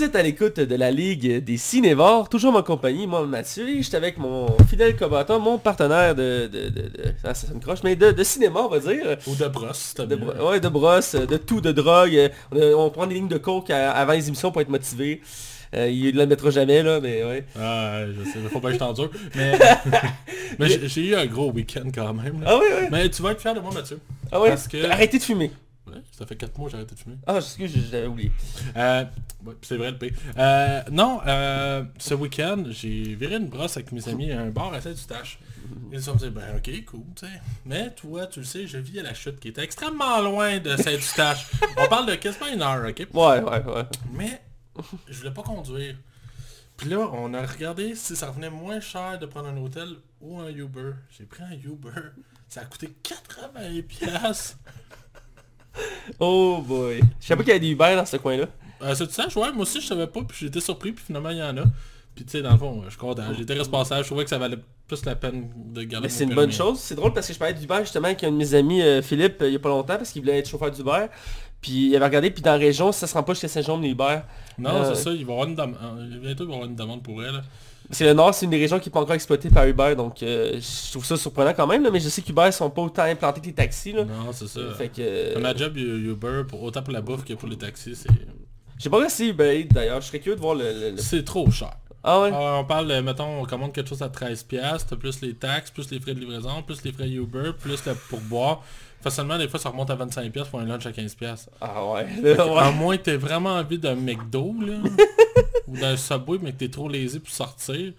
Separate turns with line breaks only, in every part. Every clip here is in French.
Vous êtes à l'écoute de la Ligue des Cinévores, toujours en compagnie, moi Mathieu, et j'étais avec mon fidèle combattant, mon partenaire de... de, de, de- ah, ça, croche, mais de, de cinéma, on va dire.
Ou de brosse,
De, bro- ouais, de brosse, de tout, de drogue. On, prend des lignes de coke à- avant les émissions pour être motivé. Euh, il ne le mettra jamais, là, mais ouais.
Ah, je sais, faut pas que je t'endure. Mais, mais j'ai eu un gros week-end quand même. là.
Ah oui, oui.
Mais tu vas être fier de moi, Mathieu.
Ah.
Parce que-
Arrêtez de fumer.
Ça fait 4 mois que j'ai arrêté de fumer.
Ah, excuse, j'avais oublié.
Euh, ouais, c'est vrai le pire. Euh, non, euh, ce week-end, j'ai viré une brosse avec mes amis à un bar à Saint-Eustache. Ils se sont dit, ben ok, cool, tu sais. Mais toi, tu le sais, je vis à la chute qui était extrêmement loin de Saint-Eustache. On parle de quasiment une heure, ok?
Ouais, ouais, ouais.
Mais je voulais pas conduire. Puis là, on a regardé si ça revenait moins cher de prendre un hôtel ou un Uber. J'ai pris un Uber. Ça a coûté 80 pièces.
Oh boy. Je savais pas qu'il y avait des Uber dans ce coin-là.
Euh, c'est ça, ouais, moi aussi je savais pas, puis j'étais surpris, puis finalement il y en a. Puis tu sais, dans le fond, je content. J'étais responsable, je trouvais que ça valait plus la peine de garder
Mais c'est une
permis.
bonne chose. C'est drôle parce que je parlais d'Uber justement avec un de mes amis, euh, Philippe, euh, il y a pas longtemps, parce qu'il voulait être chauffeur d'Uber. Puis il avait regardé, puis dans la région, ça se rend pas jusqu'à Saint-Jean Uber.
Non,
Euh,
c'est ça, il va y avoir une demande. Bientôt il va y avoir une demande pour elle.
C'est le Nord, c'est une des régions qui n'est pas encore exploitée par Uber, donc euh, je trouve ça surprenant quand même, là, mais je sais qu'Uber sont pas autant implantés que les taxis. Là.
Non, c'est ça.
Fait que... euh,
Comme ma job Uber, pour, autant pour la bouffe que pour les taxis, c'est
J'ai pas resté Uber d'ailleurs, je serais curieux de voir le...
c'est trop cher.
Ah ouais?
Ah, on parle, euh, mettons, on commande quelque chose à 13$, t'as plus les taxes, plus les frais de livraison, plus les frais Uber, plus le pourboire. Facilement, des fois, ça remonte à 25$ pour un lunch à 15$.
Ah ouais.
À moins que t'aies vraiment envie d'un McDo, là, ou d'un Subway, mais que t'es trop lazy pour sortir,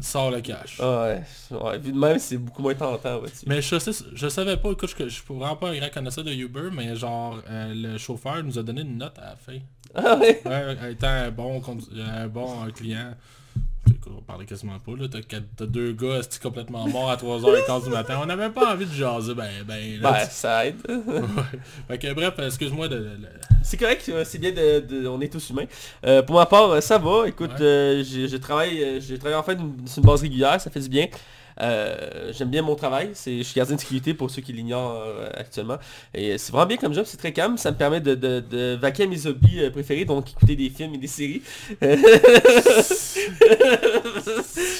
sors le cash.
Ah ouais. ouais. Vu de même, c'est beaucoup moins tentant. Ouais,
Mais je, sais, je savais pas, écoute, je, je suis vraiment pas un grand connaisseur de Uber, mais genre, euh, le chauffeur nous a donné une note à la fin.
Ah ouais?
Ouais, étant un bon, un bon euh, client. Écoute, On parlait quasiment pas, là. T'as quatre- t'as deux gars esti, complètement morts à 3h15 du matin. On n'avait pas envie de jaser, ben, ben, là.
Ben, ça aide.
Ouais. Fait que bref, excuse-moi de... de- de-
C'est correct, euh, c'est bien de, de- On est tous humains. Euh, pour ma part, euh, ça va. Écoute,
Ouais.
euh, j'ai- je travaille, j'ai travaillé en fait sur une base régulière, ça fait du bien. Euh, J'aime bien mon travail, c'est, je suis gardien de sécurité pour ceux qui l'ignorent euh, actuellement. Et c'est vraiment bien comme job, c'est très calme, ça me permet de, de, de vaquer à mes hobbies euh, préférés, donc écouter des films et des séries.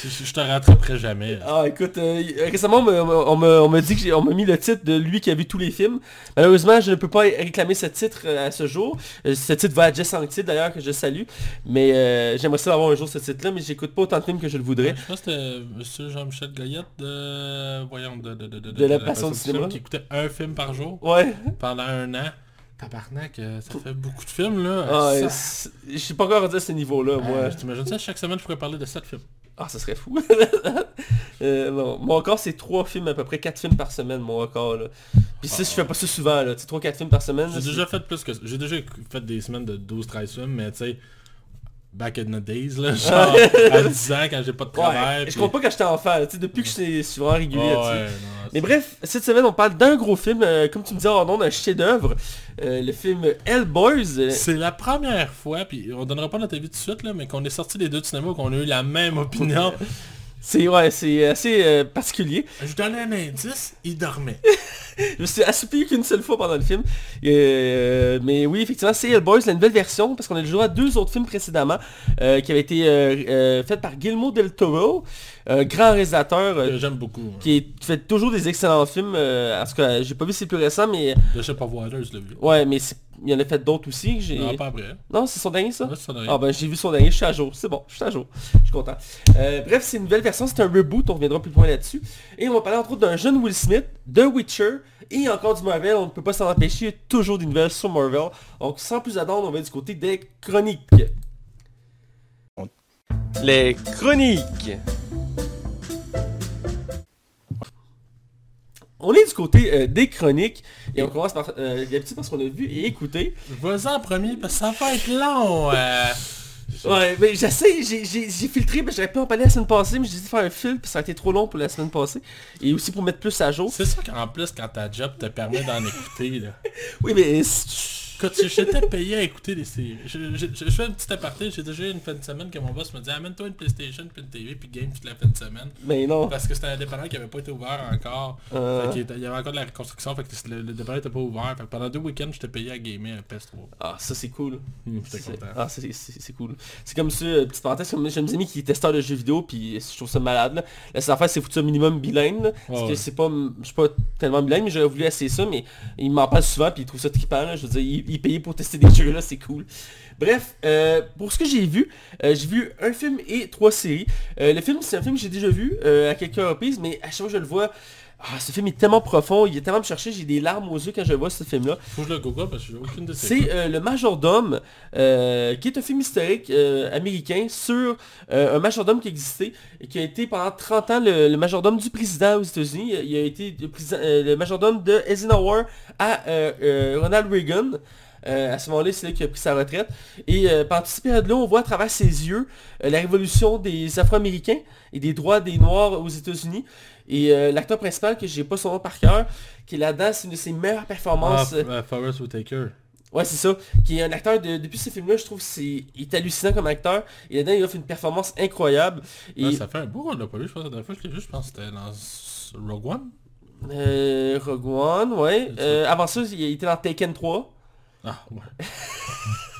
Je, je te rattraperai jamais.
Ah écoute, euh, récemment on me, dit que on m'a mis le titre de lui qui a vu tous les films. Malheureusement je ne peux pas réclamer ce titre à ce jour. Ce titre va à Jess Anctil d'ailleurs que je salue. Mais euh, j'aimerais ça avoir un jour ce titre là, mais j'écoute pas autant de films que je le voudrais.
Je pense que c'était Monsieur Jean-Michel De... Voyons, de... De, de, de,
De La Passion du cinéma?
Qui écoutait un film par jour
Ouais.
pendant un an. Tabarnak, euh, ça fait beaucoup de films, là.
Ah,
Ça-
je suis pas encore rendu à ce niveau là, moi.
Euh, je t'imagine ça, chaque semaine je pourrais parler de 7 films.
Ah ça serait fou. Euh, non, mon record c'est 3 films, à peu près 4 films par semaine mon record là. Puis ça je fais pas ça souvent là, tu 3-4 films par semaine.
J'ai déjà fait plus que. J'ai déjà fait des semaines de 12-13 films, mais tu sais, back in the days, là, genre à 10 ans quand j'ai pas de travail.
Ouais, je
puis-
compte pas quand j'étais enfant, là, depuis que je suis je vraiment régulier là-dessus.
ouais, non,
Mais bref, cette semaine on parle d'un gros film, euh, comme tu me disais en nom d'un chef-d'œuvre, euh, le film Hellboys.
C'est la première fois, puis on donnera pas notre avis tout de suite, là, mais qu'on est sorti les deux de cinéma, qu'on a eu la même opinion.
c'est ouais, c'est assez euh, particulier.
je donnais un indice, il dormait.
Je me suis assoupi qu'une seule fois pendant le film. Euh, mais oui, effectivement, c'est Hellboys, la nouvelle version, parce qu'on a joué à deux autres films précédemment, euh, qui avaient été euh, euh, faits par Guillermo del Toro, un grand réalisateur
que J'aime beaucoup. hein.
qui, est- fait toujours des excellents films. en tout cas, j'ai pas vu ses plus récents, mais
De Shape of Water, je l'ai vu.
ouais, mais c'est- il en a fait d'autres aussi. que
Non, pas après.
Non, c'est son dernier ça?
Ouais, n'a rien.
Ah ben j'ai vu son dernier, je suis à jour, c'est bon, je suis à jour, je suis content. Bref, c'est une nouvelle version, c'est un reboot, on reviendra plus loin là-dessus. Et on va parler entre autres d'un jeune Will Smith, de Witcher, et encore du Marvel, on ne peut pas s'en empêcher, toujours des nouvelles sur Marvel. Donc sans plus attendre, on va du côté des chroniques. Les chroniques. On est du côté euh, des chroniques, et on commence par, euh, d'habitude parce qu'on a vu et écouté.
Vas-y en premier, parce que ça va être long. euh.
Ouais, mais j'essaie, j'ai- filtré, mais j'aurais pu en parler la semaine passée, mais j'ai dit de faire un filtre, puis ça a été trop long pour la semaine passée. Et aussi pour mettre plus à jour.
C'est ça qu'en plus, quand ta job te permet d'en écouter, là.
Oui, mais... c'est-
Quand j'étais payé à écouter des séries, je, je- je- je fais une petite aparté, j'ai déjà eu une fin de semaine que mon boss me dit amène-toi une Playstation puis une TV puis game toute la fin de semaine.
Mais non.
Parce que c'était un dépanneur qui avait pas été ouvert encore.
Euh.
Fait était- il y avait encore de la reconstruction, fait que le, le dépanneur était pas ouvert. Fait que pendant deux week-ends, j'étais payé à gamer à PS3.
Ah, ça c'est cool.
Hum, J'étais
C'est-
content.
Ah, c'est cool. C'est comme ça, euh, petite parenthèse, comme j'ai mes amis qui est testeur de jeux vidéo, puis je trouve ça malade. Là, la seule affaire, c'est foutu un minimum bilingue. là, parce
Ouais,
que c'est pas, je suis pas tellement bilingue, mais j'aurais voulu essayer ça, mais il m'en parle souvent, puis il trouve ça trippant. là. Je veux dire, il, payait pour tester des jeux là, c'est cool. Bref, euh, pour ce que j'ai vu, euh, j'ai vu un film et trois séries. Euh, le film, c'est un film que j'ai déjà vu à quelques reprises, mais à chaque fois que je le vois, ah, ce film est tellement profond, il est tellement me chercher, j'ai des larmes aux yeux quand je vois ce film-là.
Faut que je le google parce que j'ai aucune de ces
C'est euh, Le Majordome, euh, qui est un film historique euh, américain sur un majordome qui existait et qui a été pendant 30 ans le, le majordome du président aux États-Unis. Il a été le, le majordome de Eisenhower à Ronald Reagan. Euh, à ce moment-là, c'est là qu'il a pris sa retraite. Et pendant cette période-là, on voit à travers ses yeux euh, la révolution des Afro-Américains et des droits des Noirs aux États-Unis. Et euh, l'acteur principal, que j'ai pas son nom par cœur, qui est là-dedans, c'est une de ses meilleures
Ah,
performances.
Euh, Forrest Whitaker.
Ouais, c'est ça. Qui est un acteur de, depuis ce film-là, je trouve que c'est il est hallucinant comme acteur. Et là-dedans, il offre une performance incroyable. Et
Ouais, ça fait un bout qu'on l'a pas vu, je pense. La dernière fois que je l'ai vu, je pense que c'était dans Rogue One.
euh, Rogue One, ouais. Euh, avant ça, il était dans Taken 3.
Ah,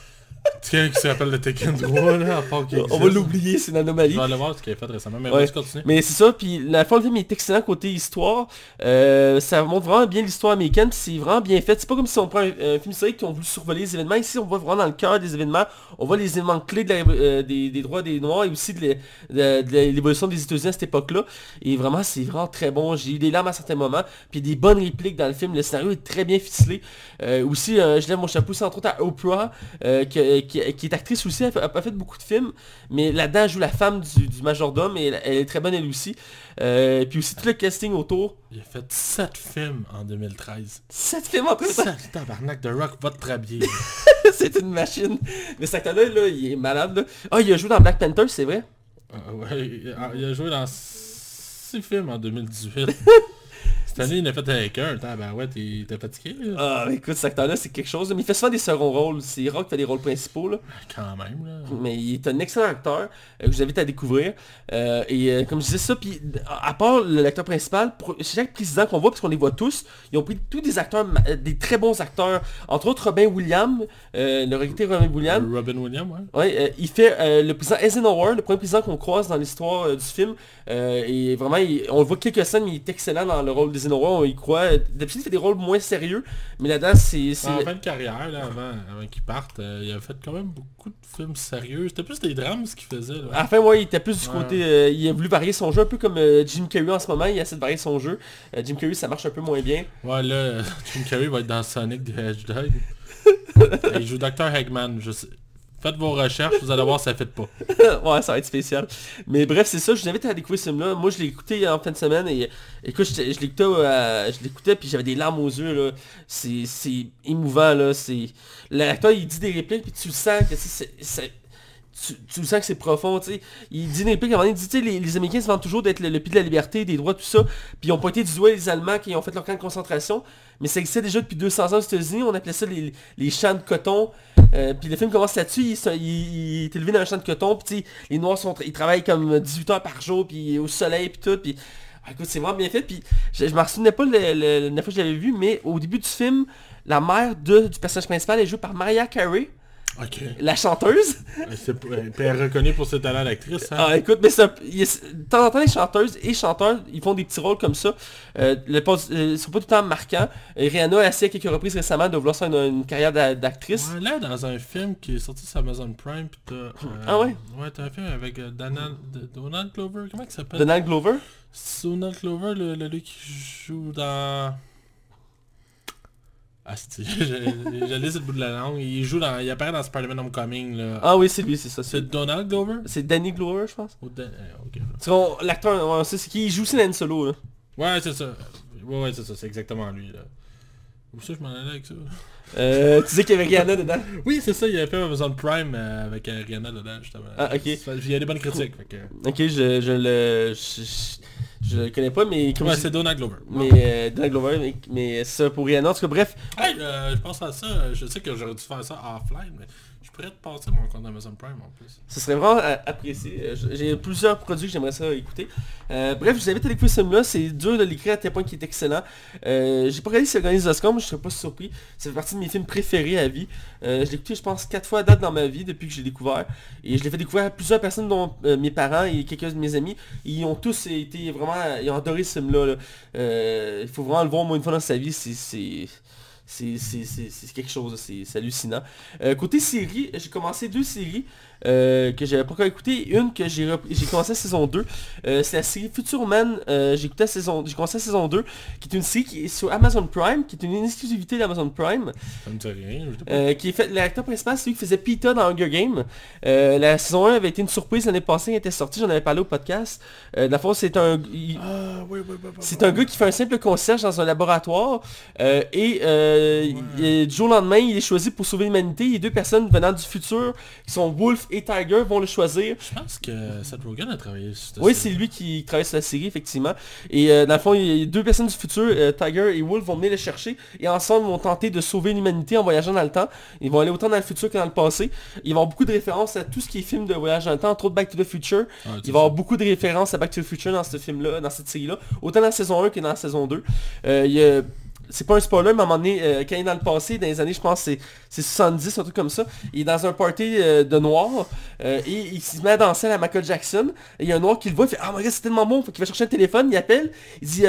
Quelqu'un qui s'appelle le Tekken 3, là, à part qu'il
On va l'oublier, c'est une anomalie.
Je vais aller voir ce qu'il a fait récemment, mais
Ouais.
continue.
Mais c'est ça, puis la fin le film est excellent côté histoire. Euh, ça montre vraiment bien l'histoire américaine, puis c'est vraiment bien fait. C'est pas comme si on prend un, un film historique qui ont voulu survoler les événements. Ici, on voit vraiment dans le cœur des événements. On voit les événements clés de la- euh, des, des droits des Noirs et aussi de l'é- de- de l'évolution des États-Unis à cette époque-là. Et vraiment, c'est vraiment très bon. J'ai eu des larmes à certains moments, puis des bonnes répliques dans le film. Le scénario est très bien ficelé. Euh, aussi, euh, je lève mon chapeau, c'est entre autres à Oprah, euh, qui, qui- qui est actrice aussi. Elle a pas fait beaucoup de films, mais là-dedans, elle joue la femme du, du majordome et elle, elle est très bonne elle aussi. Euh, puis aussi tout le casting autour.
Il a fait 7 films en 2013.
Sept films en tout temps.
7 tabarnak de rock, va te trabier.
c'est une machine. Mais cet acteur-là, là, il est malade. là. Ah, il a joué dans Black Panther, c'est vrai
Ah, ouais, il a- il a joué dans 6 films en 2018. Cette année, il a fait avec un. Ben ouais, t'es fatigué, là?
Ah, écoute, cet acteur-là, c'est quelque chose. Mais il fait souvent des seconds rôles. C'est rare qu'il fait des rôles principaux. Là.
Quand même, là.
Mais il est un excellent acteur euh, que je vous invite à découvrir. Euh, et euh, comme je disais ça, puis à part l'acteur principal, pour chaque président qu'on voit, parce qu'on les voit tous, ils ont pris tous des acteurs, des très bons acteurs. Entre autres, Robin Williams, le regretté Robin Williams.
Robin Williams, ouais.
Ouais, il fait le président Eisenhower, le premier président qu'on croise dans l'histoire du film. Et vraiment, il- on le voit quelques scènes, mais il est excellent dans le rôle d'Eisenhower, on y croit. D'habitude, il fait des rôles moins sérieux, mais là-dedans, c'est...
En fin de carrière, là, avant, avant qu'il parte, euh, il a fait quand même beaucoup de films sérieux. C'était plus des drames ce qu'il faisait. Là.
À la fin, ouais, il était plus du côté... euh, il a voulu varier son jeu, un peu comme euh, Jim Carrey en ce moment, il essaie de varier son jeu. Jim Carrey, ça marche un peu moins bien.
Ouais, là, Jim Carrey va être dans Sonic the Hedgehog. Il joue Dr. Eggman. Je sais. Faites vos recherches, vous allez voir, ça fait pas.
ouais, ça va être spécial. Mais bref, c'est ça, je vous invite à découvrir ce film-là. Moi, je l'ai écouté en fin de semaine et écoute, je l'écoutais, euh, l'écoutais puis j'avais des larmes aux yeux. C'est, émouvant, là. L'acteur, il dit des répliques puis tu sens que tu sens que c'est profond, tu sais. Il dit une réplique, à il dit, tu sais, les, les Américains se vantent toujours d'être le, le pied de la liberté, des droits, tout ça. Puis ils ont pointé du doigt les Allemands qui ont fait leur camp de concentration. Mais ça existait déjà depuis 200 ans aux États-Unis. On appelait ça les, champs de coton. Euh, puis le film commence là-dessus. Il, est élevé dans un champ de coton. Puis les Noirs ils travaillent comme 18 heures par jour. Puis au soleil, puis tout. Puis ah, écoute, c'est vraiment bien fait. Puis je, je m'en souvenais pas la fois que je l'avais vu. Mais au début du film, la mère du personnage principal est jouée par Mariah Carey,
Ok.
la chanteuse.
Euh, elle est reconnue pour ses talents d'actrice. Hein?
Ah écoute, mais ça, il de temps en temps les chanteuses et chanteurs, ils font des petits rôles comme ça. Euh, le, euh, ils sont pas tout le temps marquants. Et Rihanna a essayé à quelques reprises récemment de vouloir faire une, une carrière d'a- d'actrice.
Ouais, là, dans un film qui est sorti sur Amazon Prime, pis t'as... euh,
Ah ouais?
Ouais, t'as un film avec euh, Donald, Donald Glover, comment il s'appelle?
Donald Glover?
Donald Glover, le, le- lui qui joue dans... Ah, c'est... J'allais sur le bout de la langue. Il joue dans... Il apparaît dans Spider-Man Homecoming, là.
Ah oui, c'est lui, c'est ça.
C'est Donald Glover?
C'est Danny Glover, je pense.
Ou Dan- euh,
l'acteur, ouais, c'est c'est qui joue aussi dans Solo. Là.
Ouais, c'est ça. Ouais, ouais, c'est ça. C'est exactement lui, là. Où ça, je m'en allais avec ça?
Euh, tu sais qu'il y avait Rihanna dedans?
Oui, c'est ça. Il y a fait Amazon Prime euh, avec euh, Rihanna dedans, justement.
Ah, ok.
Il y a des bonnes critiques, fait que...
Ok, je, je le... Je, je- Je le connais pas, mais comme
Ouais,
je-
c'est Donald Glover.
mais euh, Donald Glover, mais, mais ça pour rien. En tout cas, bref,
Hey, euh, je pense à ça, je sais que j'aurais dû faire ça offline, mais je pourrais te passer mon compte Amazon Prime en plus.
ce serait vraiment euh, apprécié. Euh, je- J'ai plusieurs produits que j'aimerais ça écouter. Euh, bref, je vous invite à découvrir ce film-là. C'est dur de l'écrire à tel point qu'il est excellent. J'ai pas s'il a gagné les Oscars, mais je serais pas surpris. Ça fait partie de mes films préférés à vie. Je l'ai écouté, je pense, quatre fois à date dans ma vie depuis que j'ai découvert. Et je l'ai fait découvrir à plusieurs personnes, dont mes parents et quelques de mes amis. Ils ont tous été vraiment... Ils ont adoré ce film-là. là. Il faut vraiment le voir au moins une fois dans sa vie. C'est... c'est- quelque chose, c'est c'est hallucinant. Euh, côté série, j'ai commencé deux séries euh, que j'avais pas encore écouté. Une que j'ai commencé la saison 2. Euh, c'est la série Future Man. Euh, j'ai écouté la saison. J'ai commencé la saison 2, qui est une série qui est sur Amazon Prime, qui est une exclusivité d'Amazon Prime.
Ça me dit rien, je
qui est fait, l'acteur principal, c'est lui qui faisait Peter dans Hunger Games. Euh, la saison 1 avait été une surprise l'année passée, elle était sortie, j'en avais parlé au podcast. Euh, le fond, c'est un... il-
Ah, oui, oui, oui, oui.
c'est un gars qui fait un simple concierge dans un laboratoire et il- du jour au lendemain, il est choisi pour sauver l'humanité. Et deux personnes venant du futur, qui sont Wolf et Tiger, vont le choisir.
Je pense que Seth Rogen a travaillé sur cette
Oui, c'est lui qui travaille sur la série, effectivement. Et euh, dans le fond, il y a deux personnes du futur, euh, Tiger et Wolf, vont venir le chercher et ensemble vont tenter de sauver l'humanité en voyageant dans le temps. Ils vont aller autant dans le futur que dans le passé. Ils vont avoir beaucoup de références à tout ce qui est film de voyage dans le temps, entre autres Back to the Future.
Ah,
Il va y avoir beaucoup de références à Back to the Future dans ce film-là, dans cette série-là. Autant dans la saison 1 que dans la saison 2. Euh, il y a- C'est pas un spoiler, mais à un moment donné, euh, quand il est dans le passé, dans les années, je pense, c'est c'est 70, un truc comme ça, il est dans un party euh, de noirs, euh, et il se met à danser à Michael Jackson, et il y a un noir qui le voit, il fait « Ah my god, c'est tellement bon !» Fait qu'il va chercher un téléphone, il appelle, il dit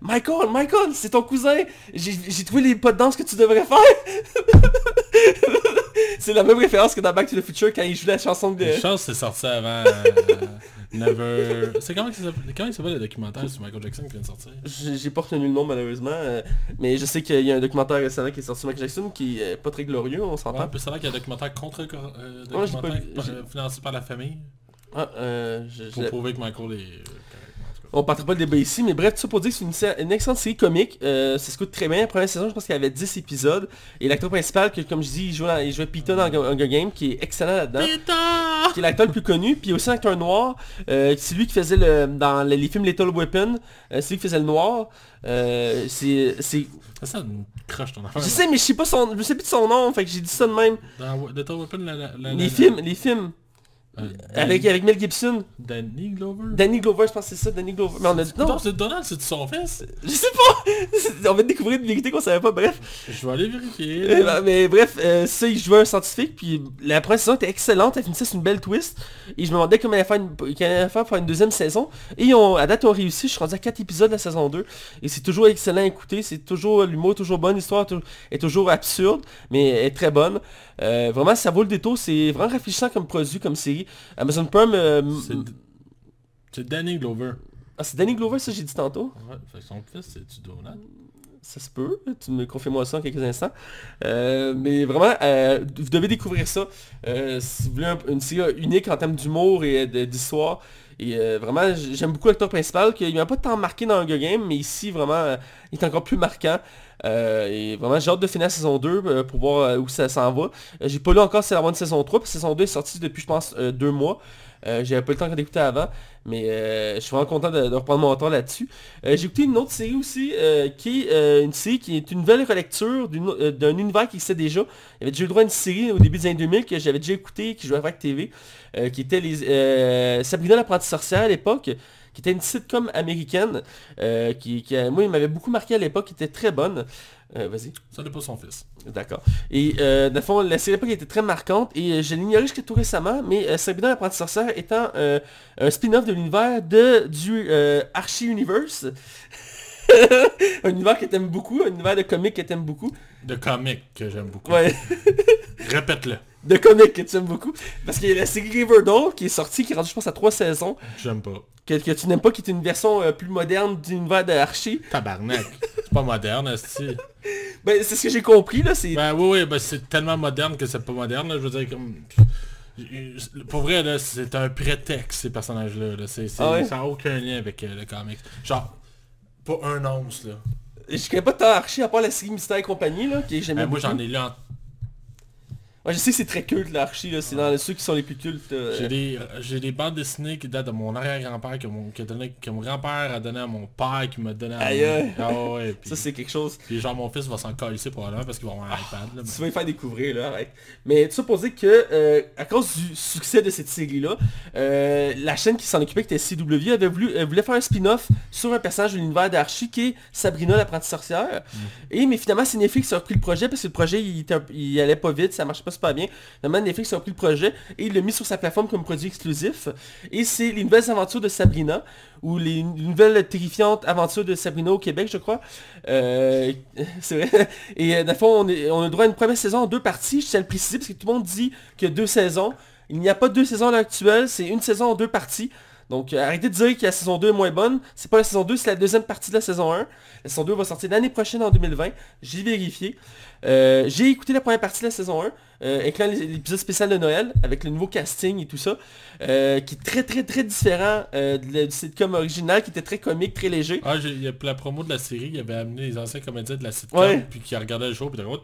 Michael, Michael, c'est ton cousin, j'ai trouvé les pas de danse que tu devrais faire! » C'est la même référence que dans Back to the Future quand il joue la chanson de...
Je pense que c'est sorti avant Never... C'est comment, il s'appelle le documentaire sur Michael Jackson qui vient de sortir?
J'ai pas retenu le nom malheureusement, euh, mais je sais qu'il y a un documentaire récemment qui est sorti sur Michael Jackson qui est pas très glorieux, on
Ouais,
s'entend.
puis c'est vrai qu'il y a un documentaire contre euh,
Ouais, pas
par- euh, financé par la famille.
Ah, euh, je-
pour prouver que Michael est...
On partira pas le débat ici, mais bref, tout ça pour dire que c'est une, excellente série comique. Euh, ça se coûte très bien. La première saison, je pense qu'il y avait 10 épisodes. Et l'acteur principal, que, comme je dis, il jouait, il jouait Peter dans Hunger Games, qui est excellent là-dedans. qui est l'acteur le plus connu, puis aussi un acteur noir, euh, c'est lui qui faisait le dans les, films Little Weapon, euh, c'est lui qui faisait le noir. Euh, c'est, c'est,
Ça, me croche ton affaire.
je sais, mais je sais pas son, je sais plus de son nom, fait que j'ai dit ça de même.
Dans Little Weapon, la, la, la-
Les
la-
films, les films,
euh,
avec, avec Mel Gibson,
Danny Glover?
Danny Glover, je pense que c'est ça, Danny Glover. Mais on a dit, non,
c'est Donald, c'est son fils?
Je sais pas, on va découvrir une vérité qu'on savait pas, bref.
Je vais aller vérifier.
Euh, bah, mais bref, euh, ça, il jouait un scientifique, puis la première saison était excellente, elle finissait sur une belle twist, et je me demandais comment elle allait faire, une, allait faire pour une deuxième saison, et ont, à date, ont réussi, je suis rendu à 4 épisodes de la saison 2, et c'est toujours excellent à écouter, c'est toujours, l'humour est toujours bonne, l'histoire est toujours absurde, mais elle est très bonne. Euh, vraiment, ça vaut le détour, c'est vraiment réfléchissant comme produit, comme série. Amazon Prime, euh,
C'est- C'est Danny Glover.
ah, c'est Danny Glover, ça j'ai dit tantôt.
Ouais, fait que son fils, c'est-tu Donald
Ça se peut, tu me confirmes ça en quelques instants. Euh, mais vraiment, euh, vous devez découvrir ça. Euh, si vous voulez un- une série unique en termes d'humour et d'histoire. Et euh, vraiment, j'aime beaucoup l'acteur principal, qui m'a pas tant marqué dans Hunger Game, mais ici, vraiment, euh, il est encore plus marquant. Euh, et vraiment, j'ai hâte de finir la saison 2 euh, pour voir où ça s'en va. J'ai pas lu encore si va avoir une saison 3, parce que la saison 2 est sortie depuis, je pense, deux mois. Euh, J'avais pas le temps d'écouter avant, mais euh, je suis vraiment content de, reprendre mon temps là-dessus. Euh, j'ai écouté une autre série aussi, qui est une série qui est une nouvelle relecture d'un univers qui existait déjà. Il avait déjà eu droit à une série au début des années 2000 que j'avais déjà écouté, qui jouait avec TV, euh, qui était Sabrina l'apprentie sorcière à l'époque, qui était une sitcom américaine, qui, qui, moi, il m'avait beaucoup marqué à l'époque, qui était très bonne. Euh, Vas-y.
Ça n'est pas son fils.
D'accord. Et euh, dans le fond, la série à l'époque était très marquante et euh, je l'ignorais jusqu'à tout récemment, mais euh, Sabrina l'apprenti sorcière étant euh, un spin-off de l'univers de du Archie Universe. un univers que t'aimes beaucoup, un univers de comics que t'aimes beaucoup.
De comic que j'aime beaucoup.
Ouais,
Répète-le.
de comics que tu aimes beaucoup. Parce qu'il y a la série Riverdale qui est sortie, qui est rendue je pense à trois saisons,
J'aime pas.
Que, que tu n'aimes pas, qui est une version euh, plus moderne de l'univers de Archie.
Tabarnak. c'est pas moderne, esti.
Ben c'est ce que j'ai compris là, c'est...
Ben oui, oui, ben c'est tellement moderne que c'est pas moderne, là. Je veux dire, comme... Pour vrai, là, c'est un prétexte, ces personnages-là. Là. C'est, c'est-
Ah ouais?
Ça n'a aucun lien avec euh, le comics. Genre, pas un once, là.
Je connais pas tant Archie à part la série Mystère et compagnie là, qui j'aime
Ben, moi, j'en ai lu en...
Ouais, je sais que c'est très culte l'Archie, là. C'est dans ceux qui sont les plus cultes. euh,
J'ai des, j'ai des bandes dessinées qui datent de mon arrière-grand-père que mon, donné- que mon grand-père a donné à mon père qui m'a donné à
Aïe, aïe.
Ah ouais,
Ça c'est quelque chose.
puis genre mon fils va s'en coller probablement parce qu'il va avoir un iPad. Là,
Tu vas y faire découvrir là, arrête. Mais tout ça pour dire que euh, à cause du succès de cette série-là, euh, la chaîne qui s'en occupait, qui était CW, avait voulu, euh, voulait faire un spin-off sur un personnage de l'univers d'Archie qui est Sabrina l'apprentie sorcière. Et mais finalement c'est Netflix qui a repris le projet parce que le projet il, un- il allait pas vite, ça marchait pas super bien. Finalement Netflix a repris le projet et l'a mis sur sa plateforme comme produit exclusif. Et c'est les nouvelles aventures de Sabrina, ou les nouvelles terrifiantes aventures de Sabrina au Québec je crois. Euh, c'est vrai. Et euh, le fond, on, est- on a droit à une première saison en deux parties, je tiens à le préciser, parce que tout le monde dit qu'il y a deux saisons. Il n'y a pas deux saisons à l'heure actuelle, c'est une saison en deux parties. Donc euh, arrêtez de dire que la saison 2 est moins bonne. C'est pas la saison 2, c'est la deuxième partie de la saison 1. La saison 2 va sortir l'année prochaine en 2020. J'ai vérifié. J'ai écouté la première partie de la saison 1, euh, incluant les- l'épisode spécial de Noël, avec le nouveau casting et tout ça, euh, qui est très très très différent euh, du sitcom original, qui était très comique, très léger.
Ah, il y a la promo de la série, il avait amené les anciens comédiens de la sitcom,
Ouais.
puis qui regardaient le show, puis oh,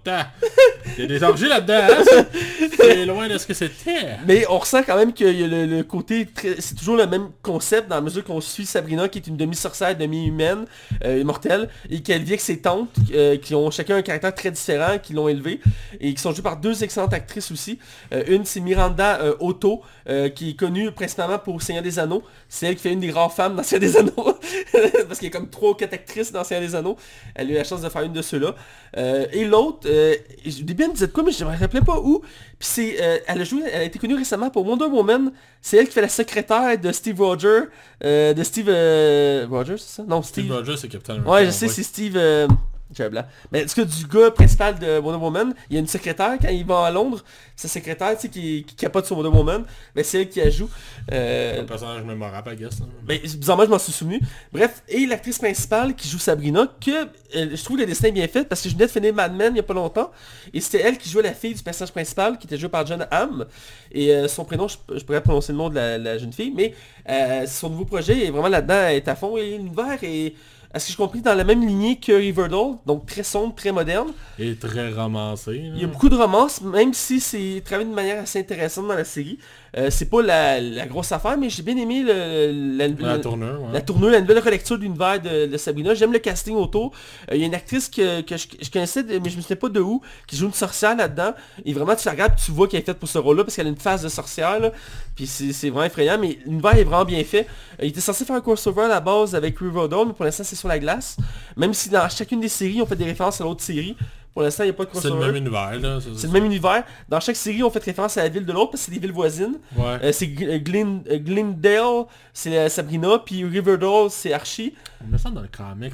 il y a des orgies là-dedans, hein? C'est loin de ce que c'était.
Mais on ressent quand même qu'il y a le, le côté, très- c'est toujours le même concept dans la mesure qu'on suit Sabrina qui est une demi-sorcière, demi-humaine, euh, immortelle, et qu'elle vit avec ses tantes euh, qui ont chacun un caractère très différent, qui l'ont élevée, et qui sont jouées par deux actrices aussi. Euh, une c'est Miranda euh, Otto, euh, qui est connue principalement pour Seigneur des Anneaux. C'est elle qui fait une des rares femmes dans Seigneur des Anneaux, parce qu'il y a comme trois ou quatre actrices dans Seigneur des Anneaux. Elle a eu la chance de faire une de ceux-là. Et l'autre, au début elle me disait quoi, mais je ne me rappelais pas où. Puis c'est, euh, elle a joué, elle a été connue récemment pour Wonder Woman. C'est elle qui fait la secrétaire de Steve Rogers, de Steve Rogers, c'est ça? Non,
Steve
Steve.
Rogers, c'est Captain America.
Ouais, je sais, c'est Steve. J'ai un blanc. Mais tout cas, du gars principal de Wonder Woman, il y a une secrétaire quand il va à Londres, sa secrétaire, tu sais, qui, qui capote sur Wonder Woman, mais c'est elle qui la joue. Euh,
un personnage mémorable, I guess. là.
ben, bizarrement, je m'en suis souvenu. Bref, et l'actrice principale qui joue Sabrina, que euh, je trouve le dessin bien fait parce que je venais de finir Mad Men il n'y a pas longtemps. Et c'était elle qui jouait la fille du personnage principal, qui était jouée par John Hamm. Et euh, son prénom, je, je pourrais prononcer le nom de la, la jeune fille, mais euh, son nouveau projet est vraiment là-dedans, est à fond. Et l'univers est, à ce que je compris, dans la même lignée que Riverdale, donc très sombre, très moderne.
Et très romancé. là.
Il y a beaucoup de romance, même si c'est travaillé de manière assez intéressante dans la série. Euh, c'est pas la, la grosse affaire, mais j'ai bien aimé le, la,
La ouais.
la tournure, la nouvelle relecture de l'univers de, de Sabrina. J'aime le casting autour. Euh, Il y a une actrice que, que je, je connaissais, mais je me souviens pas de où, qui joue une sorcière là-dedans. Et vraiment, tu la regardes, tu vois qu'elle est faite pour ce rôle-là, parce qu'elle a une face de sorcière. Là. Puis c'est c'est vraiment effrayant, mais l'univers est vraiment bien fait. Euh, il était censé faire un crossover à la base avec Riverdale, mais pour l'instant, c'est sur la glace. Même si dans chacune des séries, on fait des références à l'autre série. Pour l'instant, il n'y a pas de
C'est le
crossover.
même univers, là.
C'est le même univers. Dans chaque série, on fait référence à la ville de l'autre, parce que c'est des villes voisines.
Ouais.
Euh, c'est Gl- euh, euh, Glendale, c'est Sabrina, puis Riverdale, c'est Archie.
Il me semble dans le comics,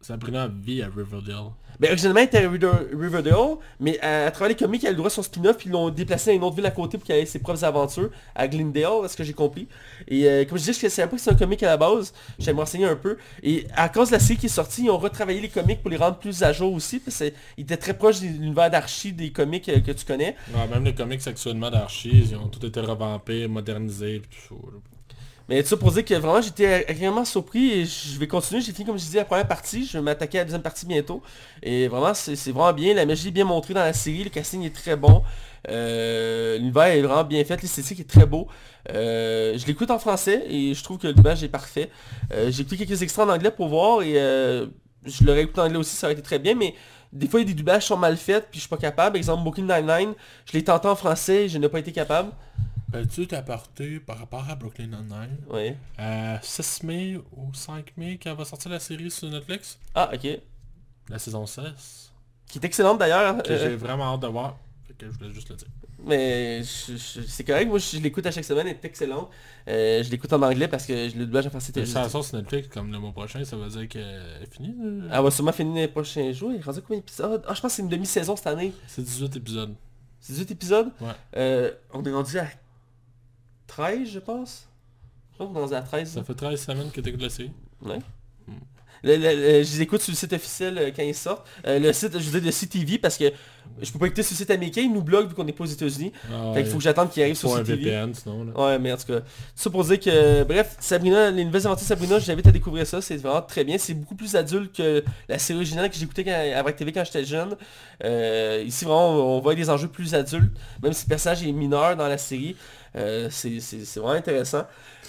Sabrina vit à Riverdale.
Ben, originalement, il était à River- Riverdale, mais à, travers les comics, il a le droit à son spin-off, puis ils l'ont déplacé à une autre ville à côté pour qu'il ait ses propres aventures, à Glendale, à ce que j'ai compris? Et euh, comme je disais, je ne savais pas que c'est un comic à la base, j'allais me renseigner un peu. Et à cause de la série qui est sortie, ils ont retravaillé les comics pour les rendre plus à jour aussi, parce qu'ils étaient très proches de l'univers d'Archie, des comics euh, que tu connais.
Ouais, même les comics actuellement d'Archie, ils ont tout été revampés, modernisés, pis tout ça.
Mais tout ça pour dire que vraiment j'étais agréablement surpris et je vais continuer. J'ai fini comme je disais la première partie, je vais m'attaquer à la deuxième partie bientôt. Et vraiment c'est vraiment bien, la magie est bien montrée dans la série, le casting est très bon. Euh, L'univers est vraiment bien fait, l'esthétique est très beau. Euh, je l'écoute en français et je trouve que l'image est parfait. Euh, J'ai écouté quelques extraits en anglais pour voir et euh, je l'aurais écouté en anglais aussi, ça aurait été très bien, mais des fois il y a des doublages qui sont mal faits puis je suis pas capable. Exemple Booking 99, je l'ai tenté en français et je n'ai pas été capable.
Peux-tu t'apporter par rapport à Brooklyn Nine-Nine? Euh, 6 mai ou 5 mai quand va sortir la série sur Netflix?
Ah ok.
La saison 16
Qui est excellente d'ailleurs.
Que
Euh,
j'ai vraiment hâte de voir. Fait que je voulais juste le dire.
Mais je- je- c'est correct, moi je, je l'écoute à chaque semaine, elle est excellente. Euh, je l'écoute en anglais parce que le doublage en français
ça sort sur Netflix comme le mois prochain, ça veut dire qu'elle est finie?
Elle va sûrement finir les prochains jours. Il est rendu combien d'épisodes? Ah, je pense que c'est une demi-saison cette année.
C'est 18 épisodes.
C'est 18 épisodes?
Ouais.
Euh, On est rendu à 13, je pense. Je pense rendu à 13.
Ça fait 13 semaines que t'écoutes la série.
Ouais. Le- le- le- je les écoute sur le site officiel euh, quand ils sortent. Euh, le site, je veux dire, de CTV, parce que je peux pas écouter sur le site américain, ils nous bloquent vu qu'on n'est pas aux États-Unis.
Ah,
Fait qu'il faut que j'attende qu'ils arrivent sur
un
CTV.
VPN sinon. Là.
Ouais, mais en tout cas, tout ça pour dire que, bref, Sabrina, les nouvelles aventures de Sabrina, j'invite à découvrir ça, c'est vraiment très bien. C'est beaucoup plus adulte que la série originale que j'écoutais à Vrac TV quand j'étais jeune. Euh, ici, vraiment, on, on voit des enjeux plus adultes, même si le personnage est mineur dans la série. Euh, c'est vraiment intéressant.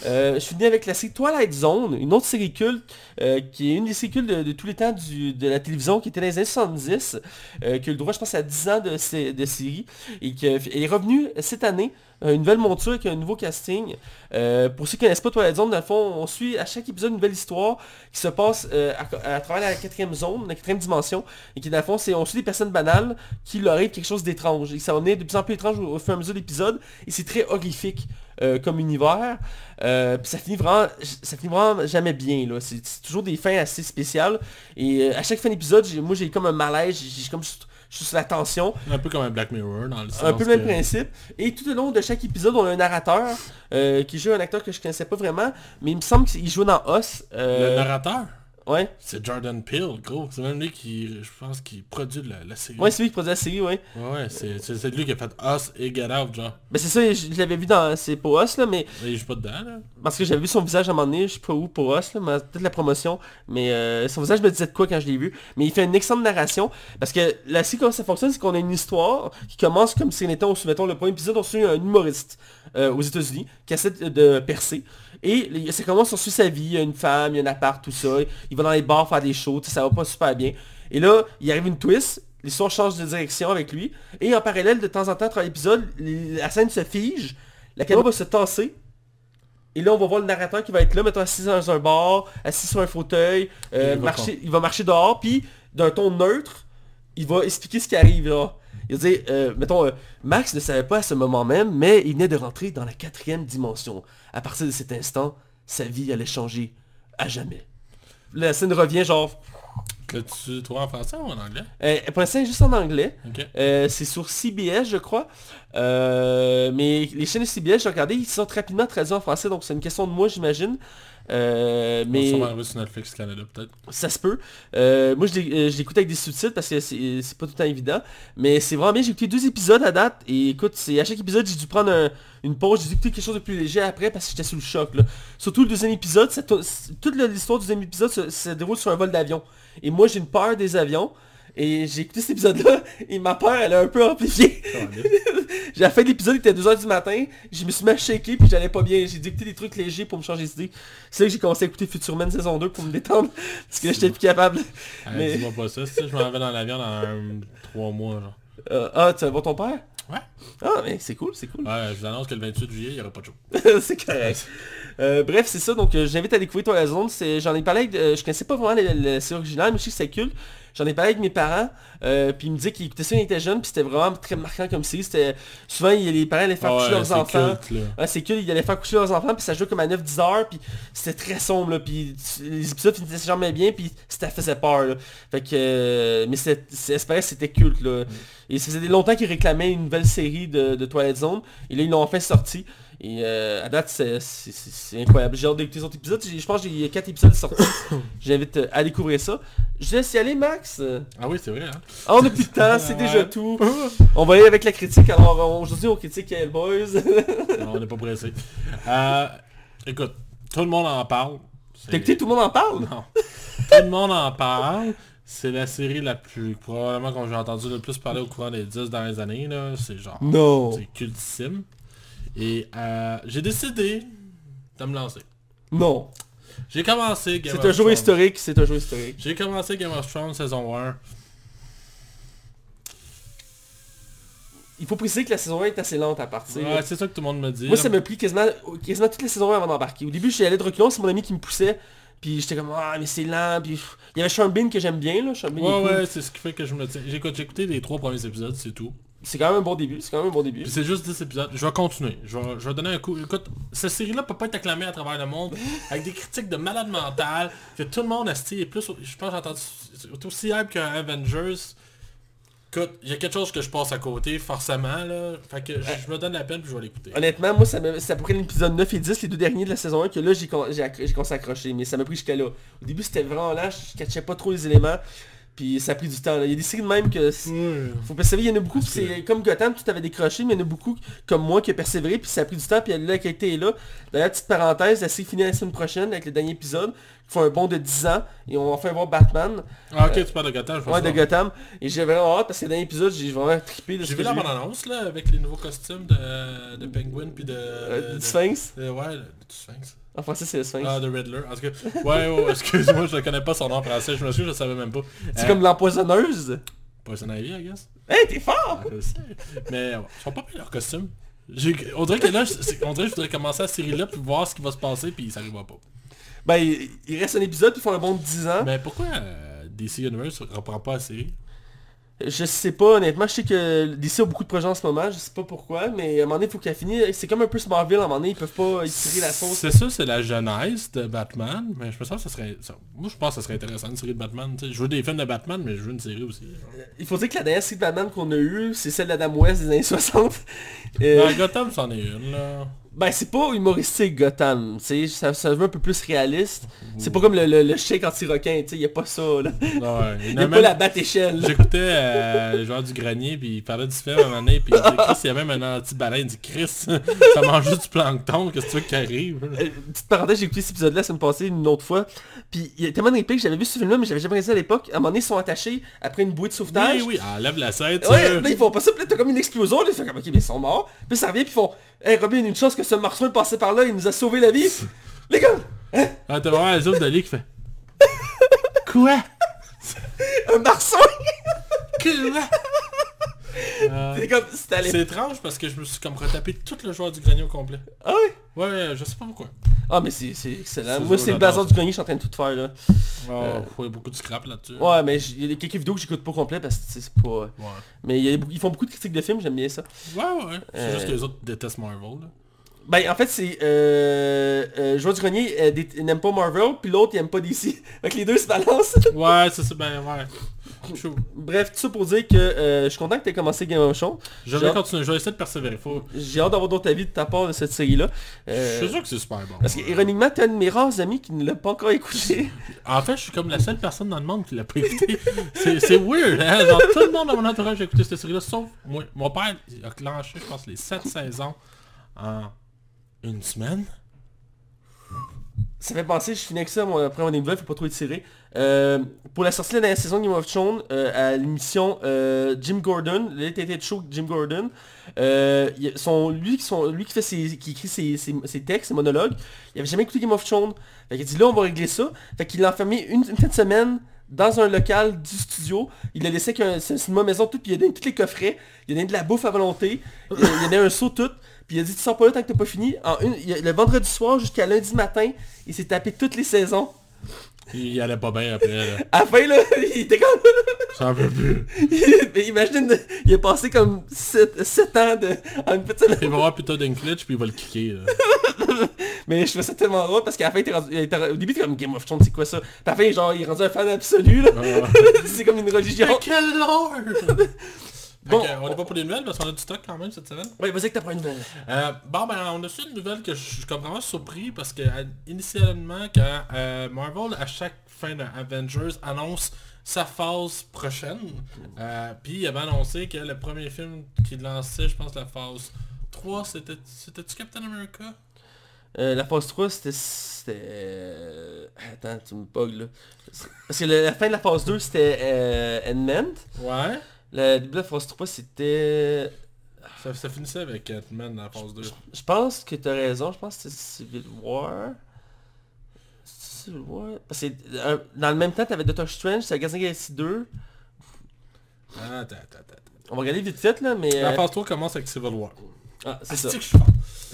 Euh, je finis avec la série Twilight Zone, une autre série culte, euh, qui est une des séries cultes de, tous les temps de la télévision, qui était dans les années 70, euh, qui a eu le droit, je pense, à 10 ans de, de série, et qui est revenue cette année, une nouvelle monture avec un nouveau casting. Euh, pour ceux qui ne connaissent pas Twilight Zone, dans le fond, on suit à chaque épisode une nouvelle histoire qui se passe euh, à, travers la quatrième zone, la quatrième dimension, et qui dans le fond, c'est on suit des personnes banales qui leur arrive quelque chose d'étrange. Et ça va devenir de plus en plus étrange au, fur et à mesure de l'épisode, et c'est très horrifique euh, comme univers. Euh, ça finit vraiment, ça finit vraiment jamais bien là. C'est toujours des fins assez spéciales. Et euh, à chaque fin d'épisode, moi j'ai comme un malaise, j'ai comme sur la tension.
Un peu comme un Black Mirror dans le sens
Un peu le même
que-
principe. Et tout au long de chaque épisode, on a un narrateur euh, qui joue un acteur que je connaissais pas vraiment, mais il me semble qu'il joue dans.
Le
Euh,
narrateur,
ouais.
c'est Jordan Peele, gros. C'est même lui qui, je pense, qui produit la, la série.
Ouais, c'est lui qui produit la série, ouais.
Ouais, ouais, c'est lui qui a fait Us et Get Out, genre.
Ben c'est ça, je, je l'avais vu dans... C'est pour Us, là, mais...
Il joue pas dedans, là.
Parce que j'avais vu son visage à un moment donné, je sais pas où pour Us, là, mais peut-être la promotion, mais euh, son visage me disait de quoi quand je l'ai vu. Mais il fait une excellente narration, parce que la série, comment ça fonctionne, c'est qu'on a une histoire qui commence comme si on était, on se mettons, le premier épisode, on suit un humoriste euh, aux États-Unis qui essaie de percer. Et ça commence, on suit sa vie, il y a une femme, il y a un appart, tout ça. Il va dans les bars faire des shows, ça va pas super bien. Et là, il arrive une twist, l'histoire change de direction avec lui. Et en parallèle, de temps en temps, travers l'épisode, la scène se fige, la caméra va se tasser. Et là, on va voir le narrateur qui va être là, mettons, assis dans un bar, assis sur un fauteuil, euh,
il va
marcher, il va marcher dehors, puis d'un ton neutre, il va expliquer ce qui arrive là. Il va dire, euh, mettons, euh, Max ne savait pas à ce moment même, mais il venait de rentrer dans la quatrième dimension. À partir de cet instant, sa vie allait changer à jamais. La scène revient genre...
Que tu trouves en français ou en anglais?
Euh, pour l'instant, juste en anglais. Euh, c'est sur CBS, je crois. Euh, mais les chaînes de CBS, j'ai regardé, ils sont rapidement traduits en français, donc c'est une question de moi, j'imagine. Euh,
Mais... Ça va arriver sur Netflix Canada, peut-être.
ça se peut. Euh, moi, je euh, l'écoute avec des sous-titres parce que c'est pas tout le temps évident. Mais c'est vraiment bien. J'ai écouté deux épisodes à date. Et écoute, à chaque épisode, j'ai dû prendre un- une pause. J'ai dû écouter quelque chose de plus léger après parce que j'étais sous le choc. là. Surtout le deuxième épisode. ça toute l'histoire du deuxième épisode se, se déroule sur un vol d'avion. Et moi, j'ai une peur des avions. Et j'ai écouté cet épisode-là, et ma peur, elle a un peu amplifié. J'ai la fin de l'épisode, il était 2h du matin, je me suis mis à shaker, puis j'allais pas bien. J'ai dû écouter des trucs légers pour me changer d'idée. C'est là que j'ai commencé à écouter Futurman saison 2 pour me détendre, parce que j'étais plus capable.
Ah,
Mais-
Dis-moi pas ça, si je m'en vais dans l'avion dans un, trois mois, genre.
Euh, ah, tu vas voir ton père?
Ouais.
Ah, mais c'est cool, c'est cool.
Ouais, je vous annonce que le 28 juillet, il n'y aura pas de show.
c'est correct. Euh, bref, c'est ça, donc euh, j'invite à découvrir toi la zone. C'est- J'en ai parlé avec, euh, je connaissais pas vraiment la série originale, mais je sais que c'est cool. J'en ai parlé avec mes parents, euh, puis ils me disaient qu'ils écoutaient ça quand ils étaient jeunes, puis c'était vraiment très marquant comme série. C'était souvent les parents allaient faire coucher
ouais,
leurs enfants.
culte, là.
Ouais, c'est cool, ils allaient faire coucher leurs enfants, puis ça jouait comme à 9-10 heures, puis c'était très sombre, là, puis les épisodes finissaient jamais bien, puis ça faisait peur, là. Fait que, euh, mais que c'était culte, là. Et ça faisait longtemps qu'ils réclamaient une nouvelle série de, de Twilight Zone, et là, ils l'ont enfin sorti. Et euh, à date, c'est, incroyable. J'ai hâte d'écouter les autres épisodes. Je pense qu'il y a 4 épisodes sortis. J'invite euh, à découvrir ça. Je laisse y aller, Max.
Ah oui, c'est vrai, hein.
Ah, on a plus de temps, c'est déjà tout. On va aller avec la critique. Alors, aujourd'hui, on critique Hellboys.
Non, on n'est pas pressé. Euh, écoute, tout le monde en parle.
T'as écouté, tout le monde en parle?
Non. tout le monde en parle. C'est la série la plus, probablement qu'on j'ai entendu le plus parler au courant des 10 dernières années, là. C'est genre,
Non.
c'est cultissime. Et euh, j'ai décidé de me lancer.
Non.
J'ai commencé Game
C'est
of
un jour
Thrones.
historique, c'est un jour historique.
J'ai commencé Game of Thrones saison 1.
Il faut préciser que la saison 1 est assez lente à partir.
Ouais, c'est ça que tout le monde me dit.
Moi,
là.
ça m'a pris quasiment, quasiment toute la saison 1 avant d'embarquer. Au début, je suis allé de reculons, c'est mon ami qui me poussait. Puis j'étais comme, ah, mais c'est lent. Puis pff, il y avait Sean Bean que j'aime bien, là. Sean Bean, il est
Ouais,
cool.
ouais, c'est ce qui fait que je me tiens. J'ai écouté les trois premiers épisodes, c'est tout.
C'est quand même un bon début, c'est quand même un bon début.
Puis c'est juste 10 épisodes. Je vais continuer. Je vais, je vais donner un coup. Écoute, cette série-là peut pas être acclamée à travers le monde avec des critiques de malade mental. Que tout le monde a stylé plus. Je pense que j'ai entendu. C'est aussi hype qu'un Avengers. Écoute, il y a quelque chose que je passe à côté, forcément, là. Fait que je, je me donne la peine puis je vais l'écouter.
Honnêtement, moi, ça peu près l'épisode 9 et 10, les deux derniers de la saison 1, que là, j'ai con- j'ai acc- j'ai commencé à accrocher. Mais ça m'a pris jusqu'à là. Au début, c'était vraiment lent, je catchais pas trop les éléments. Puis ça a pris du temps. là. Il y a des séries de même que... Faut persévérer, il y en a beaucoup, c'est comme Gotham, tout avait décroché, mais il y en a beaucoup comme moi qui a persévéré, puis ça a pris du temps, puis la qualité est là. D'ailleurs, petite parenthèse, la série finit la semaine prochaine avec le dernier épisode, qui font un bond de 10 ans, et on va faire voir Batman,
Ah ok, tu parles de Gotham, je pense
ouais, de Gotham, et j'ai vraiment hâte, parce que le dernier épisode, j'ai vraiment trippé de ce
J'ai vu la bande-annonce, là, avec les nouveaux costumes de, de Penguin puis de...
Euh,
de-
du
de-
Sphinx,
ouais, du Sphinx.
En français c'est le Sphinx.
Ah, de Riddler. En tout cas, ouais, ouais, excuse-moi, je ne connais pas son nom en français, je me suis je le savais même pas.
c'est
Euh,
comme l'empoisonneuse?
Poison Ivy, I guess.
Hey, t'es fort!
Sais. Mais ouais, ils sont pas pris leurs costumes. J'ai- On dirait que là, on dirait que je voudrais commencer la série là puis voir ce qui va se passer puis ça arrivera pas.
Ben, il, reste un épisode, puis ils font un bond de 10 ans.
Mais pourquoi euh, DC Universe reprend pas la série?
Je sais pas, honnêtement, je sais que DC a beaucoup de projets en ce moment, je sais pas pourquoi, mais à un moment donné, il faut qu'elle finisse. C'est comme un peu Smallville, à un moment donné, ils peuvent pas tirer la sauce.
C'est ça, c'est la genèse de Batman, mais je sens que ça serait... ça- moi je pense que ça serait intéressant une série de Batman. tu sais. Je veux des films de Batman, mais je veux une série aussi.
Il faut dire que la dernière série de Batman qu'on a eue, c'est celle d'Adam West des années 60. Euh,
Dans Gotham, c'en est une, là.
Ben c'est pas humoristique Gotham, tu sais, ça, ça veut un peu plus réaliste. C'est pas comme le, le, le shake anti-requin, tu sais, y a pas ça là.
Ouais, il y a
pas la batte échelle.
J'écoutais euh, le joueur du grenier, puis il parlait du film à un moment donné, puis il dit Chris, il y a même un anti-baleine, il dit Chris, ça mange juste du plancton, qu'est-ce que tu veux qui arrive?
Euh, petite parenthèse, j'ai écouté cet épisode-là la semaine passée une autre fois. Puis il y a tellement de répliques, j'avais vu ce film-là, mais j'avais jamais regardé ça à l'époque. À un moment donné, ils sont attachés après une bouée de sauvetage.
Oui, oui, enlève la scène,
Ouais, là ils font pas ça, puis là t'as comme une explosion, là ils font comme ok mais ils sont morts, puis ça revient puis ils font Hey Robin, une chance que ce marchand est passé par là, il nous a sauvé la vie. Les gars,
Ah, t'as vraiment les autres de qui fait Quoi?
Un marsouin
Quoi? Euh,
C'est comme
C'est étrange parce que je me suis comme retapé tout le joueur du grenier au complet.
Ah ouais
Ouais, je sais pas pourquoi.
Ah mais c'est excellent. Moi c'est le
ça.
du grenier, je suis en train de tout faire là.
Oh, il y a beaucoup de scrap là-dessus.
Ouais mais il y a quelques vidéos que j'écoute pas au complet parce que c'est pas...
Ouais,
Mais y a ils font beaucoup de critiques de films, j'aime bien ça.
ouais, ouais. C'est
Euh,
juste que les autres détestent Marvel. Là.
Ben en fait c'est... Euh... euh Joueur du grenier euh, n'aime pas Marvel, puis l'autre il aime pas DC. Fait que les deux se balancent.
Ouais, c'est ça, ben ouais.
Bref, tout ça pour dire que euh, je suis content que tu aies commencé Game of Thrones.
Je
J'ai
vais
hâte-
continuer, je vais essayer de persévérer. Faut...
J'ai hâte d'avoir d'autres avis de ta part de cette série-là. Euh,
Je suis sûr que c'est super bon.
Parce que, ironiquement, t'es un de mes rares amis qui ne l'a pas encore écouté.
En fait, je suis comme la seule personne dans le monde qui l'a pas écouté. C'est c'est weird, hein? Genre, tout le monde dans mon entourage a écouté cette série-là, sauf moi. Mon père il a clenché, je pense, les 7 saisons en une semaine.
Ça fait penser, je finis avec ça, après on est faut pas trop étirer. Euh, pour la sortie de la dernière saison de Game of Thrones, euh, à l'émission euh, Jim Gordon, le Late Show Jim Gordon, euh, a- lui, lui qui fait ses, qui écrit ses, ses- textes, ses monologues, il avait jamais écouté Game of Thrones. Fait qu'il dit là on va régler ça. Fait qu'il l'a enfermé une, une fin de semaine dans un local du studio. Il a laissé qu'un cinéma maison tout, puis il a donné tous les coffrets, il a donné de la bouffe à volonté, il a, a donné un seau tout, puis il a dit tu sors pas là tant que t'as pas fini. En une, il a- le vendredi soir jusqu'à lundi matin, il s'est tapé toutes les saisons.
Il allait pas bien après, là.
À la fin là, il était comme...
J'en peux plus.
Mais imagine, il a passé comme 7, ans de, en une petite semaine.
Il va voir Peter Dinklage puis il va le kicker, là.
Mais je trouve ça tellement drôle parce qu'à la fin, il était rendu- il était- au début, t'es comme Game of Thrones, c'est quoi ça? Puis à la fin, genre, il est rendu un fan absolu, là.
Ah.
c'est comme une religion.
Mais quel lord!
Bon,
on est pas pour les nouvelles parce qu'on a du stock quand même cette semaine.
Ouais, vas-y que t'as pas une nouvelle.
Euh, bon ben on a su une nouvelle que je suis comme vraiment surpris parce que euh, initialement quand euh, Marvel à chaque fin d'Avengers annonce sa phase prochaine, euh, puis il avait annoncé que le premier film qu'il lançait, je pense la phase 3, c'était c'était-tu Captain America?
Euh, la phase 3, c'était... euh, Attends, tu me bugs, là. Parce que la fin de la phase 2, c'était euh.
Ouais.
La phase 3, c'était...
Ça, ça finissait avec Ant-Man dans la phase 2.
Je pense que t'as raison, je pense que c'était Civil War. Civil War... Parce que euh, dans le même temps, t'avais Doctor Strange, of the Galaxy 2.
Ah, attends, attends, attends.
On va regarder vite fait, là, mais...
La
euh,
phase 3 commence avec Civil War.
Ah, c'est ça.
que je.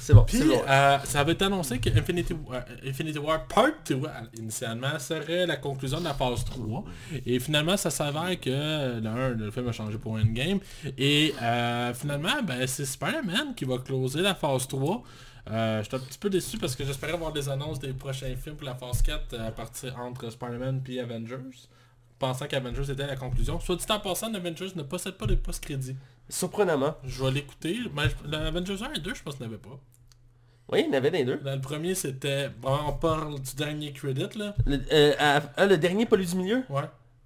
C'est bon,
Puis,
bon.
euh, ça avait été annoncé que Infinity, War- Infinity War Part 2, euh, initialement, serait la conclusion de la phase 3. Et finalement, ça s'avère que euh, le 1, le film a changé pour Endgame. Et euh, finalement, ben, c'est Spider-Man qui va closer la phase 3. Euh, J'étais un petit peu déçu parce que j'espérais voir des annonces des prochains films pour la phase 4 euh, à partir entre Spider-Man puis Avengers. pensant qu'Avengers était la conclusion. Soit dit en passant, Avengers ne possède pas de post-crédit.
Surprenamment.
Je vais l'écouter. Mais je- l'Avengers 1 et 2, je pense qu'il n'y avait pas.
Oui, il y en avait les deux.
Dans le premier, c'était... Bon, on parle du dernier credit, là.
Le, euh, à- ah, le dernier, pas lui du milieu?
Ouais.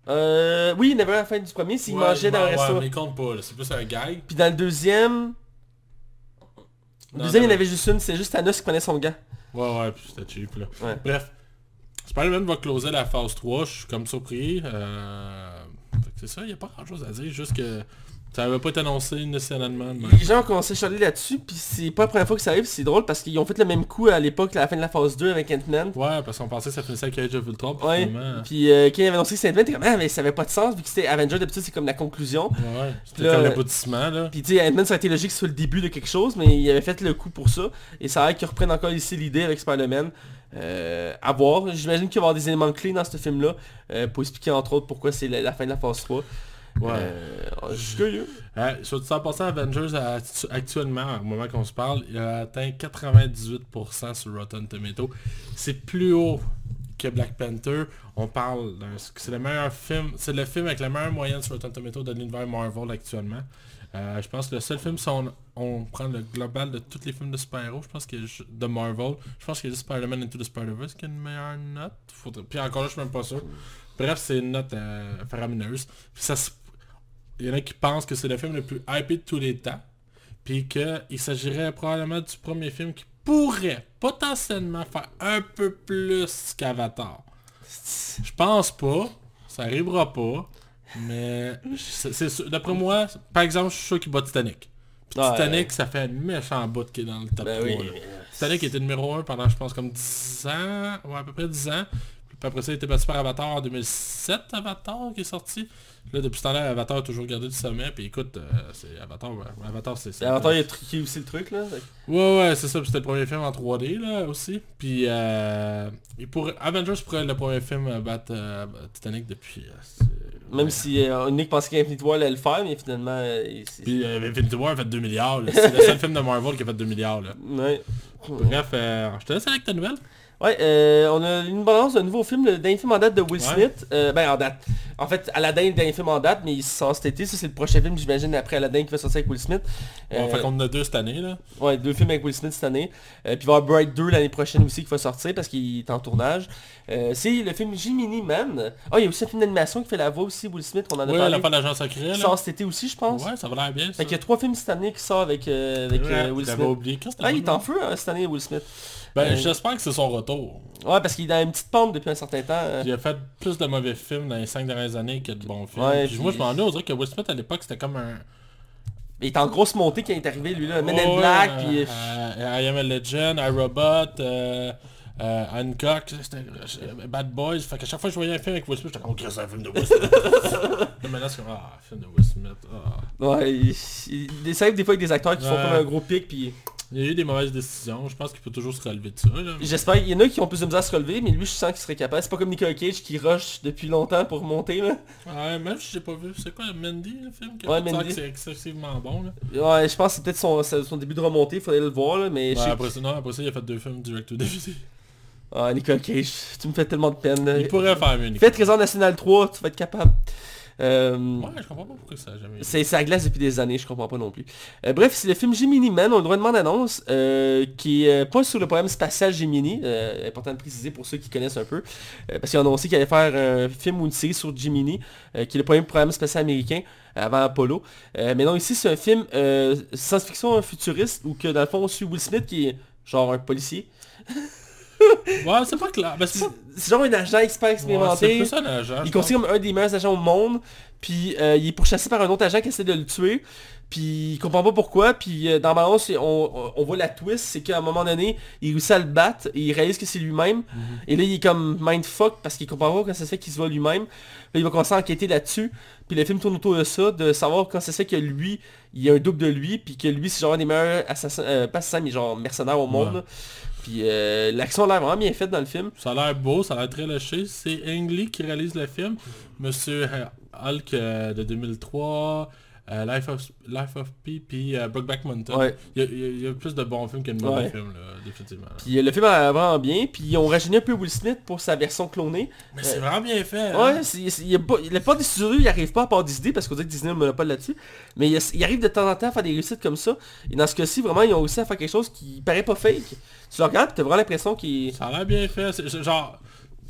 euh, Oui, il y en avait à la fin du premier, s'il
Ouais,
mangeait dans le resto.
Ouais, mais il compte pas. C'est plus un gag.
Puis dans le deuxième... Le deuxième, il y en avait juste une, c'est juste Thanos qui prenait son gars.
Ouais, ouais, puis c'était cheap, là.
Ouais.
Bref. Spider-Man va closer la phase 3, je suis comme surpris. Euh... C'est ça, il n'y a pas grand chose à dire, juste que ça n'avait pas été annoncé nécessairement. mais-
Les gens ont commencé à chialer là-dessus, puis c'est pas la première fois que ça arrive, c'est drôle parce qu'ils ont fait le même coup à l'époque, à la fin de la phase 2 avec Ant-Man.
Ouais, parce qu'on pensait que ça finissait avec Age of Ultron, puis
Ouais,
finalement...
puis euh, quand il avait annoncé que c'était Ant-Man, t'es comme ah mais ça avait pas de sens vu que c'était Avenger d'habitude c'est comme la conclusion.
Ouais, c'était comme
euh,
l'aboutissement, là.
Puis tu sais Ant-Man ça aurait été logique soit le début de quelque chose, mais il avait fait le coup pour ça. Et ça a l'air qu'ils reprennent encore ici l'idée avec Spider-Man. Euh, à voir, j'imagine qu'il va y avoir des éléments clés dans ce film là pour expliquer entre autres pourquoi c'est la, la fin de la phase 3.
Ouais.
Euh, je suis curieux.
Euh, en passant, Avengers, a- actuellement, au moment qu'on se parle, il a atteint 98% sur Rotten Tomato. C'est plus haut que Black Panther. On parle. C'est le meilleur film, c'est le film avec la meilleure moyenne sur Rotten Tomato de l'univers Marvel actuellement. Euh, je pense que le seul film, si on, on prend le global de tous les films de super-héros, je pense que de Marvel, je pense qu'il y a juste Spider-Man Into the Spider-Verse qui a une meilleure note. Faudrait- Puis encore là, je suis même pas sûr. Bref, c'est une note euh, faramineuse. Puis ça se il y en a qui pensent que c'est le film le plus hypé de tous les temps. Puis qu'il s'agirait probablement du premier film qui pourrait potentiellement faire un peu plus qu'Avatar. Je pense pas. Ça arrivera pas. Mais d'après moi, par exemple, je suis sûr qu'il bat Titanic. Puis. Titanic, ça fait un méchant bout qui est dans le top
Ben
3.
oui.
là. Titanic était numéro 1 pendant, je pense, comme 10 ans. Ouais, à peu près 10 ans. Puis après ça, il était battu par Avatar en 2007, Avatar, qui est sorti. Là, depuis ce temps-là, Avatar a toujours gardé du sommet. Puis écoute, euh, c'est Avatar, ouais, Avatar, c'est...
Et même temps il a truqué aussi le truc là?
Ouais, ouais, c'est ça. puis C'était le premier film en 3D, là, aussi. Puis, euh, il pourrait- Avengers pourrait être le premier film à battre euh, Titanic depuis... euh,
Même
ouais.
si Nick pensait qu'Infinity War allait le faire, mais finalement...
Puis Infinity War a fait 2 milliards. C'est le seul film de Marvel qui a fait 2 milliards, là.
Ouais.
Bref, euh, je te laisse avec ta nouvelle.
Ouais, euh, on a une balance d'un nouveau film, le dernier film en date de Will
Ouais.
Smith. Euh, ben en date. En fait, Aladdin le dernier film en date, mais il sort cet été. Ça c'est le prochain film, j'imagine, après Aladdin qui va sortir avec Will Smith.
Bon,
Euh,
fait qu'on en a deux cette année, là.
Ouais, deux films avec Will Smith cette année. Euh, puis il va y avoir Bright 2 l'année prochaine aussi qui va sortir parce qu'il est en tournage. C'est le film Jiminy Man. Ah, il y a aussi un film d'animation qui fait la voix aussi, Will Smith, on en a
Ouais,
parlé.
la de l'agent secret, là.
sort cet été aussi, je pense.
Ouais, ça va l'air bien, ça.
Fait qu'il y a trois films cette année qui sortent avec, avec
Ouais,
Will Smith.
oublié.
Ah, il est en feu hein, cette année, Will Smith.
Ben,
Euh,
j'espère que c'est son retour.
Ouais, parce qu'il est dans une petite pente depuis un certain temps. euh.
Il a fait plus de mauvais films dans les cinq dernières années que de bons films.
Ouais,
Puis moi, je m'en ai, on dirait que Will Smith, à l'époque, c'était comme un...
Il est en grosse montée il est arrivé, lui, là. Men in Black,
euh,
puis...
euh, I Am a Legend, I Robot, euh, euh, Hancock, c'était euh, Bad Boys. Fait qu'à chaque fois que je voyais un film avec Will Smith, j'étais comme, oh, c'est un film de Will Smith. Là, maintenant, c'est comme, ah, film de Will Smith. ah.
Ouais, il, il, il- arrive des fois avec des acteurs qui font comme un gros pic, puis...
Il y a eu des mauvaises décisions. Je pense qu'il peut toujours se relever de ça.
J'espère, il y en a qui ont plus de misère à se relever, mais lui, je sens qu'il serait capable. C'est pas comme Nicolas Cage qui rush depuis longtemps pour monter, là.
Ouais, même si j'ai pas vu. C'est quoi, Mandy, le film qui a
Ouais, Mandy.
que c'est excessivement bon. Là?
Ouais, je pense que c'est peut-être son, son début de remontée, faudrait le voir, là, mais... je
Ouais,
sais-
après, ça, non, après ça, il a fait deux films direct to DVD.
Ah, Nicolas Cage, tu me fais tellement de peine.
Il pourrait faire mieux, Nicolas.
Fais Trésor National 3, tu vas être capable. Euh,
Ouais, je comprends pas pourquoi ça a jamais...
C'est ça glace depuis des années, je comprends pas non plus. Euh, bref, c'est le film Gemini Man, on le droit de bande-annonce, euh, qui est euh, pas sur le programme spatial Gemini, euh, important de préciser pour ceux qui connaissent un peu, parce qu'ils ont annoncé qu'il allait faire un film ou une série sur Gemini, qui est le premier programme spatial américain avant Apollo. Mais non, ici c'est un film science-fiction futuriste, où que dans le fond on suit Will Smith qui est genre un policier.
Ouais, c'est pas clair. Ben, c'est
genre un agent expert expérimenté.
agent.
Il est considéré comme un des meilleurs agents au monde, puis euh, il est pourchassé par un autre agent qui essaie de le tuer, puis il comprend pas pourquoi, puis euh, dans Balance, on, on, voit la twist, c'est qu'à un moment donné, il réussit à le battre, et il réalise que c'est lui-même, et là il est comme mindfuck parce qu'il comprend pas comment ça se fait qu'il se voit lui-même, Là, il va commencer à enquêter là-dessus, puis le film tourne autour de ça, de savoir quand ça se fait que lui, il y a un double de lui, puis que lui c'est genre un des meilleurs assassins, euh, pas assassins, mais genre mercenaires au monde,
Ouais.
Puis euh, l'action a l'air vraiment bien faite dans le film.
Ça a l'air beau, ça a l'air très léché. C'est Ang Lee qui réalise le film. Monsieur Hulk euh, de 2003. Euh, Life, of, Life of Pi, puis euh, Brokeback Mountain.
Ouais.
Il, y a, il y plus de bons films que de mauvais
Ouais.
films, là, définitivement.
Puis euh, le film a vraiment bien, puis ils ont rajeuni un peu Will Smith pour sa version clonée.
Mais c'est vraiment bien fait. hein.
Ouais, il a pas, la plupart des studios, ils arrivent pas à part Disney, parce qu'on dit que Disney ne pas là-dessus. Mais il, il arrive de temps en temps à faire des réussites comme ça. Et dans ce cas-ci, vraiment, ils ont réussi à faire quelque chose qui paraît pas fake. Tu le regardes, t'as vraiment l'impression qu'il...
Ça a l'air bien fait. Genre,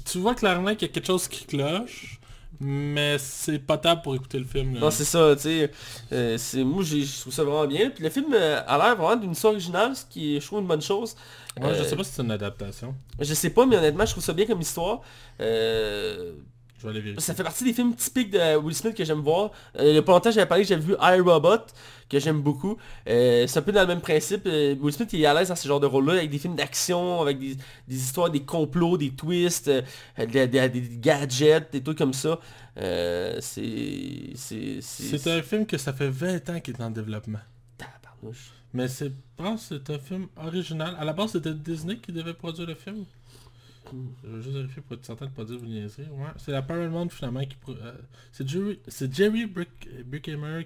tu vois clairement qu'il y a quelque chose qui cloche, mais c'est potable pour écouter le film. là.
Non, c'est ça, tu sais. euh, c'est- moi, je trouve ça vraiment bien. Puis le film euh, a l'air vraiment d'une histoire originale, ce qui est, je trouve, une bonne chose.
Ouais, je
Euh,
sais pas si c'est une adaptation.
Je sais pas, mais honnêtement, je trouve ça bien comme histoire.
Je vais aller vérifier.
ça fait partie des films typiques de Will Smith que j'aime voir. Euh, il y a pas longtemps, j'avais parlé que j'avais vu I, Robot, que j'aime beaucoup. Euh, c'est un peu dans le même principe. Euh, Will Smith il est à l'aise dans ce genre de rôle-là, avec des films d'action, avec des, des histoires, des complots, des twists, euh, des, des- des gadgets, des trucs comme ça. C'est... C'est...
Un film que ça fait 20 ans qu'il est en développement.
Tabarnouche.
Mais c'est, je pense c'est un film original. À la base, c'était Disney qui devait produire le film. Je juste vérifier pour être certain de pas dire vous. Ouais, c'est la Paramount finalement qui... euh, c'est Jerry, Jerry Brick,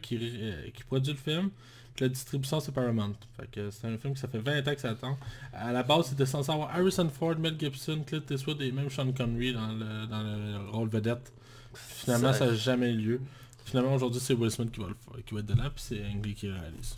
qui, euh, qui produit le film. Puis la distribution c'est Paramount. Fait que c'est un film que ça fait 20 ans que ça attend. À la base c'était censé avoir Harrison Ford, Mel Gibson, Clint Eastwood et même Sean Connery dans le, dans le rôle vedette. Finalement
Ça-
n'a jamais eu lieu. Finalement aujourd'hui c'est Will Smith qui va, le qui va être dedans puis c'est Ang Lee qui réalise.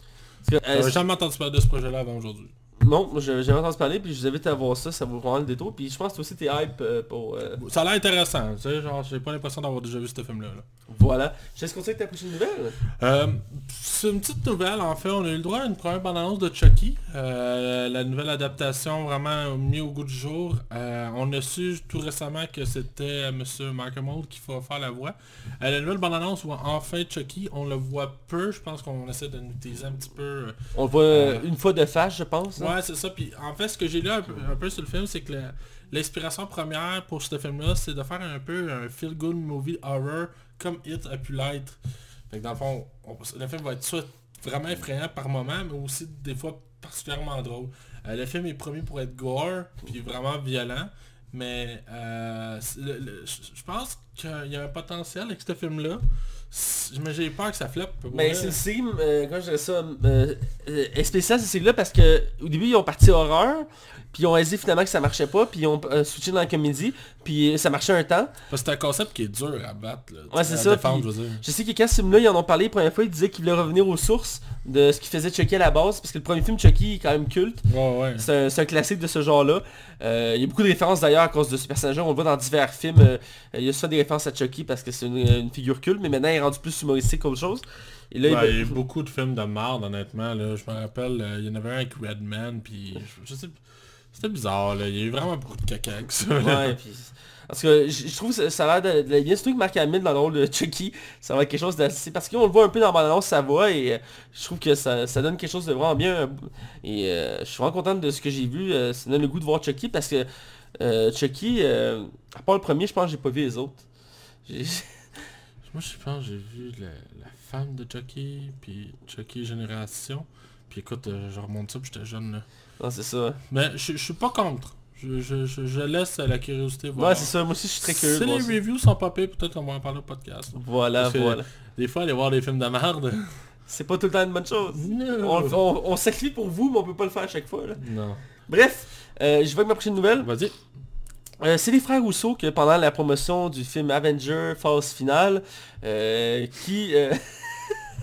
Euh,
J'avais jamais entendu parler de ce projet-là avant aujourd'hui.
Non, j'avais entendu parler, puis je vous invite à voir ça, ça vaut vraiment le détour. Puis je pense que toi aussi t'es hype euh, pour... euh,
Ça a l'air intéressant, tu sais, genre j'ai pas l'impression d'avoir déjà vu ce film-là. là.
Voilà. Je laisse continuer avec ta prochaine nouvelle?
Euh, c'est une petite nouvelle, en fait, on a eu le droit à une première bande-annonce de Chucky, la nouvelle adaptation vraiment mise au goût du jour. On a su tout récemment que c'était Monsieur Mark Hamill qui va faire la voix. La nouvelle bande-annonce voit enfin Chucky, on le voit peu, je pense qu'on essaie de nous teaser un petit peu.
On le voit une fois de face, je pense.
Ouais, c'est ça. Puis en fait, ce que j'ai lu un peu, sur le film, c'est que l'inspiration première pour ce film-là, c'est de faire un peu un feel-good movie horror comme It a pu l'être. Fait que dans le fond, on- le film va être soit vraiment effrayant par moment, mais aussi des fois particulièrement drôle. Euh, le film est promis pour être gore, puis vraiment violent. Mais euh, je pense qu'il y a un potentiel avec ce film-là. J'ai peur que ça floppe.
Mais
vrai.
c'est une série, euh, quand je dirais ça, euh, euh, spéciale cette série-là parce que au début ils ont parti horreur, puis ils ont dit finalement que ça marchait pas, puis ils ont euh, switché dans la comédie, puis ça marchait un temps.
Parce que c'est un concept qui est dur à battre. Là,
Ouais, c'est
à
ça,
défendre,
puis-
je veux dire.
Je sais que quand ce film-là, ils en ont parlé la première fois, ils disaient qu'ils voulaient revenir aux sources de ce qui faisait Chucky à la base, parce que le premier film Chucky est quand même culte.
Ouais, ouais.
C'est un, c'est un classique de ce genre-là. Euh, il y a beaucoup de références d'ailleurs à cause de ce personnage-là. On le voit dans divers films. Euh, il y a souvent des références à Chucky parce que c'est une, une figure culte, mais maintenant il est rendu plus humoristique qu'autre chose. Et là, il
Ouais,
va-
il y a eu beaucoup de films de merde, honnêtement. Là. Je me rappelle, euh, il y en avait un avec Redman, puis je, je sais... C'était bizarre, là. Il y a eu vraiment beaucoup de caca avec ça. là.
Ouais, puis... Parce que je trouve que ça, ça a l'air de, de bien. Surtout que Mark Hamill dans le rôle de Chucky, ça va être quelque chose d'assez... Parce qu'on le voit un peu dans la bande-annonce, sa voix, et euh, je trouve que ça, ça donne quelque chose de vraiment bien. Et euh, je suis vraiment content de ce que j'ai vu. euh, ça donne le goût de voir Chucky, parce que euh, Chucky, euh, à part le premier, je pense que j'ai pas vu les autres.
Moi, je pense que j'ai vu la, la femme de Chucky, puis Chucky Génération. Puis écoute, euh, je remonte ça, puis j'étais jeune, là.
Non, c'est ça.
Mais je, je suis pas contre. Je, je, je, laisse la curiosité voir.
Ouais, c'est ça. Moi aussi, je suis très curieux
Si les
ça.
reviews sont pas pires, peut-être qu'on va en parler au podcast.
Voilà, voilà.
Des fois, aller voir des films de merde.
C'est pas tout le temps une bonne chose. On, on, on sacrifie pour vous, mais on peut pas le faire à chaque fois. là.
Non.
Bref, euh, je vais avec ma prochaine nouvelle.
Vas-y.
Euh, c'est les frères Rousseau que pendant la promotion du film Avenger Phase Finale, euh, qui...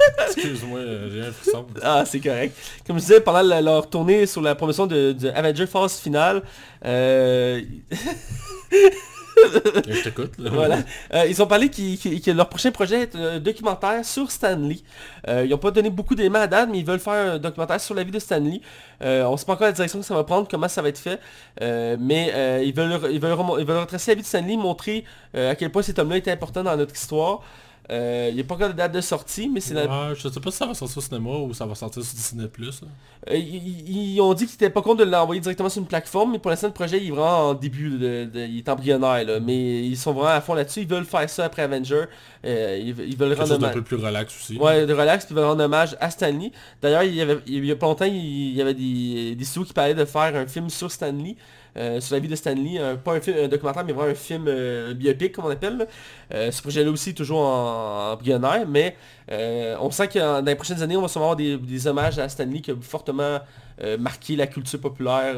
euh,
Excuse-moi, euh, j'ai un frisson.
ah, c'est correct. Comme je disais, pendant la- leur tournée sur la promotion de, de Avenger Phase Finale, euh,
Je t'écoute. là.
voilà. Euh, ils ont parlé que leur prochain projet est un documentaire sur Stanley. Euh, ils n'ont pas donné beaucoup d'éléments à date, mais ils veulent faire un documentaire sur la vie de Stanley. Euh, on ne sait pas encore la direction que ça va prendre, comment ça va être fait. Euh, mais euh, ils, veulent, ils, veulent ils veulent retracer la vie de Stanley, montrer euh, à quel point cet homme-là était important dans notre histoire. Euh, Il n'y a pas encore de date de sortie, mais c'est la-
je sais pas si ça va sortir au cinéma ou ça va sortir sur Disney+.
Euh, ils, ils ont dit qu'ils n'étaient pas contre de l'envoyer directement sur une plateforme, mais pour l'instant le projet il est vraiment en début, de, de- il est embryonnaire, là, mais ils sont vraiment à fond là-dessus, ils veulent faire ça après Avenger, Euh, ils, ils veulent rendre hommage,
peu plus relax aussi.
ouais, de relax, puis ils veulent rendre hommage à Stanley. D'ailleurs, il y avait, il y a pas longtemps, il y avait des, des studios qui parlaient de faire un film sur Stanley, euh, sur la vie de Stanley, pas un film documentaire, mais vraiment un film euh, biopic, comme on appelle. Euh, ce projet-là aussi, toujours en, en mais on sent que dans les prochaines années, on va sûrement avoir des, hommages à Stanley qui a fortement marqué la culture populaire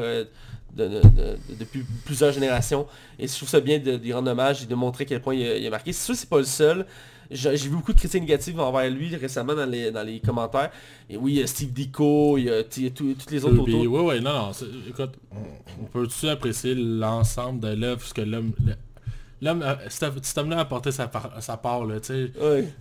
de- de- de- depuis plusieurs générations. Et je trouve ça bien de, rendre hommage et de montrer à quel point il a, marqué. C'est sûr c'est pas le seul. J'ai vu beaucoup de critiques négatives envers lui récemment dans les, dans les commentaires. Et oui, il y a Steve Dico, il y a, tous les autres autour.
ouais, ouais, non, Écoute, on, peut-tu apprécier l'ensemble de l'œuvre, parce que l'homme... L'homme, euh, cet homme- cet homme-là a apporté sa part, sa part là, tu sais.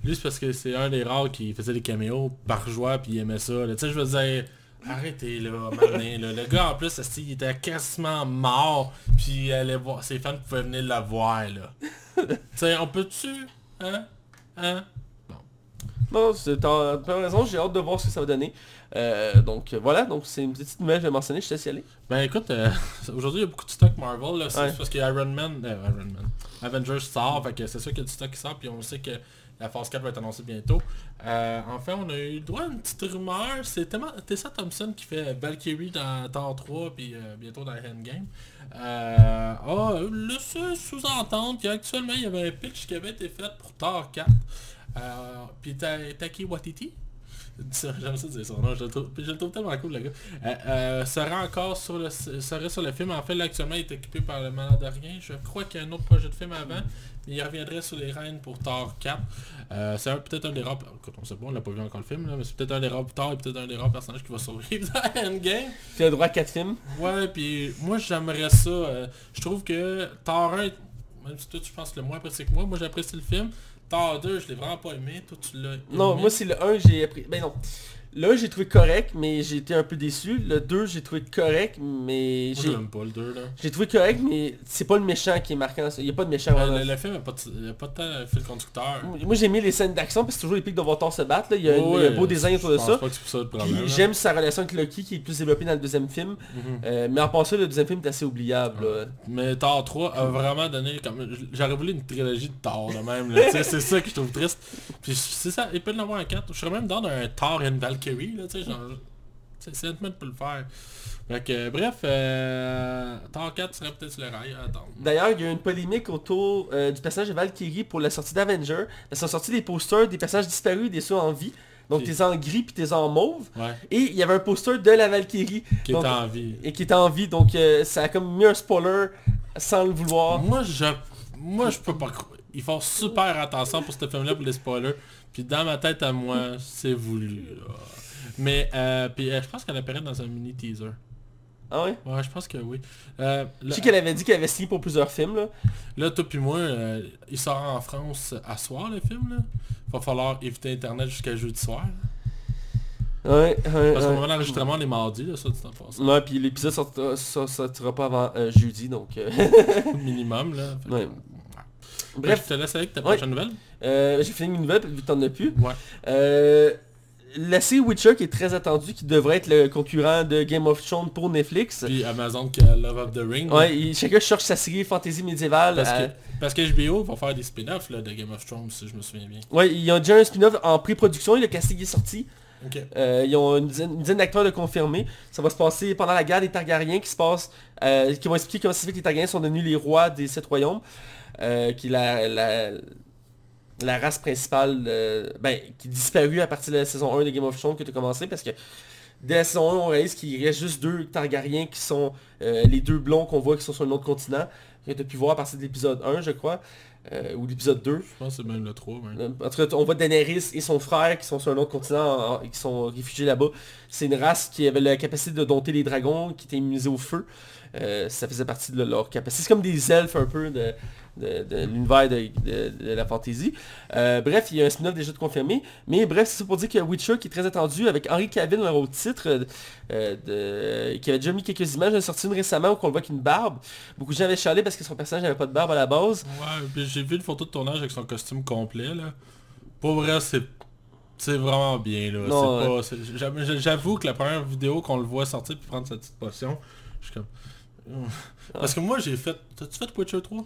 Lui, c'est parce que c'est un des rares qui faisait des caméos par joie, puis il aimait ça. Tu sais, je veux dire, arrêtez, là, maintenant, là. Le gars, en plus, il était quasiment mort, puis il allait voir, ses fans pouvaient venir le voir, là. tu sais, on peut-tu, hein, hein,
Non, c'est- t'as raison, j'ai hâte de voir ce que ça va donner. Euh, donc euh, voilà, donc c'est une petite nouvelle que je vais mentionner, je te laisse y aller.
Ben écoute, euh, aujourd'hui il y a beaucoup de stock Marvel, là, c'est
Ouais.
parce que Iron Man, euh, Iron Man, Avengers sort, fait que c'est sûr qu'il y a du stock qui sort, puis on sait que la phase 4 va être annoncée bientôt. Euh, enfin, on a eu le droit à une petite rumeur, c'est Tessa Thompson qui fait Valkyrie dans Thor 3, puis euh, bientôt dans Endgame. Euh, ah, laissé sous-entendre qu'actuellement il y avait un pitch qui avait été fait pour Thor 4. Euh, puis Ta- Taki Watiti, J'aime ça dire son nom, je le trouve, je le trouve tellement cool le gars. Euh, euh, serait encore sur le, serait sur le film. En fait, là, actuellement, il est occupé par le Mandarien. Je crois qu'il y a un autre projet de film avant. Il reviendrait sur les reines pour Thor 4. Euh, c'est peut-être un des rares... Écoute, on sait pas, on l'a pas vu encore le film, là, mais c'est peut-être un des rares Thor et peut-être un des rares personnages qui va survivre dans Endgame.
Tu as le droit à 4 films.
Ouais, puis moi j'aimerais ça. euh, je trouve que Thor 1, même si toi tu penses le moins apprécié que moi, moi j'apprécie le film. Thor 2, je l'ai vraiment pas aimé. Toi tu l'as aimé.
Non, moi c'est le 1 que j'ai appris. Ben non. Le 1 j'ai trouvé correct, mais j'ai été un peu déçu. Le 2 j'ai trouvé correct, mais j'ai
l'aime pas le 2 là.
j'ai trouvé correct, mais c'est pas le méchant qui est marquant. Il n'y a pas de méchant.
Ben, le, le film n'a pas, de- a pas de temps fil conducteur.
Moi j'ai aimé les scènes d'action parce que c'est toujours épique de voir Thor se battre. là. Il, y a,
Ouais,
un beau design autour de ça.
là.
j'aime sa relation avec Loki qui est plus développée dans le deuxième film.
Mhm.
Euh, mais en passant, le deuxième film est assez oubliable. là.
Mais Thor 3 a vraiment donné comme j'aurais voulu une trilogie de Thor de même là, c'est ça que je trouve triste. Puis c'est ça, il peut y en avoir un 4. Je serais même dans un Thor et une Valkyrie là, tu sais genre Sandman peut le faire. Fait que bref, euh, Thor 4 serait peut-être sur le rail à attendre.
D'ailleurs, il y a eu une polémique autour euh, du personnage de Valkyrie pour la sortie d'Avenger. Ils sont sortis des posters des personnages disparus et des ceux en vie. Donc t'es en gris puis t'es en mauve.
Ouais,
Et il y avait un poster de la Valkyrie
qui
Donc-
est en vie.
et qui était en vie. Donc euh, ça a comme mis un spoiler sans le vouloir.
Moi je moi je peux pas croire. Ils font super attention pour ce film-là pour les spoilers. Puis dans ma tête à moi, c'est voulu. là. Mais euh, puis euh, je pense qu'elle apparaît dans un mini teaser.
Ah ouais?
Ouais, je pense que oui. Euh,
Je sais qu'elle avait dit qu'elle avait signé pour plusieurs films. Là.
là, toi puis moi, euh, il sort en France à soir le film. Là. Va falloir éviter Internet jusqu'à jeudi soir. là.
Ouais, ouais,
Parce qu'au moment d'enregistrement, les mardis, là, ça tu t'en passes.
Ouais, puis l'épisode sortira, sortira pas avant euh, jeudi, donc...
Minimum, là. Que-
Ouais.
Bref, je te laisse avec ta
Ouais.
prochaine nouvelle.
euh, j'ai fini une nouvelle, vu que t'en as plus.
Ouais.
Euh, la série Witcher qui est très attendue, qui devrait être le concurrent de Game of Thrones pour Netflix.
Puis Amazon qui a Love of the Ring.
Ouais, et chacun cherche sa série fantasy médiévale.
Parce
à-
que, parce que HBO va faire des spin-offs de Game of Thrones, si je me souviens bien.
Ouais, il y a déjà un spin-off en pré-production le casting est sorti. Euh, ils ont une dizaine, d'acteurs de confirmés. Ça va se passer pendant la guerre des Targaryens qui se passe, euh, qui vont expliquer comment ça fait que les Targaryens sont devenus les rois des sept royaumes, euh, qui est la, la, la race principale, ben, qui disparut à partir de la saison 1 de Game of Thrones que tu as commencé parce que dès la saison 1 on réalise qu'il reste juste deux Targaryens qui sont euh, les deux blonds qu'on voit qui sont sur un autre continent, que tu as pu voir à partir de l'épisode 1 je crois, euh, ou l'épisode 2.
Je pense que c'est même le 3. mais-
Euh, En tout cas, on voit Daenerys et son frère qui sont sur un autre continent en- en- et qui sont réfugiés là-bas. C'est une race qui avait la capacité de dompter les dragons, qui était immunisée au feu. Euh, ça faisait partie de leur capacité. C'est comme des elfes un peu de, de- de l'univers de, la fantasy. Euh, bref, il y a un spin-off déjà de confirmé. Mais bref, c'est ça pour dire que Witcher qui est très attendu avec Henry Cavill dans le titre, euh, euh, de- qui avait déjà mis quelques images, il a sorti une récemment où on le voit avec une barbe. Beaucoup de gens avaient chialé parce que son personnage n'avait pas de barbe à la base.
Ouais, puis j'ai vu une photo de tournage avec son costume complet là. Pour vrai, c'est c'est vraiment bien là.
Non,
C'est pas- c'est- j'avoue- J'avoue que la première vidéo qu'on le voit sortir puis prendre sa petite potion, je suis comme. Parce que moi j'ai fait. T'as-tu fait Witcher 3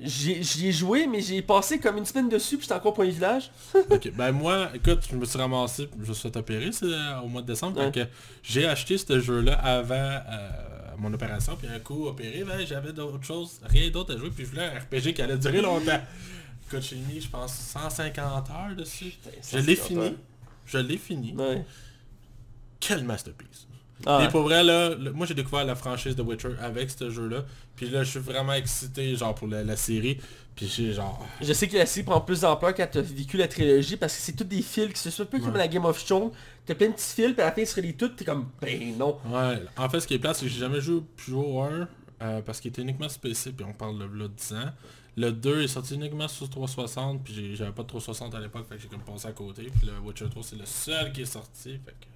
J'y ai joué, mais j'ai passé comme une semaine dessus, puis j'étais encore point village.
ok, ben moi, écoute, je me suis ramassé, je me suis fait opérer euh, au mois de décembre,
Ouais.
que j'ai acheté ce jeu-là avant euh, mon opération, puis un coup opéré, ben, j'avais d'autres choses, rien d'autre à jouer, puis je voulais un RPG qui allait durer longtemps. Écoute, j'ai mis, je pense, 150 heures dessus. Je l'ai fini. Je l'ai fini.
Ouais.
Quel masterpiece.
Ah,
Et pour vrai, là, le- moi j'ai découvert la franchise de Witcher avec ce jeu-là. Puis là, je suis vraiment excité, genre, pour la, la série. Puis j'ai genre...
Je sais que la série prend plus d'ampleur quand tu as vécu la trilogie parce que c'est tous des fils qui se sont un peu comme
Ouais.
la Game of Thrones. T'as plein de petits fils, puis à la fin ils se relient toutes, t'es comme ben non.
Ouais, en fait, ce qui est plat, c'est que j'ai jamais joué plus au 1 euh, parce qu'il était uniquement sur PC, puis on parle de là 10 ans. Le 2 est sorti uniquement sur 360, puis j'avais pas de 360 à l'époque, fait que j'ai comme passé à côté. Puis le Witcher 3, c'est le seul qui est sorti, fait que...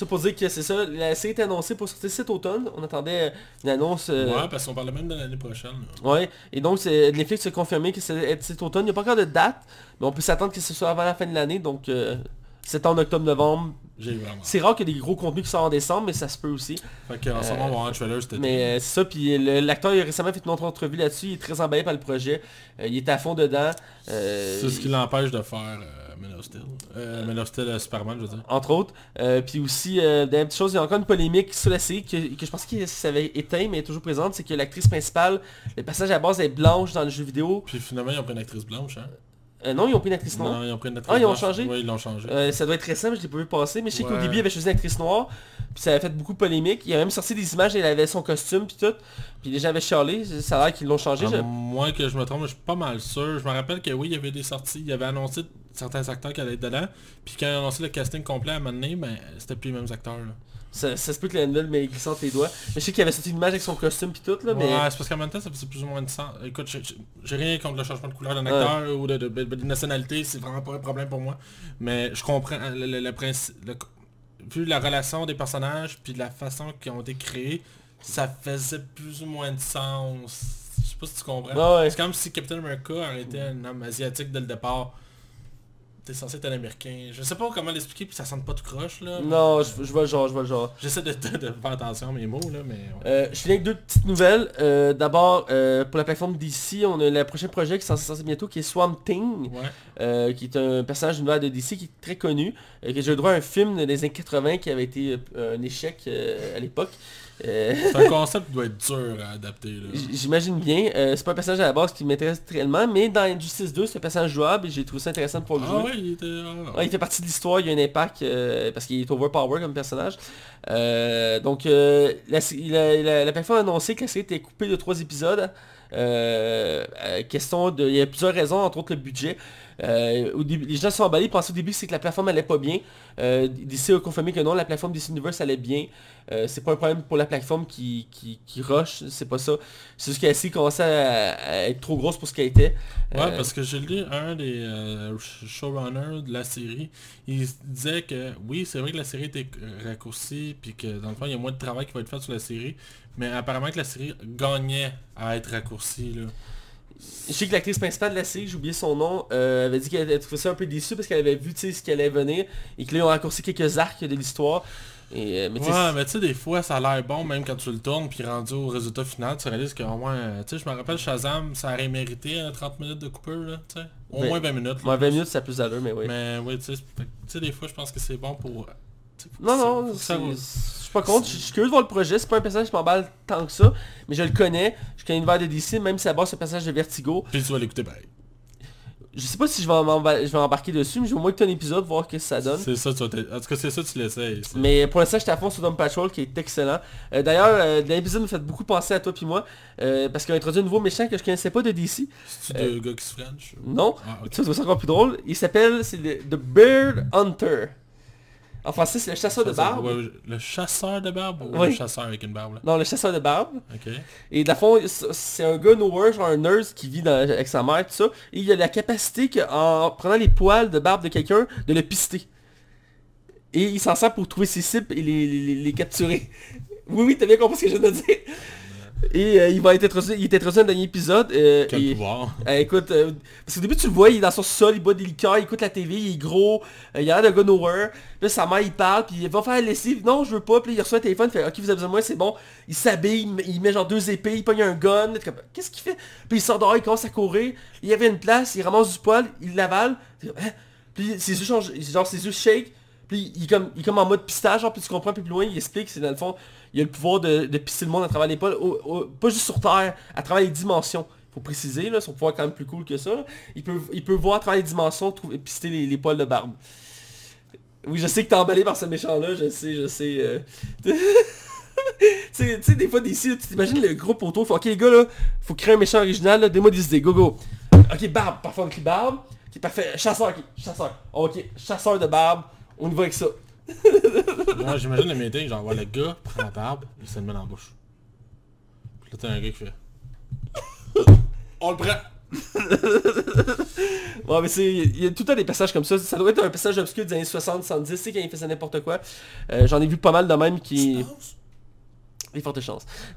Ça pour dire que c'est ça, la série est annoncée pour sortir cet automne. On attendait une annonce. euh,
Ouais, parce qu'on parlait même de l'année prochaine. là.
Ouais, et donc Netflix a confirmé que c'est cet automne. Il n'y a pas encore de date, mais on peut s'attendre que ce soit avant la fin de l'année, donc euh, septembre, octobre, novembre. C'est rare qu'il y ait des gros contenus qui sortent en décembre, mais ça se peut aussi.
Fait que en ce moment, on va avoir un trailer, c'était...
Mais euh, c'est ça, puis l'acteur il a récemment fait une autre entrevue là-dessus, il est très emballé par le projet, Euh, il est à fond dedans. Euh,
C'est ce qui l'empêche de faire euh, Man of Steel. Euh, Man of Steel, euh, Superman, je veux dire.
entre autres. Euh, puis aussi, euh, dernière petite chose, il y a encore une polémique sur la série que, que je pense que ça avait éteint, mais est toujours présente, c'est que l'actrice principale, le passage à la base est blanche dans le jeu vidéo.
Puis finalement, ils ont pris une actrice blanche, hein.
Euh, non, ils ont pris une actrice noire.
Non, ils ont pris une actrice
Ah, ils ont changé?
Oui, ils l'ont changé.
Euh, ça doit être récent, mais je l'ai pas vu passer. Mais je sais qu'au début, il avait choisi une actrice noire. Puis ça avait fait beaucoup de polémique. Il a même sorti des images, elle avait son costume puis tout. Puis les gens avaient chialé. Ça a l'air qu'ils l'ont changé. Je-
moins que je me trompe, je suis pas mal sûr. Je me rappelle que oui, il y avait des sorties. Il avait annoncé certains acteurs qui allaient être dedans. Puis quand il a annoncé le casting complet à un moment donné, ben, c'était plus les mêmes acteurs. Là.
Ça, ça se peut que la nouvelle mais glissante les doigts. Mais je sais qu'il avait sorti une image avec son costume puis tout là. Mais
Ouais, c'est parce qu'en même temps, ça faisait plus ou moins de sens. Écoute, j'ai- rien contre le changement de couleur d'un
Ouais.
acteur ou de, de, de- de nationalité, c'est vraiment pas un problème pour moi. Mais je comprends le, le- le principe. vu la relation des personnages, puis la façon qu'ils ont été créés, ça faisait plus ou moins de sens. Je sais pas si tu comprends.
Ouais, ouais.
C'est comme si Captain America aurait été un homme asiatique dès le départ. T'es censé être un américain. Je sais pas comment l'expliquer, puis ça sonne pas tout croche là.
non, je, je vois le genre, je vois le genre.
J'essaie de, de- de faire attention à mes mots là, mais...
Euh, je finis avec deux petites nouvelles. Euh, D'abord, euh, pour la plateforme DC, on a le prochain projet qui est censé bientôt, qui est Swamp Thing,
Ouais.
qui est un personnage d'une de DC qui est très connu, que j'ai eu droit à un film des années 80 qui avait été un échec à l'époque. Euh,
C'est un concept qui doit être dur à adapter
J'imagine bien. Euh, c'est pas un personnage à la base qui m'intéresse réellement, mais dans Injustice 2, c'est un personnage jouable et j'ai trouvé ça intéressant de pouvoir le
Ah
jouer.
ouais, il était... ah,
Ouais, il fait partie de l'histoire, il y a un impact euh, parce qu'il est overpower comme personnage. Euh, donc la, la, la- la plateforme a annoncé que la série était coupée de trois épisodes. Euh, question de. Il y a plusieurs raisons, entre autres le budget. Euh, au début, les gens se sont emballés, ils pensaient au début que c'est que la plateforme allait pas bien. Euh, DC a confirmé que non, la plateforme DC Universe allait bien. Euh, c'est pas un problème pour la plateforme qui, qui, qui rush, c'est pas ça. C'est juste qu'elle a commençait à, à être trop grosse pour ce qu'elle était.
Ouais,
Euh,
parce que j'ai lu un des euh, sh- showrunners de la série, il disait que oui, c'est vrai que la série était euh, raccourcie, puis que dans le fond, il y a moins de travail qui va être fait sur la série, mais apparemment que la série gagnait à être raccourcie, là.
Je sais que l'actrice principale de la série, j'ai oublié son nom, euh, avait dit qu'elle avait trouvé ça un peu déçue parce qu'elle avait vu ce qui allait venir et que là ils ont raccourci quelques arcs de l'histoire. Et, euh, mais
Ouais, mais tu sais, des fois, ça a l'air bon, même quand tu le tournes, puis rendu au résultat final, tu réalises qu'au moins, euh, tu sais, je me rappelle Shazam, ça aurait mérité euh, 30 minutes de coupure, là, tu sais. Au
Ben,
moins 20 minutes. là.
moi, 20 minutes ça a plus d'allure, mais oui.
Mais oui, tu sais, que, des fois, je pense que c'est bon pour... que
Non,
ça-
non,
que ça-
suis pas contre, je suis curieux de voir le projet, c'est pas un personnage qui m'emballe tant que ça, mais je le connais, je connais l'univers de DC, même si à base c'est un personnage de Vertigo.
Puis tu vas l'écouter pareil.
Je sais pas si je vais, m'emba- je vais embarquer dessus, mais je vais au moins que un épisode, voir ce que ça donne.
C'est ça, tu vas En tout cas, c'est ça, tu l'essayes. c'est-
Mais pour l'instant, j'étais à fond sur Doom Patrol qui est excellent. Euh, D'ailleurs, euh, l'épisode me fait beaucoup penser à toi puis moi, euh, parce qu'il a introduit un nouveau méchant que je connaissais pas de DC.
C'est-tu gars qui se French?
Non,
Ah, ok.
ça c'est encore plus drôle. Il s'appelle, c'est The Bird Hunter. En français, c'est le chasseur de barbe.
Le chasseur de barbe ou
Oui.
le chasseur avec une barbe là?
Non, le chasseur de barbe. Et de la fond, c'est un gars nowhere, genre un nurse qui vit dans- avec sa mère, tout ça. Et il a la capacité que, en prenant les poils de barbe de quelqu'un, de le pister. Et il s'en sert pour trouver ses cibles et les, les- les capturer. Oui, oui, t'as bien compris ce que je viens de dire. Et euh, il va être il introduit dans le dernier épisode. euh,
Quel
et-
pouvoir.
euh, écoute, euh, parce qu'au début tu le vois, il est dans son sol, il boit des liqueurs, il écoute la TV, il est gros, il a l'air de gars nowhere. Puis là sa mère il parle, puis il va faire la lessive, non je veux pas, puis là, il reçoit un téléphone, il fait ok vous avez besoin de moi, c'est bon. Il s'habille, il met- il met genre deux épées, il pogne un gun, qu'est-ce qu'il fait? Puis il sort dehors, il commence à courir, il y avait une place, il ramasse du poil, il l'avale, Hein? puis ses yeux changent, genre ses yeux shake, puis il est comme, il comme en mode pistage, genre, puis tu comprends peu plus loin, il explique, c'est dans le fond, il a le pouvoir de, de pisser le monde à travers les poils, au- au- pas juste sur Terre, à travers les dimensions. Faut préciser, là, son pouvoir est quand même plus cool que ça. Il peut, il peut voir à travers les dimensions, trouver, pister les, les poils de barbe. Oui, je sais que t'es emballé par ce méchant-là, je sais, je sais. euh. tu sais, tu sais, des fois, d'ici, tu t'imagines le groupe autour, faut, ok les gars, là, faut créer un méchant original, là, donne-moi des idées, go go. Ok, barbe, parfois on crie barbe. Ok, parfait, chasseur, ok, chasseur. Ok, chasseur de barbe, on y va avec ça.
Moi, j'imagine le meeting, genre, ouais, le gars prend la barbe, il se le met dans la bouche. Puis là, t'as un gars qui fait... On le prend!
Ouais, mais c'est. Il y a tout le temps des passages comme ça. Ça doit être un passage obscur des années 60, 70, tu sais, quand il faisait n'importe quoi. Euh, J'en ai vu pas mal de même qui. Des fortes chances.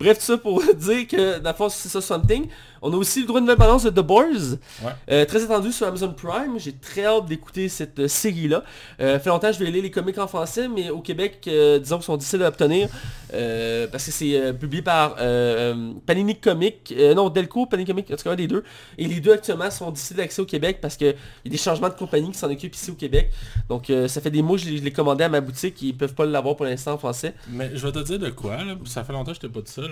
Bref, tout ça pour dire que, dans fond, c'est ça Something. On a aussi le droit de nouvelle balance de The Boys.
Ouais.
Euh, très attendu sur Amazon Prime. J'ai très hâte d'écouter cette euh, série-là. Euh, fait longtemps que je vais lire les comics en français, mais au Québec, euh, disons qu'ils sont difficiles à obtenir. parce que c'est publié par Panini Comics. non, Delco, Panini Comics, en tout cas un des deux. Et les deux actuellement sont difficiles d'accès au Québec parce qu'il y a des changements de compagnie qui s'en occupent ici au Québec. Donc ça fait des mois que je les, je les commandais à ma boutique. Ils peuvent pas l'avoir pour l'instant en français.
Mais je vais te dire de quoi, là. Ça fait longtemps que je t'ai pas dit ça, là.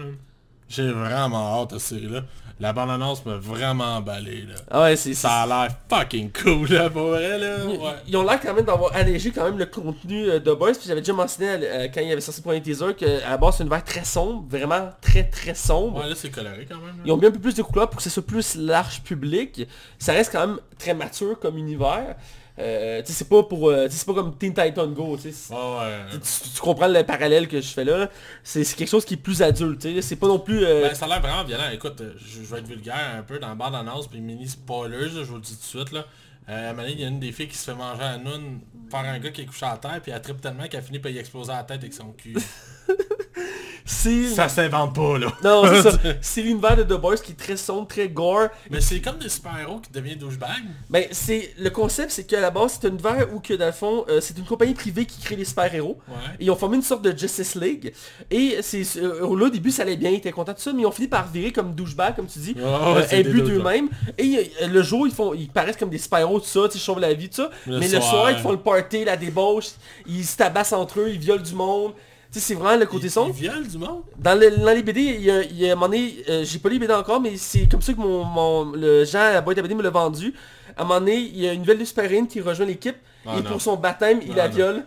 J'ai vraiment hâte à cette série-là. La bande-annonce m'a vraiment emballé, là.
Ah ouais, c'est
Ça a l'air fucking cool, là, pour vrai, là.
Ils-
Ouais.
Ils ont l'air quand même d'avoir allégé quand même le contenu euh, de Boys. Puis j'avais déjà mentionné euh, quand il avait sorti le premier teaser qu'à la base c'est un univers très sombre, vraiment très très sombre.
Ouais, là, c'est coloré quand même. là.
Ils ont mis un peu plus de couleurs pour que ce soit plus large public. Ça reste quand même très mature comme univers. Euh, tu sais, c'est pas pour. euh, c'est pas comme Teen Titan Go, tu. Tu, comprends le parallèle que je fais là. là. C'est quelque chose qui est plus adulte, tu sais. C'est pas non plus... euh,
Ben, ça a l'air vraiment violent. Écoute, euh, je, je vais être vulgaire un peu dans la bande-annonce, puis mini spoilers, je vous le dis tout de suite. Là. Euh, à il y a une des filles qui se fait manger à noun par un gars qui est couché à terre, puis elle tripe tellement qu'elle finit par y exploser la tête avec son cul.
c'est...
ça s'invente pas, là.
Non, c'est ça. C'est l'univers de The Boys qui est très sombre, très gore.
Mais c'est comme des super-héros qui deviennent douchebag.
Ben, c'est le concept, c'est qu'à la base, c'est un univers où que dans le fond, euh, c'est une compagnie privée qui crée les super-héros.
Ouais.
Et ils ont formé une sorte de Justice League. Et c'est euh, là au début ça allait bien, ils étaient contents de ça, mais ils ont fini par virer comme douchebag, comme tu dis,
Ouais,
euh,
douchebags.
d'eux-mêmes. Et euh, le jour ils font, ils paraissent comme des super-héros, tout ça, tu sais, la vie, tout ça.
Le
mais le
soir,
soir ils font le party, la débauche, ils se tabassent entre eux, ils violent du monde. Tu sais, c'est vraiment le côté sombre.
du monde.
Dans, le- dans les BD, il y a, il y a un moment donné, euh, j'ai pas lu les BD encore, mais c'est comme ça que mon, mon- le Jean à la boîte à BD me l'a vendu. À un moment donné, il y a une nouvelle super-héroïne qui rejoint l'équipe,
Ah
et
non.
pour son baptême, il
Ah
la
non.
viole.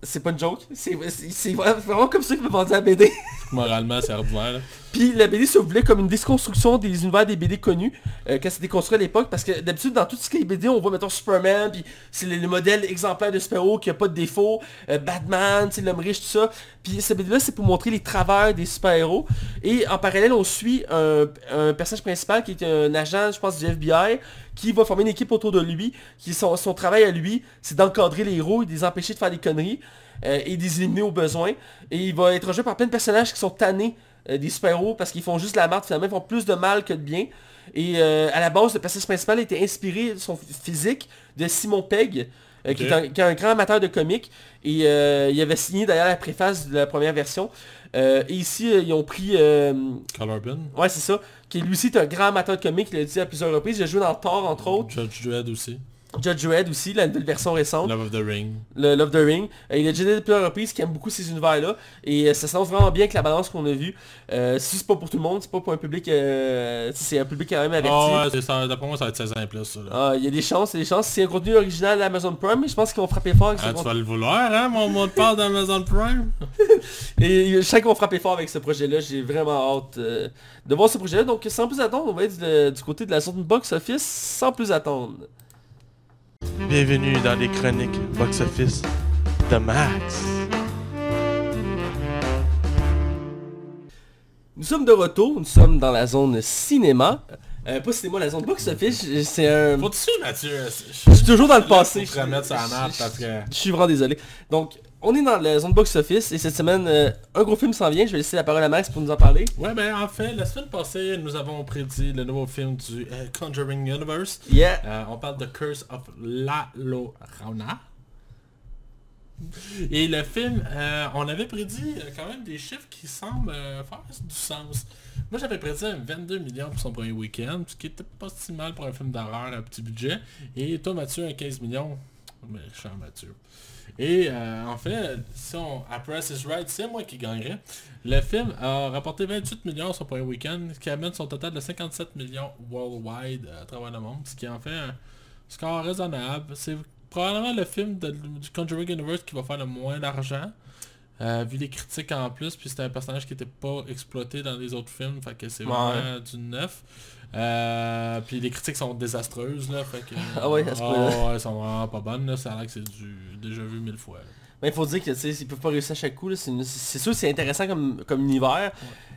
C'est pas une joke, c'est vraiment comme ça qu'il m'a vendu la BD.
Moralement, c'est ordinaire.
Puis la BD se voulait comme une déconstruction des univers des BD connus euh, quand c'était construit à l'époque parce que d'habitude dans tout ce qui est BD on voit mettons Superman puis c'est le, le modèle exemplaire de super-héros qui a pas de défaut, euh, Batman, sais, l'homme riche, tout ça. Puis cette BD là c'est pour montrer les travers des super-héros et en parallèle on suit un, personnage principal qui est un agent je pense du FBI qui va former une équipe autour de lui, qui son, travail à lui c'est d'encadrer les héros et de les empêcher de faire des conneries euh, et de les éliminer au besoin. Et il va être rejoint par plein de personnages qui sont tannés des super-héros parce qu'ils font juste la merde finalement, ils font plus de mal que de bien. Et euh, à la base, le personnage principal était inspiré de son physique de Simon Pegg, euh, qui, est un, qui est un grand amateur de comics. Et euh, il avait signé d'ailleurs la préface de la première version. Euh, et ici, euh, ils ont pris... euh,
Color Bin.
ouais, c'est ça. Qui lui aussi est un grand amateur de comics, il l'a dit à plusieurs reprises. Il a joué dans Thor, entre autres.
Judge Dredd aussi.
Judge Dredd aussi, la nouvelle version récente
Love of the Ring.
le Love the Ring. Euh, il a déjà dit plusieurs reprises qu'il aime beaucoup ces univers-là. Et euh, ça s'annonce vraiment bien avec la balance qu'on a vue. Euh, si c'est pas pour tout le monde, c'est pas pour un public... euh, c'est un public quand même averti.
Ah ouais, c'est ça. D'après moi, ça va être 16 ans et plus, ça. là.
Ah, Il y a des chances, il y a des chances. C'est un contenu original d'Amazon Prime, mais je pense qu'ils vont frapper fort avec ce
Ah, tu vas le vouloir, hein, mon mot de passe d'Amazon Prime?
Et je sais qu'ils vont frapper fort avec ce projet-là. J'ai vraiment hâte de voir ce projet-là. Donc sans plus attendre, on va être du, du côté de la de box office sans plus attendre.
Bienvenue dans les chroniques box-office de Max.
Nous sommes de retour, nous sommes dans la zone cinéma. Euh, pas cinéma, la zone box-office. C'est un...
Faut-tu, Mathieu?
Je suis toujours dans le passé. Je suis vraiment désolé. Donc, on est dans la zone box-office et cette semaine, euh, un gros film s'en vient. Je vais laisser la parole à Max pour nous en parler.
Ouais, ben en fait, la semaine passée, nous avons prédit le nouveau film du euh, Conjuring Universe.
Yeah.
Euh, on parle de Curse of La Llorona. Et le film, on avait prédit quand même des chiffres qui semblent faire du sens. Moi j'avais prédit un 22 millions pour son premier week-end, ce qui était pas si mal pour un film d'horreur à petit budget. Et toi Mathieu, un 15 millions. Méchant Mathieu. Et euh, en fait, si on, à Price is Right, c'est moi qui gagnerais. Le film a rapporté 28 millions son premier week-end, ce qui amène son total de 57 millions worldwide euh, à travers le monde, ce qui en fait un score raisonnable. C'est probablement le film de- du Conjuring Universe qui va faire le moins d'argent. euh, vu les critiques en plus, puis c'était un personnage qui était pas exploité dans les autres films, fait que c'est
Ouais.
vraiment du neuf. Euh, puis les critiques sont désastreuses là, fait que...
Ah ouais, à ce
Ah
point-là.
elles sont vraiment pas bonnes là, ça a l'air que c'est du déjà vu mille fois. là.
Mais il faut dire que tu sais, ils peuvent pas réussir à chaque coup. là. C'est sûr que c'est intéressant comme, comme univers.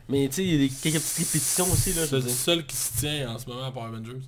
Mais tu sais, il y a des- quelques petites répétitions aussi. Là,
C'est le seul qui se tient en ce moment à part Avengers.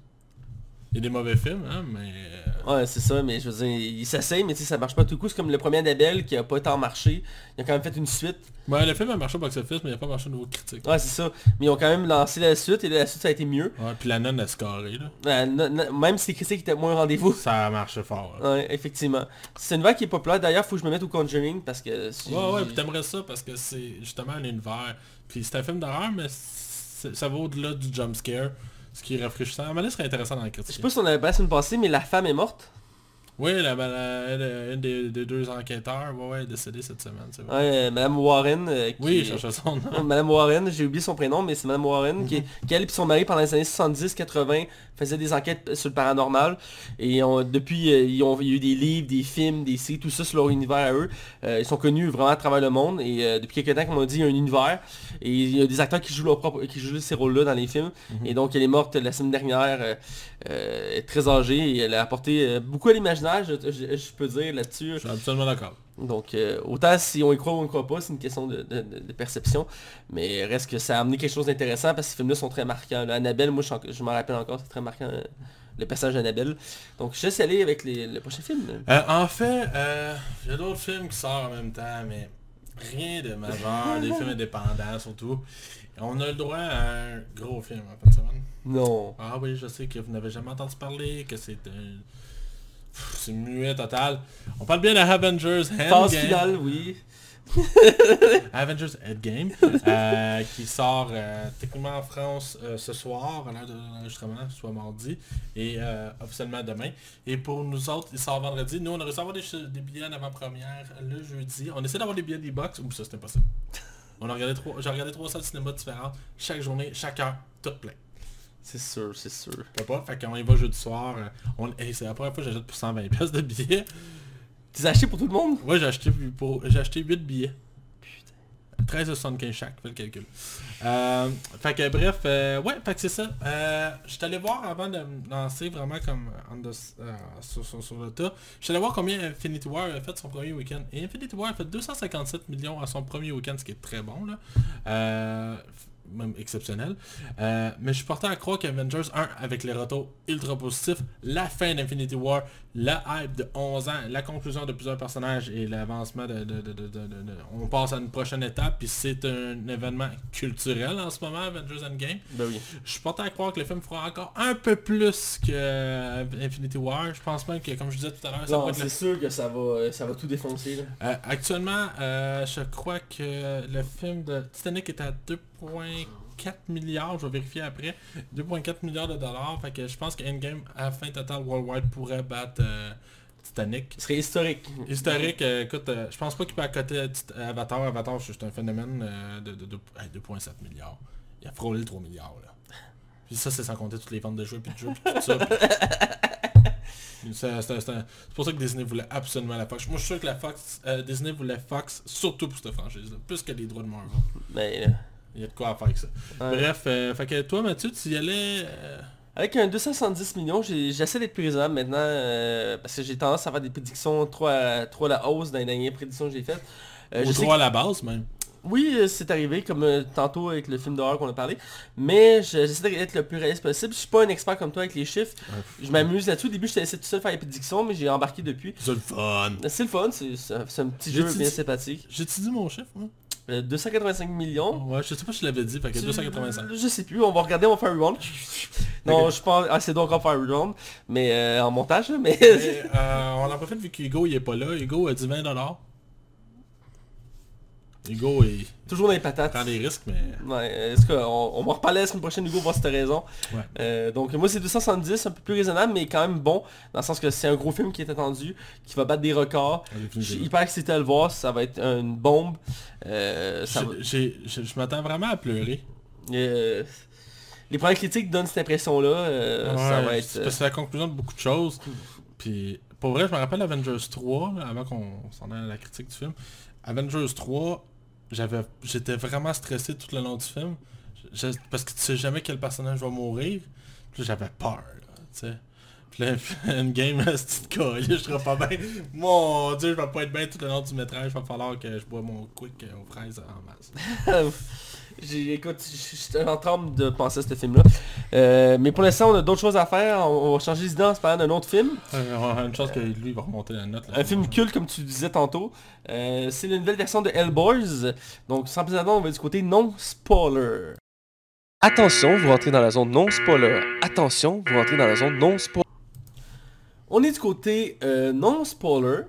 Il y a des mauvais films, hein, mais... euh,
Ouais, c'est ça, mais je veux dire, il s'essaye, mais tu sais, ça marche pas tout coup. C'est comme le premier Annabelle qui a pas tant marché. Il a quand même fait une suite.
Ouais, le film a marché au box-office, mais il a pas marché au niveau critique.
Ouais, c'est ça. Mais ils ont quand même lancé la suite et la suite ça a été mieux.
Ouais, puis la nonne a scoré, là.
Même si les critiques étaient moins rendez-vous.
Ça a marché fort. là.
Ouais, effectivement. C'est une vague qui est populaire. D'ailleurs, faut que je me mette au Conjuring parce que... si-
Ouais, ouais, puis t'aimerais ça parce que c'est justement un univers. Puis c'est un film d'horreur, mais ça va au-delà du jump scare. Ce qui est rafraîchissant. À un moment donné, ce serait intéressant dans la
Je
critique.
sais pas si on avait pas la semaine passée, mais la femme est morte.
Oui, la, la- la- une des, des deux enquêteurs, ouais, ouais, est décédée cette semaine, c'est vrai.
Ouais, euh, Madame Warren. euh, qui
Oui,
est-
je cherchais son nom.
Madame Warren, j'ai oublié son prénom, mais c'est Madame Warren qui,
Mhm.
qui, elle et son mari pendant les années 70-80 faisaient des enquêtes sur le paranormal. Et on- depuis, euh, ils ont, il y a eu des livres, des films, des séries, tout ça sur leur univers à eux. Euh, ils sont connus vraiment à travers le monde. Et euh, depuis quelques temps, comme on dit, il y a un univers. Et il y a des acteurs qui jouent leur propre, qui jouent ces rôles-là dans les films.
Mhm.
Et donc elle est morte la semaine dernière, euh, euh, est très âgée et elle a apporté euh, beaucoup à je, je- je peux dire là-dessus.
Je suis absolument d'accord.
Donc euh, autant si on y croit ou on y croit pas, c'est une question de, de- de- de perception. Mais reste que ça a amené quelque chose d'intéressant parce que ces films-là sont très marquants. là. Annabelle, moi je, m'en rappelle encore, c'est très marquant euh, le personnage d'Annabelle. Donc je laisse aller avec les, le prochain film.
Euh, en fait, il y a d'autres films qui sortent en même temps, mais rien de majeur, des films indépendants surtout. On a le droit à un gros film en fin de semaine?
Non.
Ah oui, je sais que vous n'avez jamais entendu parler, que c'est un... C'est muet total. On parle bien de Avengers
Phase
Endgame.
finale, oui.
Avengers Endgame, euh, qui sort euh, techniquement en France euh, ce soir, à l'heure de l'enregistrement, soit mardi, et euh, officiellement demain. Et pour nous autres, il sort vendredi. Nous, on a réussi à avoir des, des billets en avant-première le jeudi. On essaie d'avoir des billets d'e-box, ou ça, c'est impossible. On a regardé trois, j'ai regardé trois salles de cinéma différentes, chaque journée, chaque heure, tout plein.
C'est sûr, c'est sûr.
Peut pas, fait qu'on y va jeudi soir. euh, on, hey, c'est la première fois que j'achète pour 120 pièces de billets.
Tu les as achetés pour tout le monde?
Ouais, j'ai acheté, pour, j'ai acheté 8 billets. 13,75 chaque, fais le calcul. Euh, fait que bref, euh, ouais, fait que c'est ça. Euh, je suis allé voir avant de me lancer vraiment comme the- sur, sur- sur le tas. Je suis allé voir combien Infinity War a fait son premier week-end. Et Infinity War a fait 257 millions à son premier week-end, ce qui est très bon là. Euh, même exceptionnel. Euh, mais je suis porté à croire qu'Avengers 1, avec les retours ultra positifs, la fin d'Infinity War, la hype de 11 ans, la conclusion de plusieurs personnages et l'avancement de, de- de- de- On passe à une prochaine étape, puis c'est un événement culturel en ce moment, Avengers Endgame.
Ben oui.
Je suis porté à croire que le film fera encore un peu plus que euh, Infinity War. Je pense même que, comme je disais tout à l'heure, ça va être
c'est sûr que ça va, ça va tout défoncer. Là.
euh, actuellement, euh, je crois que le film de Titanic est à 2.4 milliards, je vais vérifier après. 2.4 milliards de dollars, fait que je pense que Endgame à fin totale worldwide pourrait battre euh, Titanic.
Ce serait historique.
Historique, euh, écoute, euh, je pense pas qu'il peut accoter Avatar. Avatar, c'est juste un phénomène de, de- de- hey, 2.7 milliards. Il a frôlé le 3 milliards là. Puis ça, c'est sans compter toutes les ventes de jeux, puis de jeux, puis tout ça. puis- C'est pour ça que Disney voulait absolument la Fox. Moi, je suis sûr que la Fox, euh, Disney voulait Fox, surtout pour cette franchise-là, plus que les droits de Marvel.
Mais, euh,
Il y a de quoi à faire avec ça.
ouais.
Bref, euh, fait que toi, Mathieu, tu y allais... euh,
Avec un 270 millions, j'essaie d'être raisonnable maintenant euh, parce que j'ai tendance à faire des prédictions trop à, trop à la hausse dans les dernières prédictions que j'ai faites. Je sais
droit à la base, même.
Oui, c'est arrivé, comme tantôt avec le film d'horreur qu'on a parlé, mais je- j'essaie d'être le plus réaliste possible. Je suis pas un expert comme toi avec les chiffres. Je m'amuse là-dessus. Au début, je laissé tout seul faire les prédictions, mais j'ai embarqué depuis.
C'est le fun.
C'est le fun, c'est un, petit jeu bien sympathique.
J'ai-tu dit mon chiffre, moi?
Euh, 285 millions.
Ouais, je sais pas si je l'avais dit, fait que
Tu-
285.
Je sais plus, on va regarder, on va faire un reround. Non, je pense assez donc encore faire un reround, mais euh, en montage, là, mais...
Mais, euh, on en profite vu qu'Hugo il est pas là. Hugo a dit 20$. Hugo il
Toujours dans les patates.
prend des risques, mais...
Ouais, est-ce qu'on on va reparler la semaine prochaine, Hugo, voir si t'as raison.
Ouais.
Euh, donc moi c'est 270, un peu plus raisonnable, mais quand même bon, dans le sens que c'est un gros film qui est attendu, qui va battre des records. Je suis hyper excité à le voir, ça va être une bombe. Euh, ça va-
Je m'attends vraiment à pleurer.
euh, les premières critiques donnent cette impression-là, euh, ça va être...
c'est parce que c'est la conclusion de beaucoup de choses. Puis, pour vrai, je me rappelle Avengers 3, là, avant qu'on s'en aille à la critique du film. Avengers 3, j'avais, j'étais vraiment stressé tout le long du film. Je- parce que tu sais jamais quel personnage va mourir. J'avais peur, là, tu sais. Puis là, une game, c'est petite colle, je serais pas bien. Mon dieu, je vais pas être bien tout le long du métrage. Il va falloir que je bois mon quick euh, aux fraises en masse.
J'ai- Écoute, j'étais en train de penser à ce film-là. Euh, mais pour l'instant, on a d'autres choses à faire. On, on va changer d'idée en se parlant d'un autre film.
Euh, on a une chance que lui, il va remonter la note. là.
Un film culte, comme tu disais tantôt. Euh, c'est la nouvelle version de Hellboys. Donc, sans plus attendre, on va du côté non-spoiler.
Attention, vous rentrez dans la zone non spoiler. Attention, vous rentrez dans la zone non spoiler.
On est du côté euh, non-spoiler.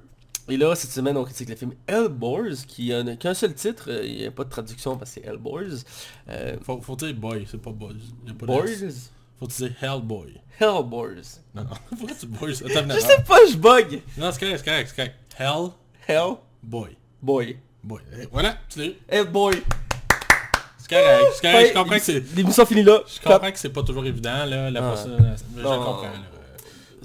Et là, cette semaine, on critique le film Hellboys, qui a qu'un seul titre. Euh, Il n'y a pas de traduction parce que c'est Hellboys. Euh,
Faut, faut dire boy, c'est pas boys. Y a pas
Boys?
Faut dire Hellboy.
Hellboys.
Non, non. Pourquoi tu boys? Attends,
Je sais pas, je bug.
Non, c'est correct, c'est correct, c'est correct. Hellboy.
Hellboy.
Boy. Eh, Voilà, tu l'as eu.
Hellboy.
C'est correct, c'est correct. Je comprends que c'est...
L'émission finit là.
Je comprends que c'est pas toujours évident, là, la
Ah.
personne... Je comprends, là.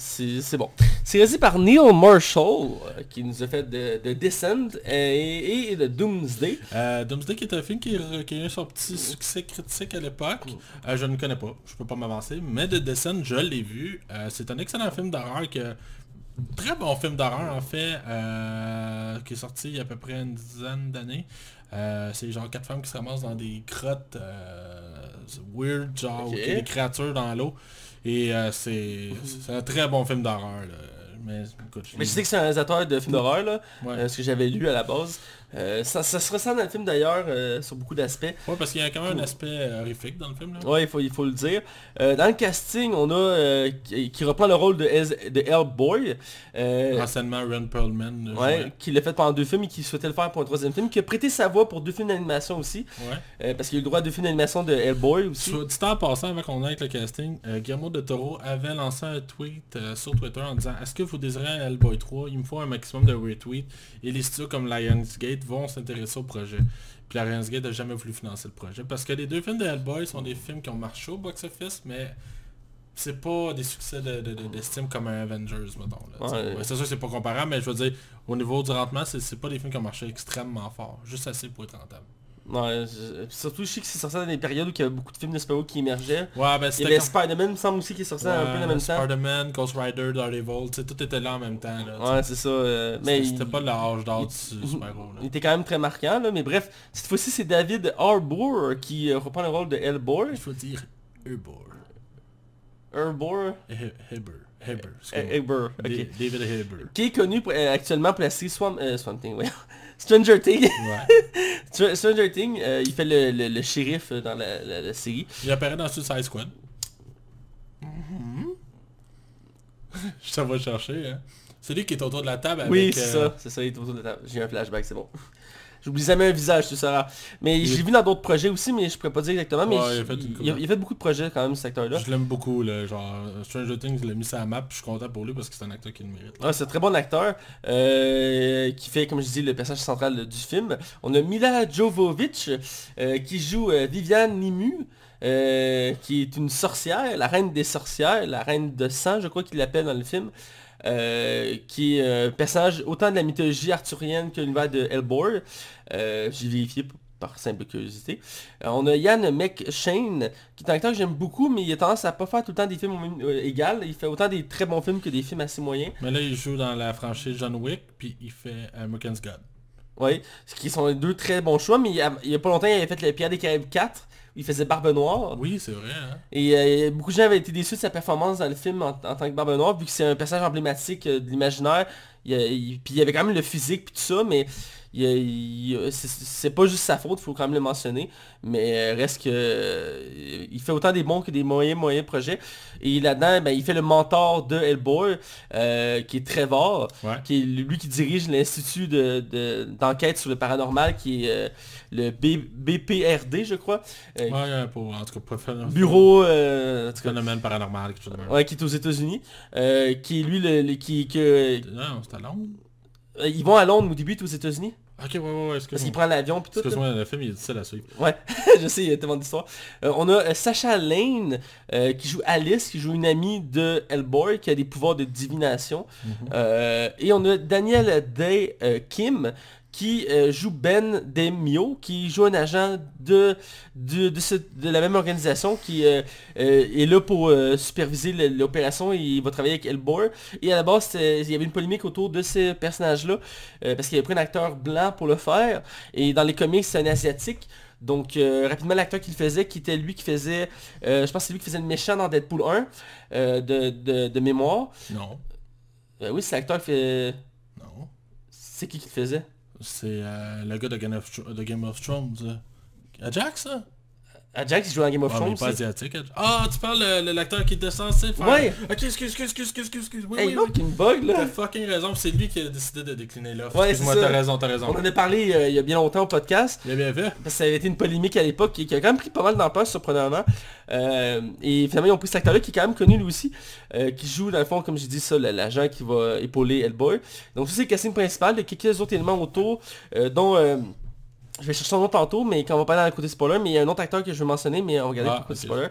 C'est bon. C'est réalisé par Neil Marshall, euh, qui nous a fait de, de Descent et, et de Doomsday.
Euh, Doomsday qui est un film qui, a- qui a eu son petit succès critique à l'époque. Euh, je ne connais pas, je peux pas m'avancer, mais de Descent, je l'ai vu. Euh, c'est un excellent film d'horreur que... Très bon film d'horreur en fait, qui est sorti il y a à peu près une dizaine d'années. C'est genre quatre femmes qui se ramassent dans des grottes weird, genre
Ok.
où il y a des créatures dans l'eau. Et euh, c'est c'est un très bon film d'horreur. Mais écoute, je
Mais
l'ai
je sais que c'est un réalisateur de films d'horreur, là,
Ouais.
euh, ce que j'avais lu à la base. Euh, ça, ça se ressent dans le film d'ailleurs, euh, sur beaucoup d'aspects.
Ouais, parce qu'il y a quand même un aspect euh, horrifique dans le film. Là.
Ouais, il faut, il faut le dire. Euh, dans le casting, on a qui, qui reprend le rôle de, Ez- de Hellboy.
Enseignement Ron Perlman.
ouais, qui l'a fait pendant deux films et qui souhaitait le faire pour un troisième film, qui a prêté sa voix pour deux films d'animation aussi,
Ouais.
parce qu'il a eu le droit à deux films d'animation de Hellboy aussi.
Soit dit en passant, avant qu'on aille avec le casting, Guillermo de Toro avait lancé un tweet sur Twitter en disant Est-ce que vous désirez un Hellboy 3 Il me faut un maximum de retweets. Et les studios comme Lionsgate vont s'intéresser au projet. Puis Lionsgate n'a jamais voulu financer le projet. Parce que les deux films de Hellboy sont des films qui ont marché au box-office, mais c'est pas des succès de- de- de- d'estime comme un Avengers, mettons.
Ouais.
Ouais, c'est sûr que c'est pas comparable, mais je veux dire, au niveau du rendement, c'est c'est pas des films qui ont marché extrêmement fort. Juste assez pour être rentable.
Ouais, je- surtout, je sais que c'est sorti dans des périodes où il y avait beaucoup de films de super qui émergeaient.
Ouais, ben c'était
avait
comme-
Spider-Man, il me semble aussi, qui est sorti un peu en
Ouais,
même temps.
Spider-Man, Ghost Rider, Daredevil, tout était là en même temps. Là.
Ouais, c'est ça. euh, mais
C'était-
il,
pas le âge d'or du super-héros. là.
il était quand même très marquant, là. Mais bref, cette fois-ci, c'est David Harbour qui euh, reprend le rôle de Hellboy.
Il faut dire.
Harbour
He- Heber. Heber.
Eh, Harbour, ok.
Da- David Heber.
Qui est connu pour- euh, actuellement pour la série Swamp, euh, Swamp Thing, ouais. Stranger Things.
Ouais.
Str- Stranger Things, euh, il fait le, le- le shérif euh, dans la, la- la série.
Il apparaît dans Suicide Squad.
Mm-hmm.
Ça va chercher, hein. C'est lui qui est autour de la table avec...
oui, c'est
euh,
ça, c'est ça, il est autour de la table. J'ai un flashback, c'est bon. J'oublie jamais un visage, tout ça. Mais j'ai vu dans d'autres projets aussi, mais je pourrais pas dire exactement. Mais
Ouais, il a
je-
fait une
il,
couple.
il a, il a fait beaucoup de projets quand même, cet acteur-là.
Je l'aime beaucoup, là, genre Stranger Things, il l'a mis sur la map, puis je suis content pour lui parce que c'est un acteur qui le mérite.
Ah, c'est un très bon acteur euh, qui fait, comme je dis, le personnage central du film. On a Mila Jovovich euh, qui joue euh, Viviane Nimu, euh, qui est une sorcière, la reine des sorcières, la reine de sang, je crois qu'il l'appelle dans le film. Euh, qui est un personnage autant de la mythologie arthurienne que l'univers de Hellboy. Euh, J'ai vérifié par simple curiosité. Euh, on a Yann McShane, qui est un acteur que j'aime beaucoup, mais il a tendance à pas faire tout le temps des films euh, égal. Il fait autant des très bons films que des films assez moyens.
Mais là, il joue dans la franchise John Wick, puis il fait American's God.
Oui, ce qui sont les deux très bons choix, mais il y a, il y a pas longtemps, il avait fait le Pierre des Caraïbes 4, où il faisait Barbe Noire.
Oui, c'est vrai. Hein?
Et euh, beaucoup de gens avaient été déçus de sa performance dans le film en, en tant que Barbe Noire, vu que c'est un personnage emblématique euh, de l'imaginaire. Il, il- puis il y avait quand même le physique puis tout ça, mais c'est- pas juste sa faute, faut quand même le mentionner. Mais euh, reste que euh, il fait autant des bons que des moyens moyens projets. Et là-dedans, ben, il fait le mentor de Hellboy, euh, qui est Trevor,
Ouais.
qui est lui qui dirige l'institut de- de- d'enquête sur le paranormal, qui est euh, le B- BPRD, je crois. Euh,
Ouais, pour, en tout cas,
Bureau, en tout cas,
phénomène paranormal, quelque chose de même.
Ouais, qui est aux États-Unis, qui est lui le, le- qui que
Non, c'est à Londres.
Euh, ils vont à Londres au début, aux États-Unis,
Ok, ouais, ouais, ouais,
parce qu'il prend l'avion puis tout.
Excuse-moi, le film il est difficile à suivre.
Ouais, je sais, il y a tellement d'histoires. Euh, on a euh, Sacha Lane euh, qui joue Alice, qui joue une amie de Hellboy, qui a des pouvoirs de divination. Euh, et on a Daniel Day Kim qui euh, joue Ben Demio, qui joue un agent de, de, de, ce- de la même organisation qui euh, euh, est là pour superviser l'opération et il va travailler avec Hellboy. Et à la base, il y avait une polémique autour de ces personnages-là, euh, parce qu'il avait pris un acteur blanc pour le faire, et dans les comics, c'est un asiatique. Donc euh, rapidement l'acteur qui le faisait, qui était lui qui faisait, euh, je pense que c'est lui qui faisait le méchant dans Deadpool 1 euh, de, de, de mémoire.
Non,
oui c'est l'acteur qui fait...
non.
C'est qui qui le faisait?
C'est euh, le gars de Game of, de Game of Thrones. euh. Ajax, ça
Ajax qui joue dans Game of Thrones.
asiatique. Ah, tu parles de le- l'acteur qui était censé faire...
Ouais.
Ok, excuse, excuse, excuse, excuse, excuse, excuse. Oui,
Hey,
oui,
bug là
T'as fucking raison, c'est lui qui a décidé de décliner l'offre.
Ouais,
Excuse-moi, t'as raison, t'as raison.
On en a parlé euh, il y a bien longtemps au podcast.
Il a bien fait.
Parce que ça avait été une polémique à l'époque qui, qui a quand même pris pas mal d'ampleur surprenamment. Euh, et finalement ils ont pris cet acteur-là qui est quand même connu lui aussi, euh, qui joue dans le fond, comme j'ai dit ça, l'agent qui va épauler Hellboy. Donc ça c'est le casting principal, il y a quelques autres éléments autour, euh, dont... je vais chercher son nom tantôt, mais quand on va parler dans le côté spoiler, mais il y a un autre acteur que je vais mentionner, mais on va regarder
Ah,
le côté spoiler.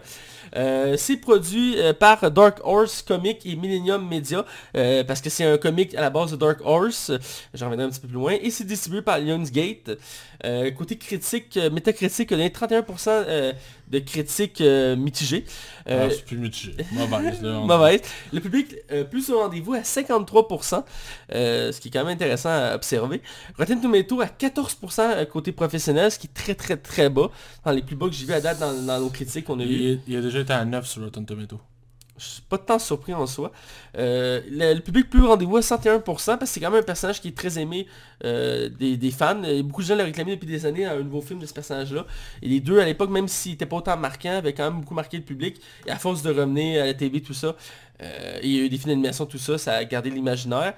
Euh, c'est produit euh, par Dark Horse Comics et Millennium Media, euh, parce que c'est un comic à la base de Dark Horse, j'en reviendrai un petit peu plus loin, et c'est distribué par Lionsgate. Côté critique, métacritique, on a 31% euh, de critiques euh, mitigées. Euh,
Ah, c'est plus mitigé. Mauvaise, là. on-
Mauvaise. Le public euh, plus au rendez-vous à 53%, euh, ce qui est quand même intéressant à observer. Rotten Tomato à 14% euh, côté professionnel, ce qui est très très très bas, dans les plus bas que j'ai vu à date dans, dans nos critiques qu'on a vues.
Il, il a déjà été à 9 sur Rotten Tomato.
Je suis pas tant surpris en soi. Euh, le, public plus rendez-vous à 101%, parce que c'est quand même un personnage qui est très aimé euh, des, des fans. Beaucoup de gens l'ont réclamé depuis des années à un nouveau film de ce personnage-là. Et les deux, à l'époque, même s'ils n'étaient pas autant marquants, avaient quand même beaucoup marqué le public. Et à force de revenir à la TV, tout ça, euh, il y a eu des films d'animation, tout ça, ça a gardé l'imaginaire.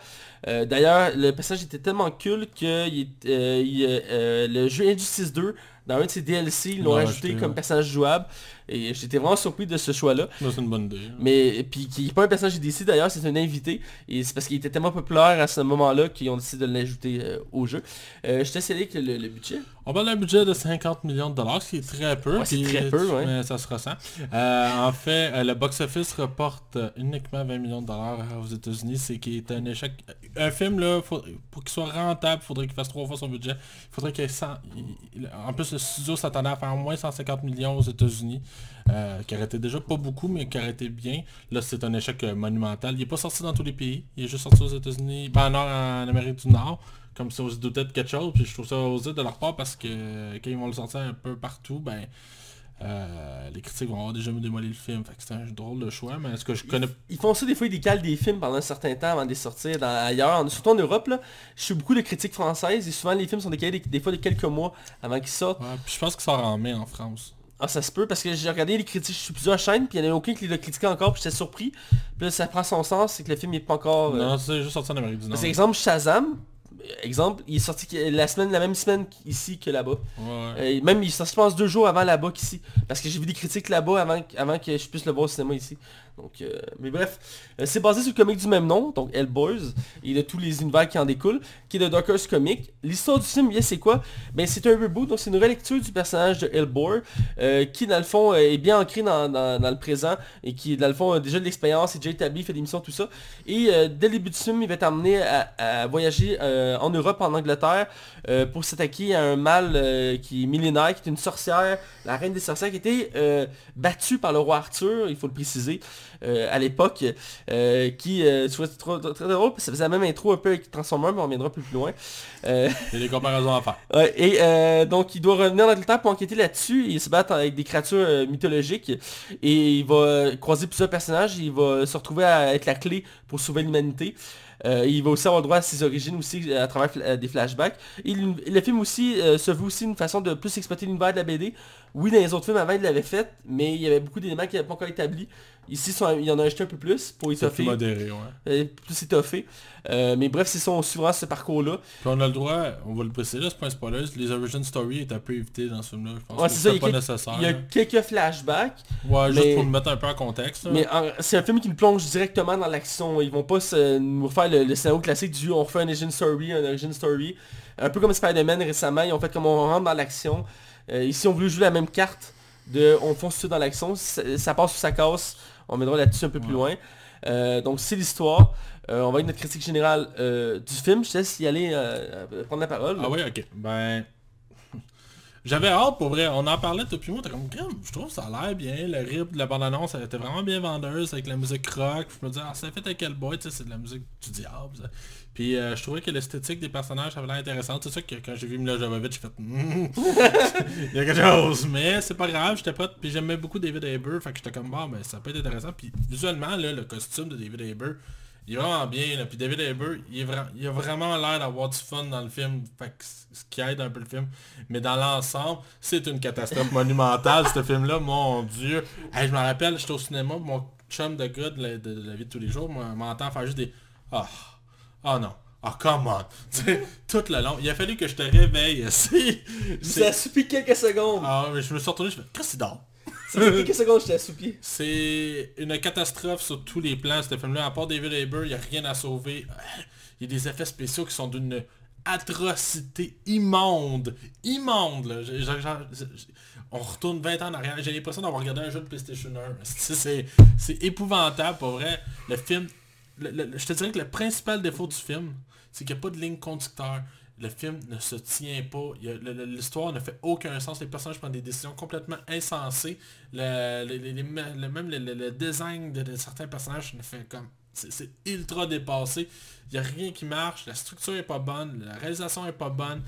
Euh, D'ailleurs, le personnage était tellement cool que il euh, il, le jeu Injustice 2, dans un de ses DLC, ils l'ont
l'ont
ajouté
ajouté,
comme personnage jouable. Et j'étais vraiment surpris de ce choix-là.
C'est une bonne idée. hein.
Mais puis qui n'est pas un personnage DC d'ailleurs, c'est un invité. Et c'est parce qu'il était tellement populaire à ce moment-là qu'ils ont décidé de l'ajouter au jeu. Je laisse aller avec le, le budget.
On parle d'un budget de 50 millions de dollars, ce qui est très peu.
Ouais, c'est
puis,
très peu, ouais.
Mais ça se ressent. Euh, en fait, euh, le box-office reporte uniquement 20 millions de dollars aux États-Unis, c'est qui est un échec. Un film, là, faut- pour qu'il soit rentable, il faudrait qu'il fasse trois fois son budget. Il faudrait qu'il y ait 100... il- il- En plus, le studio s'attendait à faire au moins 150 millions aux États-Unis, euh, qui aurait été déjà pas beaucoup, mais qui aurait été bien. Là, c'est un échec monumental. Il n'est pas sorti dans tous les pays. Il est juste sorti aux États-Unis, ben, en Amérique du Nord comme si on se doutait de quelque chose, puis je trouve ça osé de leur part parce que quand ils vont le sortir un peu partout, ben euh, les critiques vont avoir déjà démoli le film. Fait que c'est un drôle de choix, mais est-ce que je connais
Ils font ça des fois, ils décalent des films pendant un certain temps avant de les sortir dans, ailleurs, surtout en Europe. Là, je suis beaucoup de critiques françaises et souvent les films sont décalés des, des fois de quelques mois avant qu'ils sortent.
Ouais, puis je pense que ça en mai en France.
Ah ça se peut parce que j'ai regardé les critiques, je suis plusieurs chaînes, puis il n'y en a aucun qui l'a critiqué encore, puis j'étais surpris. Puis là ça prend son sens, c'est que le film n'est pas encore... euh,
Non, c'est juste sorti en Amérique du Nord.
Parce exemple Shazam, exemple, il est sorti la semaine, la même semaine ici que là-bas.
Ouais.
Euh, même il est sorti je pense deux jours avant là-bas qu'ici. Parce que j'ai vu des critiques là-bas avant, avant que je puisse le voir au cinéma ici. Donc, euh, mais bref, euh, c'est basé sur le comic du même nom, donc Hellboys, et de tous les univers qui en découlent, qui est de Horse Comic. L'histoire du film, c'est quoi? Ben c'est un reboot, donc c'est une relecture du personnage de Hellboy, euh, qui dans le fond euh, est bien ancré dans, le présent, et qui dans le fond a déjà de l'expérience, est déjà établi, fait des missions, tout ça. Et dès le début du film, il va être amené à, à voyager en Europe, en Angleterre, pour s'attaquer à un mâle qui est millénaire, qui est une sorcière, la reine des sorcières, qui était battue par le roi Arthur, il faut le préciser, à l'époque, euh, qui, euh, c'est trop- très, drôle, ça faisait la même intro un peu avec Transformers, mais on peu plus loin. Euh,
Il y a des comparaisons à faire.
Ouais, et euh, donc il doit revenir en Angleterre pour enquêter là-dessus. Il se bat avec des créatures euh, mythologiques et il va euh, croiser plusieurs personnages. Il va se retrouver à être la clé pour sauver l'humanité. Euh, il va aussi avoir droit à ses origines aussi euh, à travers des flashbacks. Et le, le film aussi euh, se veut aussi une façon de plus exploiter l'univers de la BD. Oui, dans les autres films avant il l'avait fait, mais il y avait beaucoup d'éléments qui n'avaient pas encore établis. Ici, il y en a acheté un peu plus pour
C'est plus
étoffer,
modéré, ouais.
euh, plus étoffé. Euh, mais bref, c'est ça, on suivra ce parcours-là.
Puis on a le droit, on va le préciser là, c'est pas un spoiler, les origin story est un peu évité dans ce film-là. Je pense
Ouais,
que
c'est
pas
quelques-
nécessaire.
Il y a quelques flashbacks.
Ouais, juste
mais-
pour le mettre un peu en contexte. là.
Mais c'est un film qui nous plonge directement dans l'action. Ils vont pas se- nous refaire le, le scénario classique du on refait un origin story, un origin story. Un peu comme Spider-Man récemment, ils ont fait comme on rentre dans l'action. Euh, ici on voulait jouer la même carte de on fonce tout dans l'action. Ça, ça passe sous sa casse. On viendra là-dessus un peu plus loin. Euh, donc c'est l'histoire. Euh, on va avec notre critique générale euh, du film. Je te laisse y aller prendre la parole.
Ah ouais, ok. Ben... J'avais hâte pour vrai, on en parlait depuis moi, t'es comme je trouve ça a l'air bien, le rip de la bande-annonce elle était vraiment bien vendeuse avec la musique rock, je me disais ah ça fait avec quel boy, tu sais c'est de la musique du diable ça. Puis euh, je trouvais que l'esthétique des personnages avait l'air intéressante, c'est ça que quand j'ai vu Mila Jovovich j'ai fait Hmm, il y a quelque chose, mais c'est pas grave, j'étais prêt, puis j'aimais beaucoup David Haber, fait que j'étais comme bon ben ça peut être intéressant, puis visuellement là le costume de David Haber il est vraiment bien, puis David Haber, il, est il a vraiment l'air d'avoir du fun dans le film, fait que ce qui aide un peu le film. Mais dans l'ensemble, c'est une catastrophe monumentale, ce film-là, mon dieu. Je me rappelle, j'étais au cinéma, mon chum de gars de la, de- vie de tous les jours m'entend faire juste des... Ah, oh, non. Ah, come on. Tout le long. Il a fallu que je te réveille.
Ça a assoupi quelques secondes.
Ah, mais je me suis retourné, je fais... Qu'est-ce qu'il dort?
Ça fait quelques secondes t'ai assoupi.
C'est une catastrophe sur tous les plans, ce film-là. À part David Haber, il n'y a rien à sauver. Il y a des effets spéciaux qui sont d'une atrocité immonde. Immonde, là. On retourne 20 ans en arrière. J'ai l'impression d'avoir regardé un jeu de PlayStation 1. C'est- C'est c'est épouvantable, pour vrai. Le film... je te dirais que le principal défaut du film, c'est qu'il n'y a pas de ligne conducteur. Le film ne se tient pas. L'histoire ne fait aucun sens. Les personnages prennent des décisions complètement insensées. Le, même le, design de, certains personnages ne fait comme... C'est ultra dépassé. Il n'y a rien qui marche. La structure est pas bonne. La réalisation est pas bonne.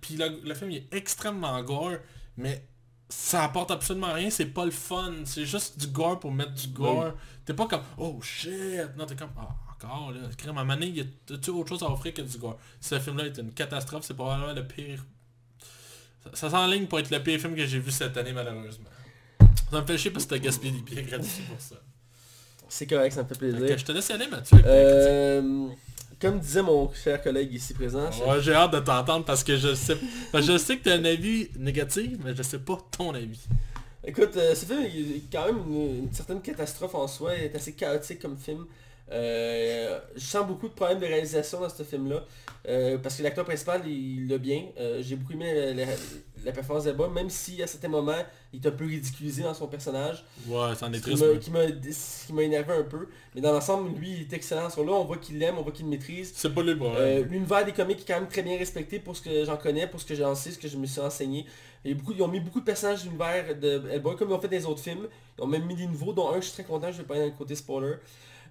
Puis le, film il est extrêmement gore. Mais ça apporte absolument rien. C'est pas le fun. C'est juste du gore pour mettre du gore. T'es pas comme... Oh shit. Non, t'es comme... Ah, encore là. Crème, à il y a tu autre chose à offrir que du gore. Ce film-là est une catastrophe. C'est probablement le pire... Ça, ça s'enligne pour être le pire film que j'ai vu cette année, malheureusement. Ça me fait chier parce que t'as gaspillé des billets gratuits pour ça.
C'est correct, ça me fait plaisir.
je te laisse y aller, Mathieu.
Euh, comme disait mon cher collègue ici présent.
Ouais, j'ai hâte de t'entendre parce que je sais... parce que je sais que t'as un avis négatif, mais je sais pas ton avis.
écoute, euh, ce film il est quand même une, une certaine catastrophe en soi, il est assez chaotique comme film. Euh, je sens beaucoup de problèmes de réalisation dans ce film-là, euh, parce que l'acteur principal, il l'a bien. J'ai beaucoup aimé la, la- la performance Bob, même si à certains moments, il est un peu ridiculisé dans son personnage.
Ouais, c'en est triste.
qui m'a ce qui m'a énervé un peu. Mais dans l'ensemble, lui, il est excellent sur là. On voit qu'il l'aime, on voit qu'il le maîtrise.
C'est pas le problème.
Euh, L'univers des comics est quand même très bien respecté pour ce que j'en connais, pour ce que j'en sais, ce que je me suis enseigné. Beaucoup, ils ont mis beaucoup de personnages de l'univers de Hellboy, comme ils ont fait dans les autres films. Ils ont même mis des nouveaux, dont un je suis très content, je vais pas aller dans le côté spoiler.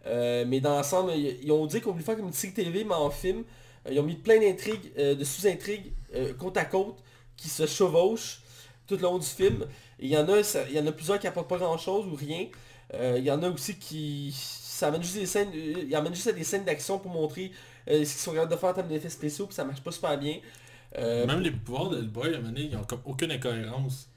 Euh, mais dans l'ensemble, ils, ont dit qu'on voulait faire comme une série TV, mais en film. Euh, ils ont mis plein d'intrigues, euh, de sous-intrigues, côte à côte, qui se chevauchent tout le long du film. Il y en a, ça- il y en a plusieurs qui apportent pas grand chose ou rien. Euh, il y en a aussi qui... Ça amène juste des scènes, euh, il amène juste à des scènes d'action pour montrer euh, ce qu'ils sont capables de faire en termes d'effets spéciaux, puis ça marche pas super bien. Euh,
Même les pouvoirs de Hellboy, à un moment donné, ils ont comme aucune incohérence.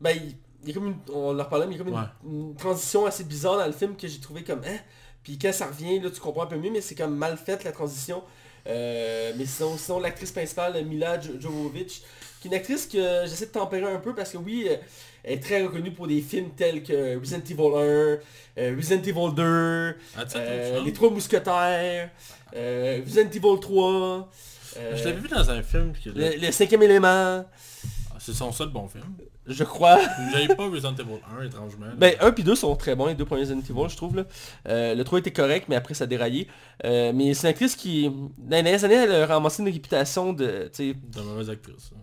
ben, il, il y a comme une, on leur parlait, mais il y a comme une-
Ouais.
une, transition assez bizarre dans le film que j'ai trouvé comme hein? Puis quand ça revient, là tu comprends un peu mieux, mais c'est comme mal fait la transition. Euh, mais sinon, sinon l'actrice principale, Mila Jo- Jovovich, qui est une actrice que j'essaie de tempérer un peu parce que oui, euh, elle est très reconnue pour des films tels que Resident Evil 1, euh, Resident Evil 2,
Ah,
euh, Les Trois Mousquetaires, Resident Evil 3, euh,
Je l'avais vu dans un film que...
le, le cinquième élément.
Ah, C'est son seul bon film.
Je crois.
J'avais pas Resident Evil 1, étrangement.
Ben 1 puis 2 sont très bons, les deux premiers Resident Evil, je trouve. Là. Euh, le 3 était correct, mais après ça a déraillé. Euh, mais c'est une actrice qui, dans les dernières années, elle a ramassé une réputation de...
De mauvaise actrice. hein.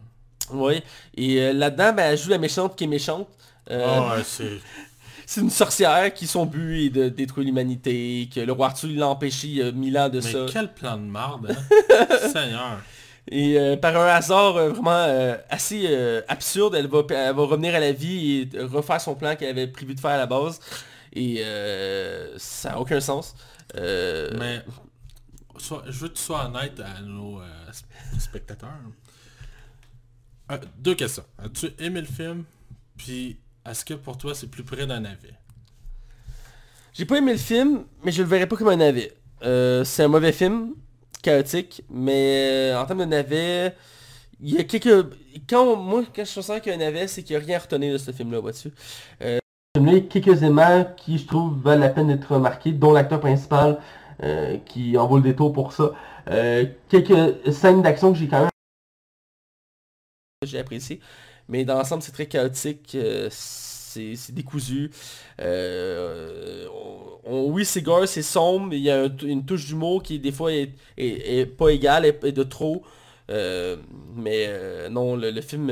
Ouais. Et euh, là-dedans, ben, elle joue la méchante qui est méchante. Euh,
Ah ouais, c'est...
C'est une sorcière qui son but est de détruire l'humanité, que le roi Arthur l'a empêché il y a mille ans de
Mais
ça.
quel plan de marde, hein? Seigneur.
Et euh, par un hasard euh, vraiment euh, assez absurde, elle va, elle va revenir à la vie et refaire son plan qu'elle avait prévu de faire à la base. Et ça n'a aucun sens.
Mais sois- je veux que tu sois honnête à nos sp- spectateurs. Euh, deux questions. As-tu aimé le film? Puis est-ce que pour toi c'est plus près d'un navet?
J'ai pas aimé le film, mais je le verrais pas comme un navet. Euh, c'est un mauvais film, chaotique, mais euh, en termes de navet, il y a quelques... Quand moi, quand je sens qu'il y a un navet, c'est qu'il n'y a rien à retenir de ce film-là, vois-tu? Euh, il y a quelques éléments qui, je trouve, valent la peine d'être remarqués, dont l'acteur principal euh, qui en vaut le détour pour ça. Euh, quelques scènes d'action que j'ai quand même j'ai apprécié. Mais dans l'ensemble, c'est très chaotique. euh, c'est décousu. Euh, on- oui, c'est gore, c'est sombre. Il y a un- une touche d'humour qui, des fois, est, est- pas égale, est de trop. Euh, mais non, le film...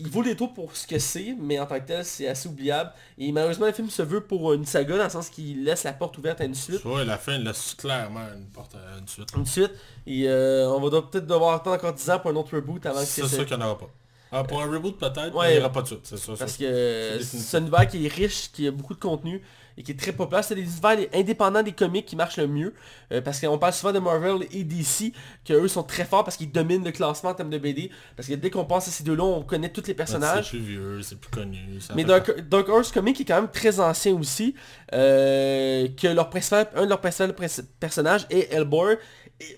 il vaut les tours pour ce que c'est, mais en tant que tel, c'est assez oubliable. Et malheureusement, le film se veut pour une saga, dans le sens qu'il laisse la porte ouverte à une suite.
Tu vois, la fin laisse clairement une porte à une suite.
Une suite. Et euh, on va peut-être devoir attendre encore 10 ans pour un autre reboot avant que
C'est
c'est
sûr qu'il n'y en aura pas. Ah, pour un reboot peut-être,
Ouais.
mais il n'y aura pas de suite, c'est sûr.
Parce que c'est un univers qui est riche, qui a beaucoup de contenu et qui est très populaire. C'est des univers indépendants des comics qui marchent le mieux. euh, parce qu'on parle souvent de Marvel et DC, qu'eux sont très forts parce qu'ils dominent le classement en termes de BD. Parce que dès qu'on pense à ces deux-là, on connaît tous les
C'est
personnages.
plus vieux, c'est plus connu. ça
Mais Dark, Dark Horse Comics est quand même très ancien aussi. euh, que leur principal, un de leurs principaux personnages est Hellboy.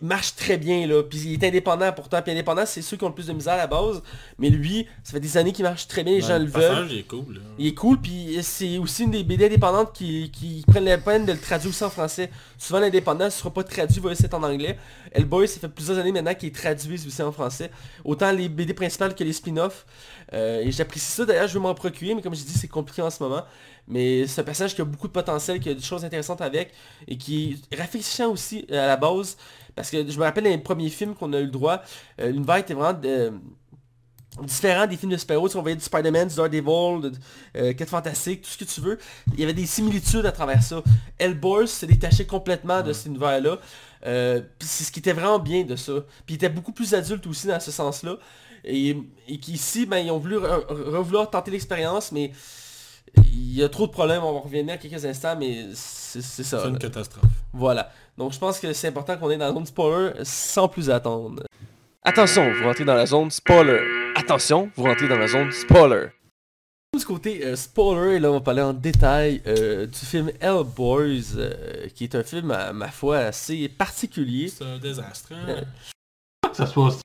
Marche très bien là. Puis il est indépendant pourtant. Puis indépendant, c'est ceux qui ont le plus de misère à la base. Mais lui, ça fait des années qu'il marche très bien. Les
Ouais,
gens le veulent.
il est cool. Là.
Il est cool, puis c'est aussi une des BD indépendantes qui, qui prennent la peine de le traduire aussi en français. Souvent l'indépendant ne sera pas traduit, va essayer en anglais. Hellboy, ça fait plusieurs années maintenant qu'il est traduit aussi en français. Autant les BD principales que les spin-offs. Euh, et j'apprécie ça, d'ailleurs je veux m'en procurer, mais comme je dis, c'est compliqué en ce moment. Mais c'est un personnage qui a beaucoup de potentiel, qui a des choses intéressantes avec, et qui est rafraîchissant aussi euh, à la base. Parce que je me rappelle les premiers films qu'on a eu le droit, euh, l'univers était vraiment... euh, différent des films de super-héros, tu sais, on voyait du Spider-Man, du Daredevil, de, euh, 4 Fantastiques, tout ce que tu veux. Il y avait des similitudes à travers ça. Hellboy s'est détaché complètement de cet univers-là. Euh, c'est ce qui était vraiment bien de ça. Puis il était beaucoup plus adulte aussi dans ce sens-là. Et, et qu'ici, ben, ils ont voulu re- re- vouloir tenter l'expérience, mais il y a trop de problèmes, on va revenir à quelques instants, mais c'est ça.
C'est une catastrophe.
Voilà. Donc je pense que c'est important qu'on ait dans la zone spoiler sans plus attendre.
Attention, vous rentrez dans la zone spoiler. Attention, vous rentrez dans la zone spoiler.
Du côté euh, spoiler, et là on va parler en détail euh, du film Hellboys, euh, qui est un film à ma foi assez particulier
C'est un désastre. hein?
Euh, que ça soit aussi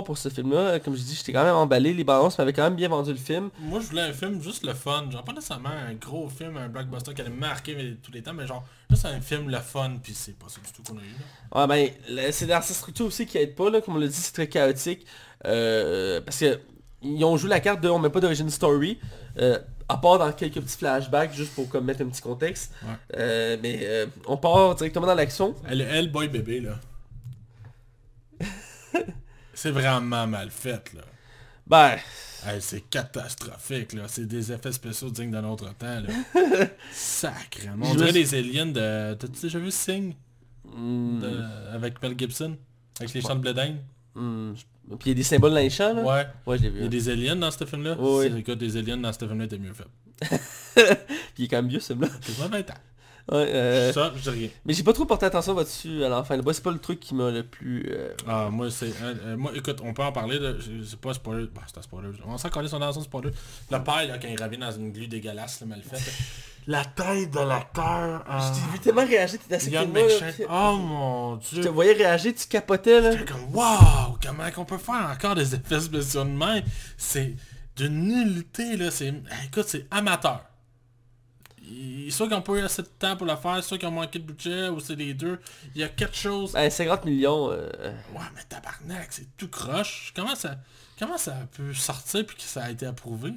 pour ce film-là. Comme je dis, j'étais quand même emballé, les balances m'avaient quand même bien vendu le film.
Moi, je voulais un film juste le fun. Genre, pas nécessairement un gros film, un blockbuster qui allait marquer tous les temps, mais genre, juste un film le fun, puis c'est pas ça du tout qu'on a eu. Là.
Ouais ben, c'est dans sa structure aussi qui aide pas, là, comme on l'a dit, c'est très chaotique. euh, parce que ils ont joué la carte de on met pas d'origine story. euh, à part dans quelques petits flashbacks, juste pour comme, mettre un petit contexte.
Ouais.
Euh, mais on part directement dans l'action.
Elle est Hellboy bébé, là. c'est vraiment mal fait, là.
Ben,
Hey, c'est catastrophique, là. C'est des effets spéciaux dignes d'un autre temps, là. Sacrément. On dirait les aliens de... T'as-tu déjà vu Sing?
Hmm,
de- Avec Mel Gibson? Avec les champs de blé
je- puis il y a des symboles dans les champs, là?
Ouais.
Ouais, je l'ai
Il y a
vu.
des aliens dans ce film-là?
Oui.
Écoute, des aliens dans ce film-là étaient mieux fait.
Puis il est quand même vieux, ce film-là.
C'est pas 20 ans.
Ouais, euh,
Ça, je dis rien.
Mais j'ai pas trop porté attention là-dessus à l'enfant. Là-bas, c'est pas le truc qui m'a le plus... euh,
Ah, moi, c'est... euh, euh, moi, écoute, on peut en parler, là. Je- C'est pas spoiler. Bah, c'est un spoiler. On s'en connaît son dans son spoiler. Le père, là, quand il revient dans une glu dégueulasse, là, mal faite. La tête de l'acteur. ah.
Je t'ai vu tellement réagir, t'étais assez
Ian
près de moi, là,
McShane.
puis-
Oh mon
Je
dieu.
te voyais réagir, tu capotais là.
J'étais comme, waouh, comment qu'on peut faire encore des effets spéciaux de même? C'est d'une nullité, là. C'est, écoute, c'est amateur. Il- soit qu'ils n'ont pas eu assez de temps pour le faire, soit qu'ils ont manqué de budget, ou c'est les deux. Il y a quelque chose...
Ben, 50 millions. euh,
Ouais, mais tabarnak, c'est tout croche. Comment ça, comment ça peut sortir puis que ça a été approuvé?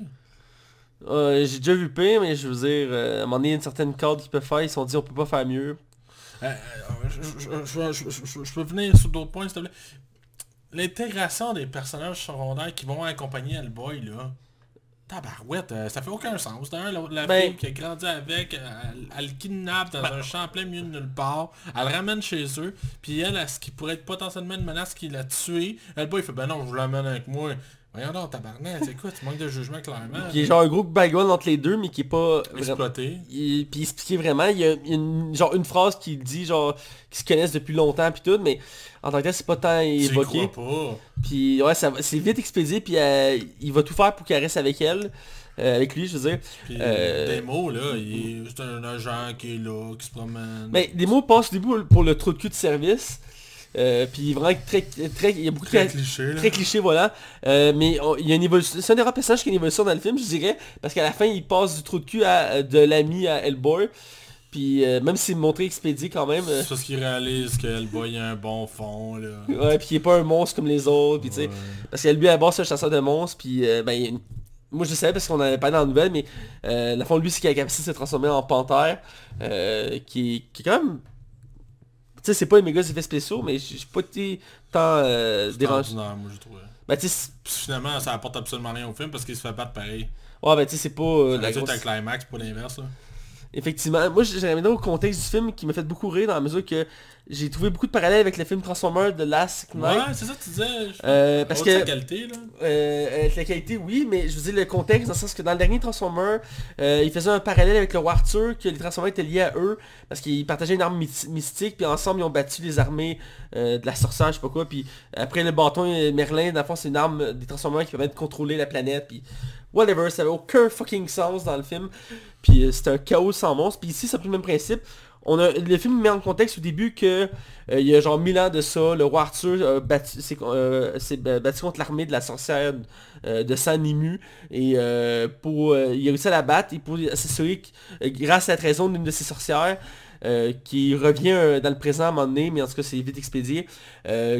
euh, J'ai déjà vu pire, mais je veux dire, euh, à un moment donné, il y a une certaine corde qu'ils peuvent faire. Ils se sont dit, on peut pas faire mieux.
Euh, euh, je peux venir sur d'autres points, s'il te plaît. L'intégration des personnages secondaires qui vont accompagner Hellboy, là. Tabarouette, euh, ça fait aucun sens. D'un, la, la
Ben-
fille qui a grandi avec, elle, elle le kidnappe dans un champ plein milieu de nulle part, elle le ramène chez eux, puis elle, à ce qui pourrait être potentiellement une menace qui l'a tué, Hellboy il fait ben non, je vous l'amène avec moi. Voyons donc, tabarnak, tu manques de jugement clairement.
Qui est genre un gros background entre les deux, mais qui est pas
exploité.
il, puis expliquer vraiment, il y a, il y a une, genre une phrase qui dit genre qu'ils se connaissent depuis longtemps puis tout, mais en tant que tel c'est pas tant
y
évoqué. Puis ouais, ça c'est vite expédié puis euh, il va tout faire pour qu'elle reste avec elle, euh, avec lui je veux dire.
Puis
Euh,
Demo, là, il est- c'est un agent qui est là, qui se promène.
Mais des mots passent au début pour le trou de cul de service. Euh, puis vraiment très très il y a beaucoup
très
de
cliché, là.
très cliché voilà Euh, mais on- il y a une évolution c'est un des rares personnages qui a une évolution dans le film je dirais parce qu'à la fin il passe du trou de cul à, de l'ami à Hellboy puis euh, même si c'est montré expédié quand même euh,
C'est parce qu'il réalise que Hellboy a un bon fond, là.
Ouais, puis il est pas un monstre comme les autres, puis tu sais,
Ouais.
parce que lui à base c'est un chasseur de monstres, puis euh, ben il y a une- moi je le savais parce qu'on en avait parlé dans la nouvelle, mais euh, la fond lui c'est qu'il a la capacité de se transformer en panthère, euh, qui, est- qui est quand même, sais c'est pas les méga effets spéciaux, mais j'ai pas été tant euh, dérangé.
moi, je trouve.
Ben tu
finalement, ça apporte absolument rien au film parce qu'il se fait battre pareil.
c'est- ouais ben tu sais c'est pas euh, la grosse...
un climax, pas l'inverse.
Effectivement, moi j'ai ramené au contexte du film qui m'a fait beaucoup rire dans la mesure que j'ai trouvé beaucoup de parallèles avec le film Transformers de Last Night.
Ouais, c'est ça que tu disais.
Euh, parce que
qualité, là.
Euh, avec la qualité, oui, mais je veux dire le contexte, dans le sens que dans le dernier Transformer, euh, il faisait un parallèle avec le Arthur, que les Transformers étaient liés à eux, parce qu'ils partageaient une arme mystique, puis ensemble ils ont battu les armées euh, de la sorcière, je sais pas quoi, puis après le bâton euh, Merlin, dans le fond c'est une arme des Transformers qui permet de contrôler la planète, puis whatever, ça avait aucun fucking sens dans le film, puis euh, c'était un chaos sans monstre, puis ici c'est un peu le même principe, on a, le film met en contexte au début que euh, il y a genre 1000 ans de ça, le roi Arthur euh, s'est ba- battu contre l'armée de la sorcière de sang Nimu et pour il a réussi à la battre. Et pour s'assurer grâce à la trahison d'une de ses sorcières qui revient dans le présent à un moment donné, mais en tout cas c'est vite expédié,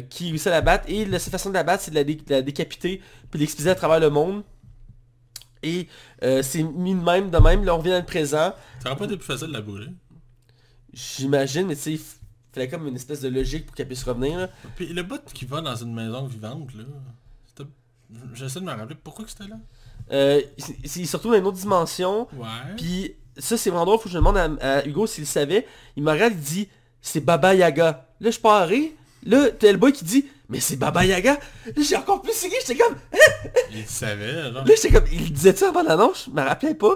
qui réussit à la battre. Et la seule façon de la battre c'est de la, la décapiter puis l'expédier à travers le monde. Et euh, c'est mis de même, de même, là on revient dans le présent.
Ça aurait pas été plus facile de la brûler.
J'imagine, mais tu sais, il fallait comme une espèce de logique pour qu'elle puisse revenir. là.
Puis le bout qui va dans une maison vivante, là. J'essaie de me rappeler pourquoi que c'était là.
Euh, se retrouve dans une autre dimension.
Ouais.
Puis ça c'est vraiment drôle, faut que je demande à, à Hugo s'il savait. Il me regarde, il dit c'est Baba Yaga. Là je rire. Là t'as le boy qui dit mais c'est Baba Yaga. J'ai encore plus ri, j'étais comme.
Il savait, genre.
Là j'étais comme. Il disait ça avant l'annonce, je me rappelais pas.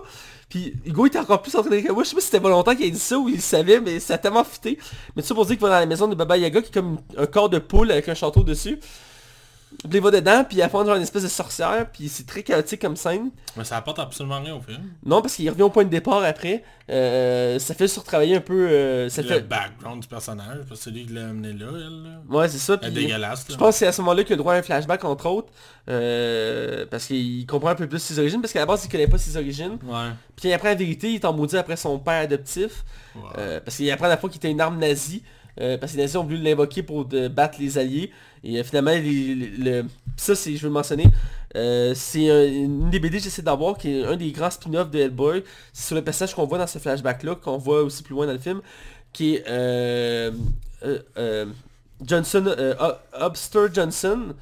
Puis Hugo était encore plus en train de dire moi je sais pas si c'était volontaire qu'il ait dit ça ou il le savait, mais ça a tellement fité. Mais tout ça pour dire qu'il va dans la maison de Baba Yaga qui est comme un corps de poule avec un château dessus. Il va dedans, puis il affronte genre une espèce de sorcière, puis c'est très chaotique comme scène.
Mais ça apporte absolument rien au film.
Non, parce qu'il revient au point de départ après. Euh, ça fait surtravailler un peu... euh, ça
le
fait...
background du personnage, parce que c'est lui qui l'a amené là, elle. Là.
Ouais, c'est ça.
Elle est dégueulasse,
je pense que c'est à ce moment-là qu'il a le droit à un flashback, entre autres. euh, parce qu'il comprend un peu plus ses origines. Parce qu'à la base, il connaît pas ses origines.
Ouais.
Puis après, la vérité, il est en maudit après son père adoptif.
ouais.
Euh, parce qu'il apprend à la fois qu'il était une arme nazie. euh, parce que les nazis ont voulu l'invoquer pour de- battre les alliés. Et euh, finalement, ça, c'est, je veux le mentionner, euh, c'est un- une des BD que j'essaie d'avoir, qui est un des grands spin-offs de Hellboy. C'est sur le passage qu'on voit dans ce flashback-là, qu'on voit aussi plus loin dans le film, qui est euh, Johnson, Ho- Hobster Johnson,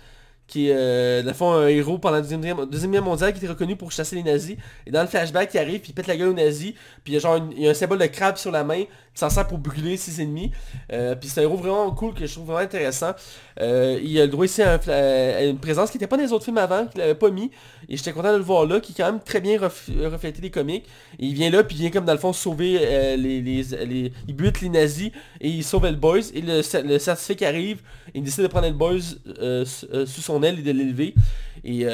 qui est, euh, un héros pendant la Deuxième Deuxième Guerre mondiale, qui était reconnu pour chasser les nazis. Et dans le flashback, il arrive, puis il pète la gueule aux nazis, puis il y a un symbole de crabe sur la main, qui s'en sert pour brûler ses ennemis. Euh, puis c'est un héros vraiment cool que je trouve vraiment intéressant. Euh, il a le droit ici à une présence qui n'était pas dans les autres films avant, qu'il n'avait pas mis. Et j'étais content de le voir là, qui est quand même très bien ref- reflété les comics. Et il vient là, puis il vient comme dans le fond sauver euh, les, les, Il bute les nazis et il sauve le boys. Et le, le arrive, il décide de prendre le boys euh, euh, sous son aile et de l'élever. Et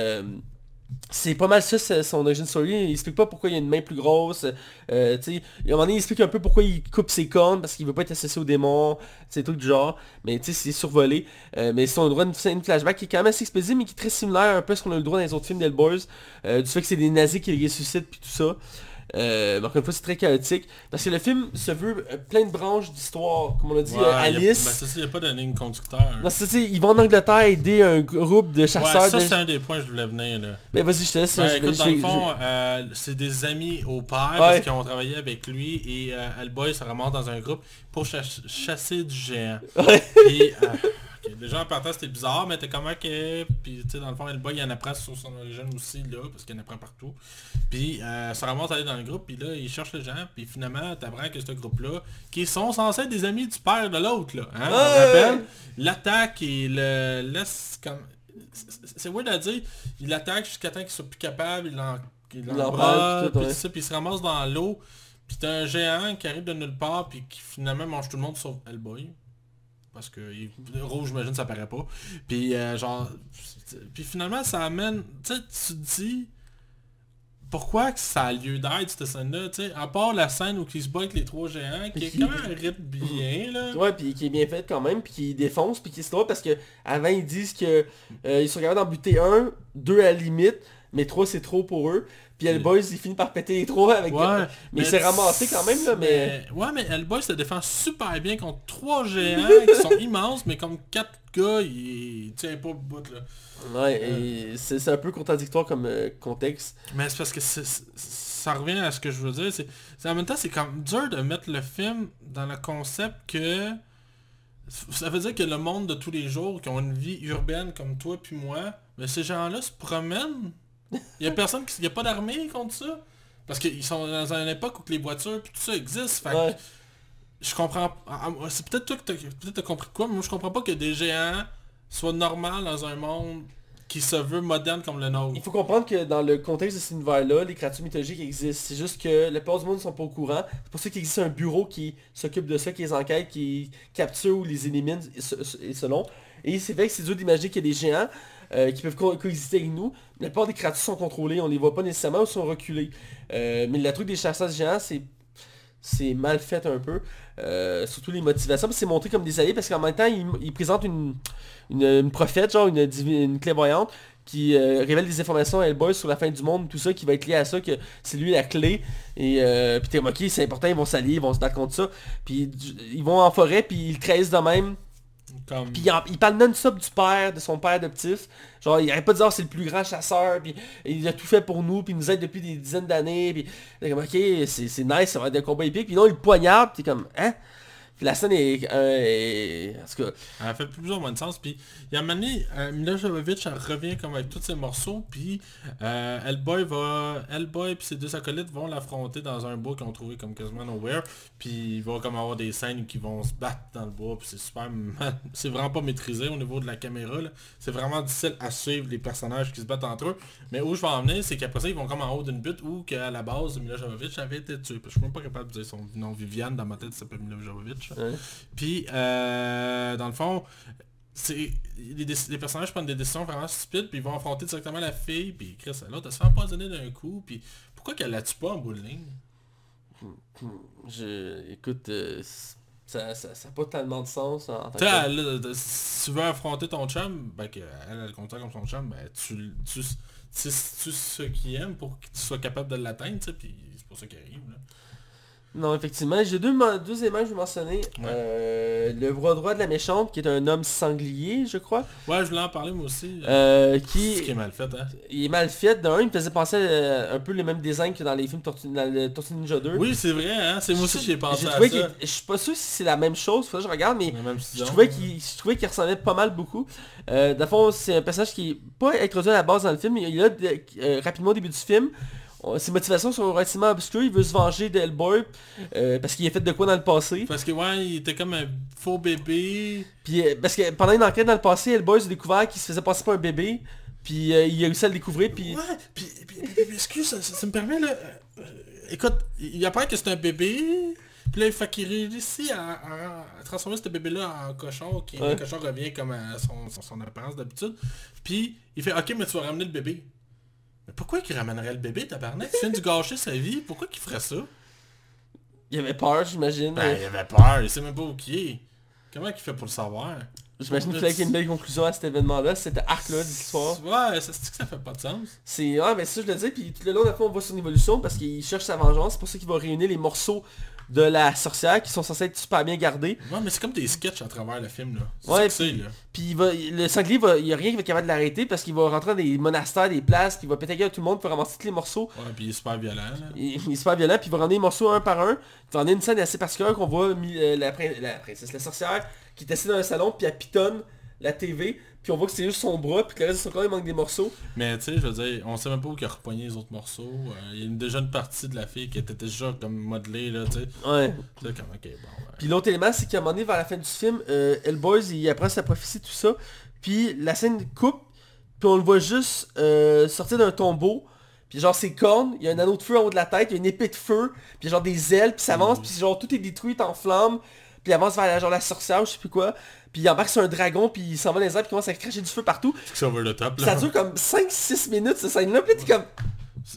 c'est pas mal ça, son origin story. Il explique pas pourquoi il a une main plus grosse. Euh, tu sais, à un moment il explique un peu pourquoi il coupe ses cornes, parce qu'il veut pas être associé aux démons, c'est tout du genre. Mais tu sais, c'est survolé. Euh, mais si on a le droit d'une scène flashback qui est quand même assez expédié, mais qui est très similaire un peu à ce qu'on a le droit dans les autres films d'Hellboys. Euh, du fait que c'est des nazis qui les ressuscitent, puis tout ça. Euh, encore une fois, c'est très chaotique. Parce que le film se veut euh, plein de branches d'histoire. Comme on a dit,
Ouais,
euh,
y a-
Alice.
Ben, ça, il n'y a pas de ligne conducteur.
Non, c'est ça, ils vont en Angleterre aider un groupe de
Ouais,
chasseurs.
ça
de-
c'est un des points que je voulais venir là.
Mais vas-y, je te laisse.
Ben, écoute,
je-
dans le fond, euh, c'est des amis au père
Ouais.
parce qu'ils ont travaillé avec lui et euh, Hellboy se ramasse dans un groupe pour chas- chasser du géant.
Ouais.
Ok, déjà en partant c'était bizarre, mais t'es comment que... Puis tu sais, dans le fond, Hellboy il en apprend sur son origine aussi là, parce qu'il en apprend partout. Puis euh, se ramasse à aller dans le groupe, puis là il cherche les gens, puis finalement t'apprends que ce groupe-là, qui sont censés être des amis du père de l'autre là, hein, on rappelle, l'attaque et le laisse comme... c'est- weird à dire, il l'attaque jusqu'à temps qu'il soit plus capable, il l'en- il l'embrasse, puis
ouais.
ça, puis il se ramasse dans l'eau, puis t'as un géant qui arrive de nulle part, puis qui finalement mange tout le monde sauf Hellboy. Parce que il- rouge, j'imagine, ça paraît pas. Puis euh, genre... Puis finalement, ça amène... Tu sais, tu te dis... Pourquoi que ça a lieu d'être, cette scène-là, tu sais, à part la scène où ils se bat avec les trois géants, qui est quand même un rythme bien, là.
Ouais, puis qui est bien fait quand même, puis qui défonce, puis qui est drôle parce que avant ils disent que euh, ils sont capables d'en buter un, deux à la limite, mais trois c'est trop pour eux. Puis Hellboy il finit par péter les trois avec.
Ouais,
mais il s'est ramassé quand même là, mais.
Ouais, mais Hellboy se défend super bien contre trois géants qui sont immenses, mais comme quatre gars, il tient pas le bout, là.
Ouais, et c'est un peu contradictoire comme euh, contexte.
Mais c'est parce que ça revient à ce que je veux dire. C'est- en même temps, c'est comme dur de mettre le film dans le concept que... Ça veut dire que le monde de tous les jours, qui ont une vie urbaine comme toi puis moi, mais ces gens-là se promènent. Il y a personne qui... Il y a pas d'armée contre ça? Parce qu'ils sont dans une époque où les voitures puis tout ça existent. Fait que
Ouais.
je comprends... ah, ah, C'est peut-être toi que t'as t'as compris de quoi, mais moi je comprends pas que des géants soient normaux dans un monde qui se veut moderne comme le nôtre.
Il faut comprendre que dans le contexte de cet univers-là, les créatures mythologiques existent. C'est juste que la plupart du monde ne sont pas au courant. C'est pour ça qu'il existe un bureau qui s'occupe de ça, qui les enquête, qui capture ou les élimine, et selon. Et c'est vrai que c'est dur d'imaginer qu'il y a des géants euh, qui peuvent co- coexister avec nous. La plupart des créatures sont contrôlées, on les voit pas nécessairement ou sont reculées. Euh, mais le truc des chasseurs géants, c'est c'est mal fait un peu. Euh, surtout les motivations. C'est montré comme des alliés parce qu'en même temps, ils il présentent une, une, prophète, genre une, une clairvoyante, qui révèle des informations à Hellboy sur la fin du monde, tout ça, qui va être lié à ça, que c'est lui la clé. Et puis t'es ok, c'est important, ils vont s'allier, ils vont se battre contre ça. Puis ils vont en forêt, puis ils trahissent de même.
Comme...
Puis il, parle non-stop du père, de son père adoptif. Genre, il arrête pas de dire, Ah, c'est le plus grand chasseur, puis il a tout fait pour nous, puis il nous aide depuis des dizaines d'années, puis comme, ok, c'est nice, ça va être un combat épique. Puis non, il poignarde, puis comme, hein? La scène est... euh, est-
Elle fait plus ou moins de sens. Puis il y a un moment donné, euh, revient comme avec tous ses morceaux. Puis euh, Hellboy va. Hellboy puis ses deux acolytes vont l'affronter dans un bois qu'ils ont trouvé comme quasiment nowhere. Puis il va comme avoir des scènes qui vont se battre dans le bois. Puis c'est super. C'est vraiment pas maîtrisé au niveau de la caméra. C'est vraiment difficile à suivre les personnages qui se battent entre eux. Mais où je vais en venir, c'est qu'après ça, ils vont comme en haut d'une butte où qu'à la base, Mila Jovovich avait été tuée. Je suis même pas capable de dire son nom Viviane dans ma tête, ça s'appelle Mila Jovovich.
Ouais.
Puis, euh, dans le fond, c'est les, personnages prennent des décisions vraiment stupides, puis ils vont affronter directement la fille, puis Chris, l'autre, elle se fait empoisonner d'un coup, puis pourquoi qu'elle la tue pas en bout de ligne
je... Écoute, euh, ça ça ça a pas tellement de sens en tant que
elle, si tu veux affronter ton chum, ben qu'elle elle le compte comme son chum, ben tu tu tu tu ce qu'il aime pour que tu sois capable de l'atteindre, puis c'est pour ça qu'il arrive, là.
Non, effectivement. J'ai deux, deux éléments que je veux mentionner. Euh, le bras droit de la méchante, qui est un homme sanglier, je crois.
Ouais, je voulais en parler moi aussi.
Euh,
C'est ce qui
qui
est mal fait, hein.
il est mal fait. D'un, il me faisait penser euh, un peu les mêmes designs que dans les films Tortue, dans le Tortue Ninja 2.
Oui, c'est vrai, hein. C'est moi aussi j'ai pensé à ça.
Je suis pas sûr si c'est la même chose, faut que je regarde, mais je trouvais qu'il ressemblait pas mal beaucoup. Euh, dans le fond, c'est un personnage qui est pas introduit à la base dans le film, mais il est là euh, rapidement au début du film. Ses motivations sont relativement obscures, il veut se venger d'Hellboy euh, parce qu'il a fait de quoi dans le passé.
Parce que ouais, il était comme un faux bébé.
Puis euh, parce que pendant une enquête dans le passé, Hellboy a découvert qu'il se faisait passer pour un bébé. Puis euh, il a réussi à le découvrir, puis...
Ouais, puis, puis- excuse, ça, ça- ça me permet là. euh, écoute, il il apprend que c'est un bébé. Puis là, il fait qu'il réussit à, à- à transformer ce bébé-là en cochon, qui
Ouais.
le cochon revient comme à son, son, son apparence d'habitude. Puis il fait ok mais tu vas ramener le bébé. Mais pourquoi qu'il ramènerait le bébé, tabarnak? Tu viens de gâcher sa vie, pourquoi qu'il ferait ça?
Il avait peur, j'imagine.
Ben, il avait peur, il sait même pas où qui est. Comment qu'il fait pour le savoir?
J'imagine qu'il fallait qu'il y ait une belle conclusion à cet événement-là, cet arc-là d'histoire.
Ouais, ça se dit que ça fait pas de sens.
C'est ouais mais ça je le dis puis tout le long fois on voit son évolution parce qu'il cherche sa vengeance, c'est pour ça qu'il va réunir les morceaux de la sorcière qui sont censés être super bien gardés.
Ouais, mais c'est comme des sketchs à travers le film, là.
Ouais,
c'est, là.
Puis il va, le sanglier va, il y a rien qui va être capable de l'arrêter parce qu'il va rentrer dans des monastères, des places, puis il va péter gueule à tout le monde pour ramasser tous les morceaux.
Ouais, puis il est super violent, là.
Il, il est super violent, puis il va ramener les morceaux un par un. Il va une scène assez particulière qu'on voit euh, la, la princesse, la sorcière, qui est assise dans un salon, puis elle pitonne la TV, puis on voit que c'est juste son bras, puis que le reste de son corps il manque des morceaux.
Mais tu sais, je veux dire, on sait même pas où il a repogné les autres morceaux. Euh, Il y a une, déjà une partie de la fille qui était déjà comme modelée, là, tu sais.
Ouais.
Comme, ok, bon, ouais.
Puis l'autre élément, c'est qu'à un moment donné, vers la fin du film, euh, Hellboy, il apprend sa prophétie, tout ça. Puis la scène coupe, puis on le voit juste euh, sortir d'un tombeau. Puis genre ses cornes, il y a un anneau de feu en haut de la tête, il y a une épée de feu, puis genre des ailes, puis ça avance, puis genre tout est détruit, en flammes. Puis il avance vers la, genre la sorcière, ou je sais plus quoi. Puis il embarque sur un dragon, puis il s'en va dans les airs, puis il commence à cracher du feu partout.
C'est que c'est over the top, là.
ça dure comme 5-6 minutes, cette scène-là. Puis là, t'es comme...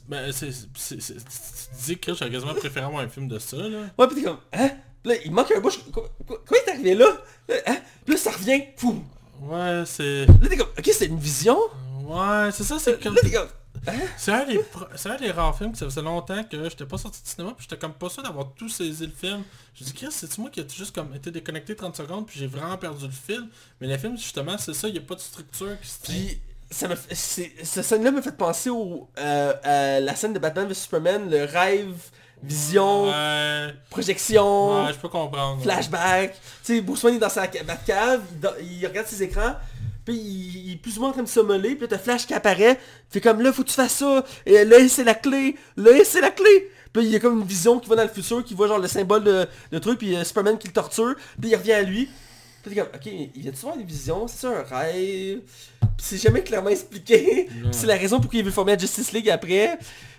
Ben, c'est... Tu dis que j'aurais quasiment préféré avoir un film de ça, là.
Ouais, puis t'es comme... Hein? Là, il manque un bouche. Quoi, quoi, quoi est arrivé là? Là, Hein? Là, ça revient. Poum.
Ouais, c'est...
Là, t'es comme... Ok, c'est une vision?
Ouais, c'est ça, c'est comme...
Là, t'es comme...
C'est un, des c'est un des rares films que ça faisait longtemps que j'étais pas sorti de cinéma puis j'étais comme pas sûr d'avoir tout saisi le film. Je me dis Chris, c'est moi qui a juste comme été déconnecté 30 secondes puis j'ai vraiment perdu le fil? Mais le film justement c'est ça, il n'y a pas de structure qui se tient.
Ça me cette scène-là me fait penser au, euh, à la scène de Batman vs Superman, le rêve, vision,
Ouais,
projection,
ouais, je peux comprendre.
flashback. Tu sais, Bruce Wayne est dans sa ca- Batcave, il regarde ses écrans, puis il, il est plus ou moins en train de sommoler, puis là t'as Flash qui apparaît, fait comme là faut que tu fasses ça, et là c'est la clé, là c'est la clé. Puis il y a comme une vision qui va dans le futur, qui voit genre le symbole de, de truc, puis euh, Superman qui le torture, puis il revient à lui. Puis t'es comme, ok, il vient de voir des visions, c'est ça un rêve Puis c'est jamais clairement expliqué. Puis c'est la raison pour qu'il veut former la Justice League après.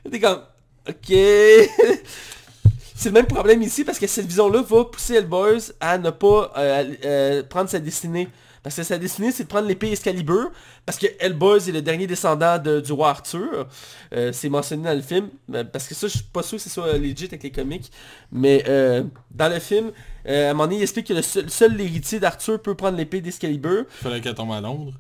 T'es comme, ok. c'est le même problème ici parce que cette vision-là va pousser Hellboy à ne pas euh, euh, prendre sa destinée. Parce que sa destinée, c'est de prendre l'épée Excalibur. Parce que Hellboy est le dernier descendant de- du roi Arthur. Euh, c'est mentionné dans le film. Parce que ça, je suis pas sûr que c'est soit legit avec les comics. Mais euh, dans le film, euh, à un moment donné, il explique que le seul, seul héritier d'Arthur peut prendre l'épée d'Excalibur
Il fallait qu'elle tombe à Londres.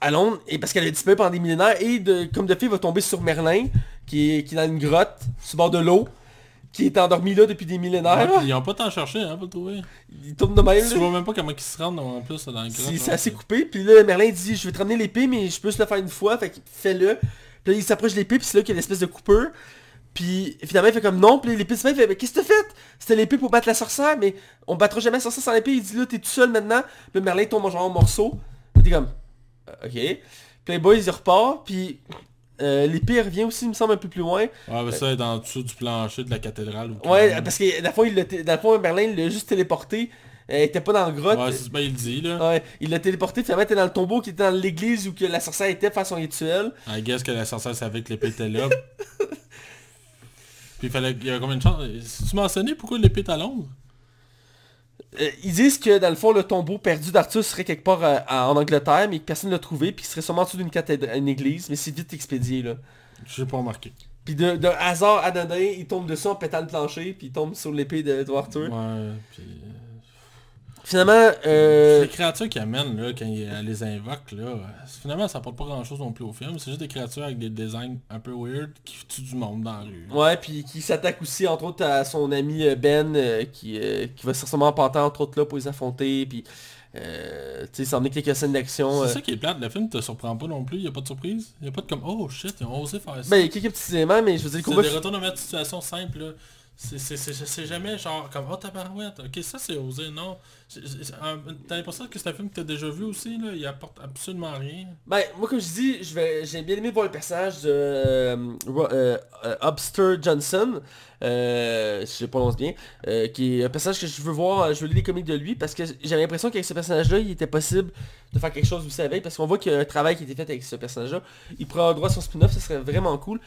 à Londres, et parce qu'elle a disparu pendant des millénaires, et de, comme de fait, il va tomber sur Merlin, qui est, qui est dans une grotte, sur le bord de l'eau, qui est endormi là depuis des millénaires.
ils ont pas tant cherché hein, pour le trouver.
Il tourne de même.
Tu vois même pas comment ils se rendent en plus dans le
C'est c'est assez coupé. Puis là, Merlin dit, je vais te ramener l'épée, mais je peux juste le faire une fois. Fait fais-le. Puis là, il s'approche de l'épée, puis c'est là qu'il y a l'espèce de coupeur. Puis finalement, il fait comme non. Puis l'épée se fait, il fait, mais qu'est-ce que t'as fait? C'était l'épée pour battre la sorcière, mais on battra jamais la sorcière sans l'épée. Il dit là, t'es tout seul maintenant. Puis Merlin tombe genre en morceaux. T'es comme, euh, ok. Boys, ils repartent. Puis euh, l'épée revient aussi, il me semble, un peu plus loin.
Ouais, mais ça est en dessous du plancher de la cathédrale. ou
Ouais, parce que dans le fond, il l'a té- dans le fond, Merlin, il l'a juste téléporté. Euh, il était pas dans la grotte.
Ouais, c'est- ben, il dit là.
Ouais, il l'a téléporté, finalement, il était dans le tombeau qui était dans l'église où que la sorcière était pour faire son rituel.
I guess que la sorcière savait que l'épée était là. Puis il fallait... Il y a combien de chances Tu mentionné pourquoi l'épée est à Londres?
Euh, ils disent que dans le fond, le tombeau perdu d'Arthur serait quelque part euh, à- en Angleterre, mais que personne ne l'a trouvé, puis qu'il serait sûrement en dessous d'une cathédrale, une église, mais c'est vite expédié là.
J'ai pas remarqué.
Puis de, de hasard anodin, il tombe dessus en pétant le plancher, puis il tombe sur l'épée de, de Arthur.
Ouais, puis...
Finalement, euh,
Les créatures qu'ils amènent là, quand ils- elle les invoque là, finalement ça apporte pas grand chose non plus au film. C'est juste des créatures avec des designs un peu weird qui tuent du monde dans la rue.
ouais, puis qui s'attaque aussi entre autres à son ami euh, Ben, euh, qui, euh, qui va sûrement porter entre autres là pour les affronter, puis euh, tu sais, s'en est quelques scènes d'action.
C'est
euh.
ça qui est plate, le film te surprend pas non plus, y a pas de surprise. Y a pas de comme oh shit, ils ont osé faire ça.
Ben, il y a quelques petits éléments, mais je veux dire, le
c'est
combat...
des retournements de situation simples là. C'est- C'est c'est- c'est jamais genre comme oh tabarouette, ok ça c'est osé, non. Euh, T'as l'impression que c'est un film que t'as déjà vu aussi là, il apporte absolument rien.
Ben, moi comme je dis, je vais, j'ai bien aimé voir le personnage de euh, euh, euh, Obster Johnson, euh, si je prononce bien, euh, qui est un personnage que je veux voir, euh, je veux lire les comics de lui, parce que j'avais l'impression qu'avec ce personnage-là, il était possible de faire quelque chose aussi avec, parce qu'on voit qu'il y a un travail qui a été fait avec ce personnage-là. Il avoir droit à son spin-off, ce serait vraiment cool.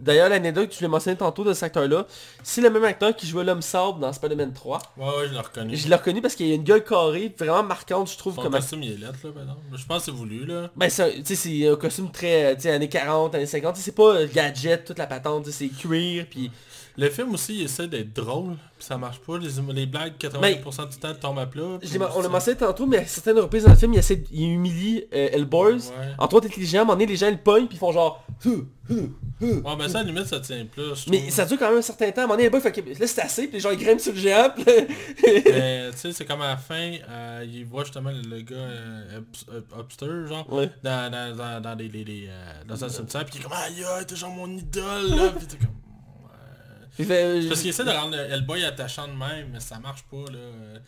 D'ailleurs, l'anecdote que je l'ai mentionné tantôt de cet acteur-là, c'est le même acteur qui jouait l'homme sable dans Spider-Man 3.
Ouais ouais je l'ai reconnu.
Je l'ai reconnu parce qu'il a une gueule carrée, vraiment marquante, je trouve,
Son
comme
costume il est lettre là par exemple. Je pense que c'est voulu là.
Ben tu sais, c'est un costume très, tu sais, années 40, années 50, tu sais, c'est pas euh, gadget, toute la patente, c'est cuir, puis
Le film aussi, il essaie d'être drôle, puis ça marche pas. Les, les blagues, 80%
Mais-
du temps, tombent à plat.
On l'a mentionné tantôt, mais à certaines reprises dans le film, il, essaie, il humilie euh, Hellboys.
Ouais.
Entre autres, avec les géants, à un moment donné, les gens ils le pognent, puis ils font genre...
Ouais, ben ça, à la limite, ça tient plus.
Mais ça dure quand même un certain temps. À un moment donné, fait que là c'est assez, puis les gens ils grimpent sur le géant, puis
Mais tu sais, c'est comme à la fin, euh, il voit justement le, gars euh, Upster, genre,
Ouais.
dans, dans, dans, dans, les, les, les, euh, dans un cimetière, puis il est comme Aïe aïe, t'es genre mon idole, là, puis t'es comme...
fait, euh,
Parce qu'il essaie de rendre le Hellboy attachant de même, mais ça marche pas, là. euh.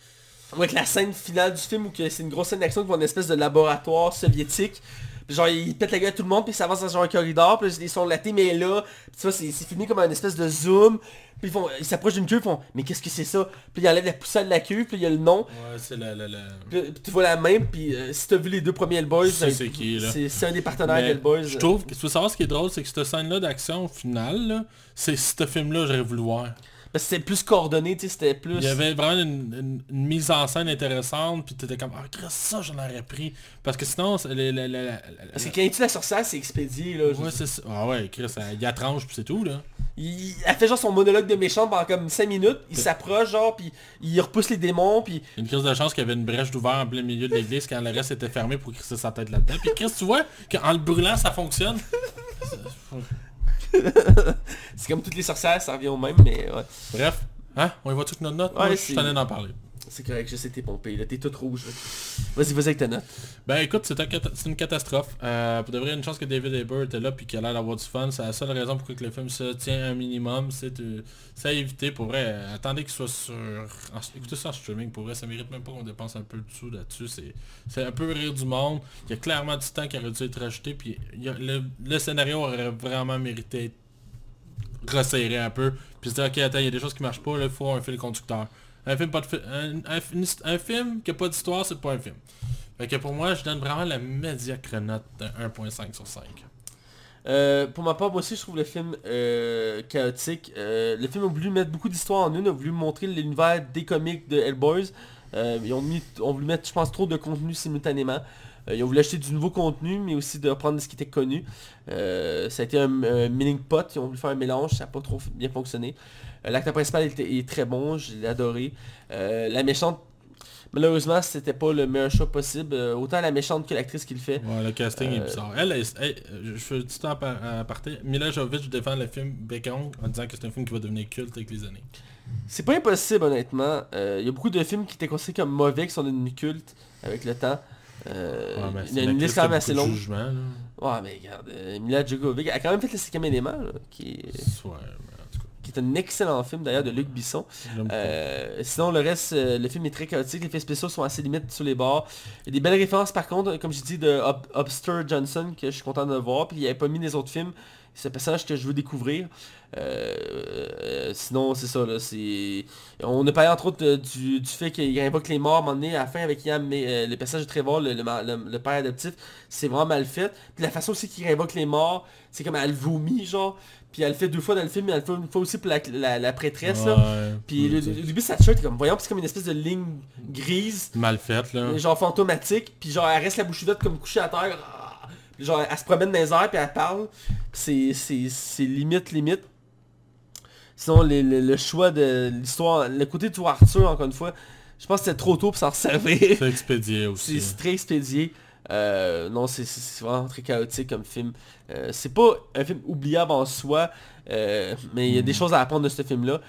Avec la scène finale du film où c'est une grosse scène d'action qui va une espèce de laboratoire soviétique. Puis genre il pète la gueule à tout le monde puis ça avance dans genre un corridor puis là, ils sont latés mais là puis tu vois c'est c'est filmé comme un espèce de zoom puis ils font ils s'approchent d'une queue ils font mais qu'est-ce que c'est ça puis ils enlèvent la poussière de la queue puis il y a le nom.
Ouais, c'est la... la, la...
puis, puis tu vois la même puis euh, si t'as vu les deux premiers Hellboys euh,
c'est
c'est un des partenaires d'Hellboys.
Je trouve que tu veux savoir ce qui est drôle, c'est que cette scène-là d'action au final, là, c'est ce film-là j'aurais voulu voir.
Parce que c'était plus coordonné tu sais c'était plus
Il y avait vraiment une, une- une mise en scène intéressante, puis t'étais comme Ah Chris, ça j'en aurais pris. Parce que sinon, les-
parce que quand il tue la sorcière c'est expédié là
Ouais, c'est ça. Ah ouais, Chris, il y a tranche puis c'est tout là.
il, elle fait genre son monologue de méchant pendant comme 5 minutes il s'approche genre puis il repousse les démons puis
Une crise de chance qu'il y avait une brèche d'ouvert en plein milieu de l'église quand le reste était fermé pour crisser sa tête là-dedans. Puis Chris, tu vois qu'en le brûlant ça fonctionne.
C'est comme toutes les sorcières, ça revient au même, mais ouais.
Bref, hein, on y va tout que notre note?
Ouais,
Moi, je suis tanné d'en parler.
C'est correct, je sais t'es pompé, là, t'es toute rouge. Vas-y, vas-y avec ta note.
Ben écoute, c'est une catastrophe. Euh, pour de une chance que David Haber était là puis qu'il a l'air d'avoir du fun. C'est la seule raison pour que le film se tient un minimum. C'est euh, c'est à éviter pour vrai. Attendez qu'il soit sur... en- écoutez ça en streaming. Pour vrai, ça mérite même pas qu'on dépense un peu de sous là-dessus. C'est un peu rire du monde. Il y a clairement du temps qui aurait dû être rajouté. Puis le, scénario aurait vraiment mérité resserré un peu. Puis se dire, ok, attends, il y a des choses qui marchent pas. Il faut un fil conducteur. Un film, pas de un, un- film qui a pas d'histoire, c'est pas un film. Fait que pour moi, je donne vraiment la médiocre note de 1.5 sur 5.
Euh, pour ma part, moi aussi, je trouve le film euh, chaotique. Euh, le film a voulu mettre beaucoup d'histoires en une, a voulu montrer l'univers des comics de Hellboys. Ils ont, mis, voulu mettre, je pense, trop de contenu simultanément. Ils ont voulu acheter du nouveau contenu, mais aussi de reprendre ce qui était connu. Ça a été un, un pot, ils ont voulu faire un mélange, ça n'a pas trop bien fonctionné. L'acteur principal était- est très bon, je l'ai adoré. Euh, la méchante, malheureusement, c'était pas le meilleur choix possible. Euh, autant la méchante que l'actrice qui le fait.
Ouais, le casting est
Euh,
bizarre. Elle, je fais du temps à partir. Mila Jovovich défend le film Beckham en disant que c'est un film qui va devenir culte avec les années.
C'est pas impossible honnêtement. Euh, Il y a beaucoup de films qui étaient considérés comme mauvais, qui sont devenus cultes avec le temps. Euh,
Ouais,
il y a une liste quand même assez longue.
jugement, là.
Ouais mais regarde, euh, Mila Djokovic a quand même fait le cinquième élément, là, qui, est,
Ouais,
est un excellent film d'ailleurs de Luc Bisson. Euh, sinon le reste, euh, le film est très chaotique, les effets spéciaux sont assez limites sur les bords. Il y a des belles références par contre, comme je dis, de Upster Johnson, que je suis content de voir, puis il avait pas mis les autres films. C'est un personnage que je veux découvrir. Euh, sinon, c'est ça, là, c'est... On a parlé entre autres euh, du, du fait qu'il invoque les morts à un moment donné, à la fin avec Ian, mais euh, le personnage de Trevor, le, le, le- le père adoptif, c'est vraiment mal fait. Puis la façon aussi qu'il invoque les morts, c'est comme elle vomit, genre. Puis elle le fait deux fois dans le film, mais elle le fait une fois aussi pour la, la, la prêtresse, là. Puis le, début, sa t-shirt, t'es comme, voyons, c'est comme une espèce de ligne grise,
Mal faite, là.
genre fantomatique, puis genre elle reste la bouche ouverte comme couchée à terre. Genre elle se promène dans les airs, puis elle parle. C'est, limite, limite. Sinon, les- le, le choix de l'histoire, le côté de Arthur, encore une fois, je pense que c'était trop tôt pour s'en servir.
C'est expédié aussi.
C'est c'est très expédié. Euh, non, c'est- vraiment très chaotique comme film. Euh, c'est pas un film oubliable en soi, euh, mais il y a des
Mm.
choses à apprendre de ce film-là.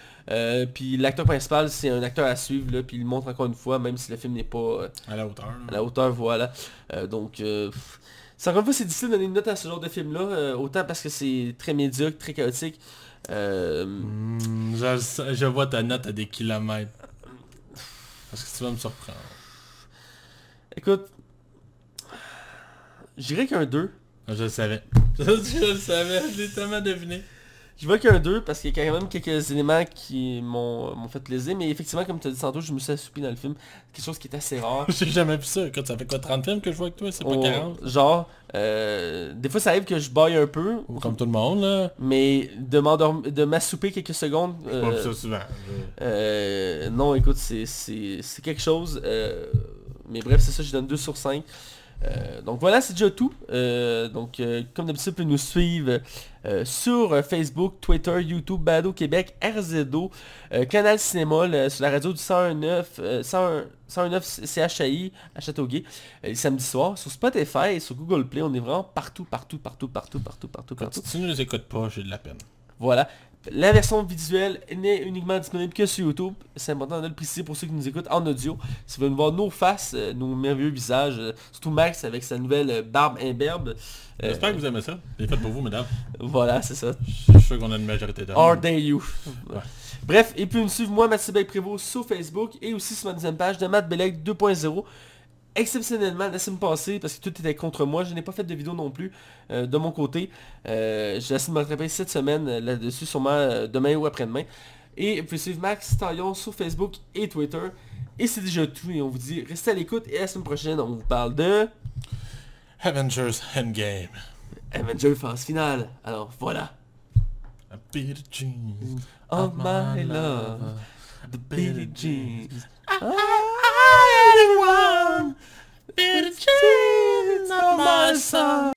Puis l'acteur principal, c'est un acteur à suivre, là, puis il le montre encore une fois, même si le film n'est pas
À la hauteur.
à la hauteur, voilà. Donc, euh, pff, c'est encore une fois, c'est difficile de donner une note à ce genre de film-là, euh, autant parce que c'est très médiocre, très chaotique. Euh,
Hmm, je, je vois ta note à des kilomètres. Parce que tu vas me surprendre.
écoute, je dirais qu'un 2.
Ah, Je le savais. je le savais, je l'ai tellement deviné.
Je vois qu'un 2 parce qu'il y a quand même quelques éléments qui m'ont m'ont fait plaisir, mais effectivement, comme tu as dit tantôt, je me suis assoupi dans le film. Quelque chose qui est assez rare.
J'ai jamais vu ça. Écoute, ça fait quoi 30 films que je vois avec toi, c'est pas
On-
40
genre, euh, des fois ça arrive que je baille un peu,
Ou Comme tout le monde, là.
mais de de m'assouper quelques secondes, euh,
ça souvent.
euh, non écoute, c'est c'est- c'est quelque chose. euh, mais bref, c'est ça, je donne 2 sur 5. Euh, donc voilà, c'est déjà tout. Euh, donc euh, comme d'habitude, vous pouvez nous suivre sur Facebook, Twitter, YouTube, Bado Québec, RZO, Canal Cinéma, le- sur la radio du 109, euh, 101 109 CHI à Châteauguay, les samedis soirs, sur Spotify et sur Google Play. On est vraiment partout, partout, partout, partout, partout, partout, partout.
tu ne les écoutes pas, j'ai de la peine.
Voilà. La version visuelle n'est uniquement disponible que sur YouTube. C'est important de le préciser pour ceux qui nous écoutent en audio. Si vous voulez voir nos faces, euh, nos merveilleux visages, euh, surtout Max avec sa nouvelle euh, barbe imberbe. euh,
J'espère que vous aimez ça. J'ai fait pour vous, mesdames.
voilà, c'est ça.
Je suis sûr qu'on a une majorité d'hommes.
They you?
Ouais.
Bref, et puis me suivre moi, Mathieu Prévost, sur Facebook et aussi sur ma deuxième page de Matt Belek 2.0. Exceptionnellement, laissez-moi passer parce que tout était contre moi. Je n'ai pas fait de vidéo non plus euh, de mon côté. Euh, J'ai essayé de me rattraper cette semaine euh, là-dessus, sûrement euh, demain ou après-demain. Et vous pouvez suivre Max Taillon sur Facebook et Twitter. Et c'est déjà tout. Et on vous dit, restez à l'écoute. Et la semaine prochaine, on vous parle de
Avengers Endgame.
Avenger Phase Finale. Alors voilà.
A Billie Jean.
Oh my love, the One Little
Jane's on my son.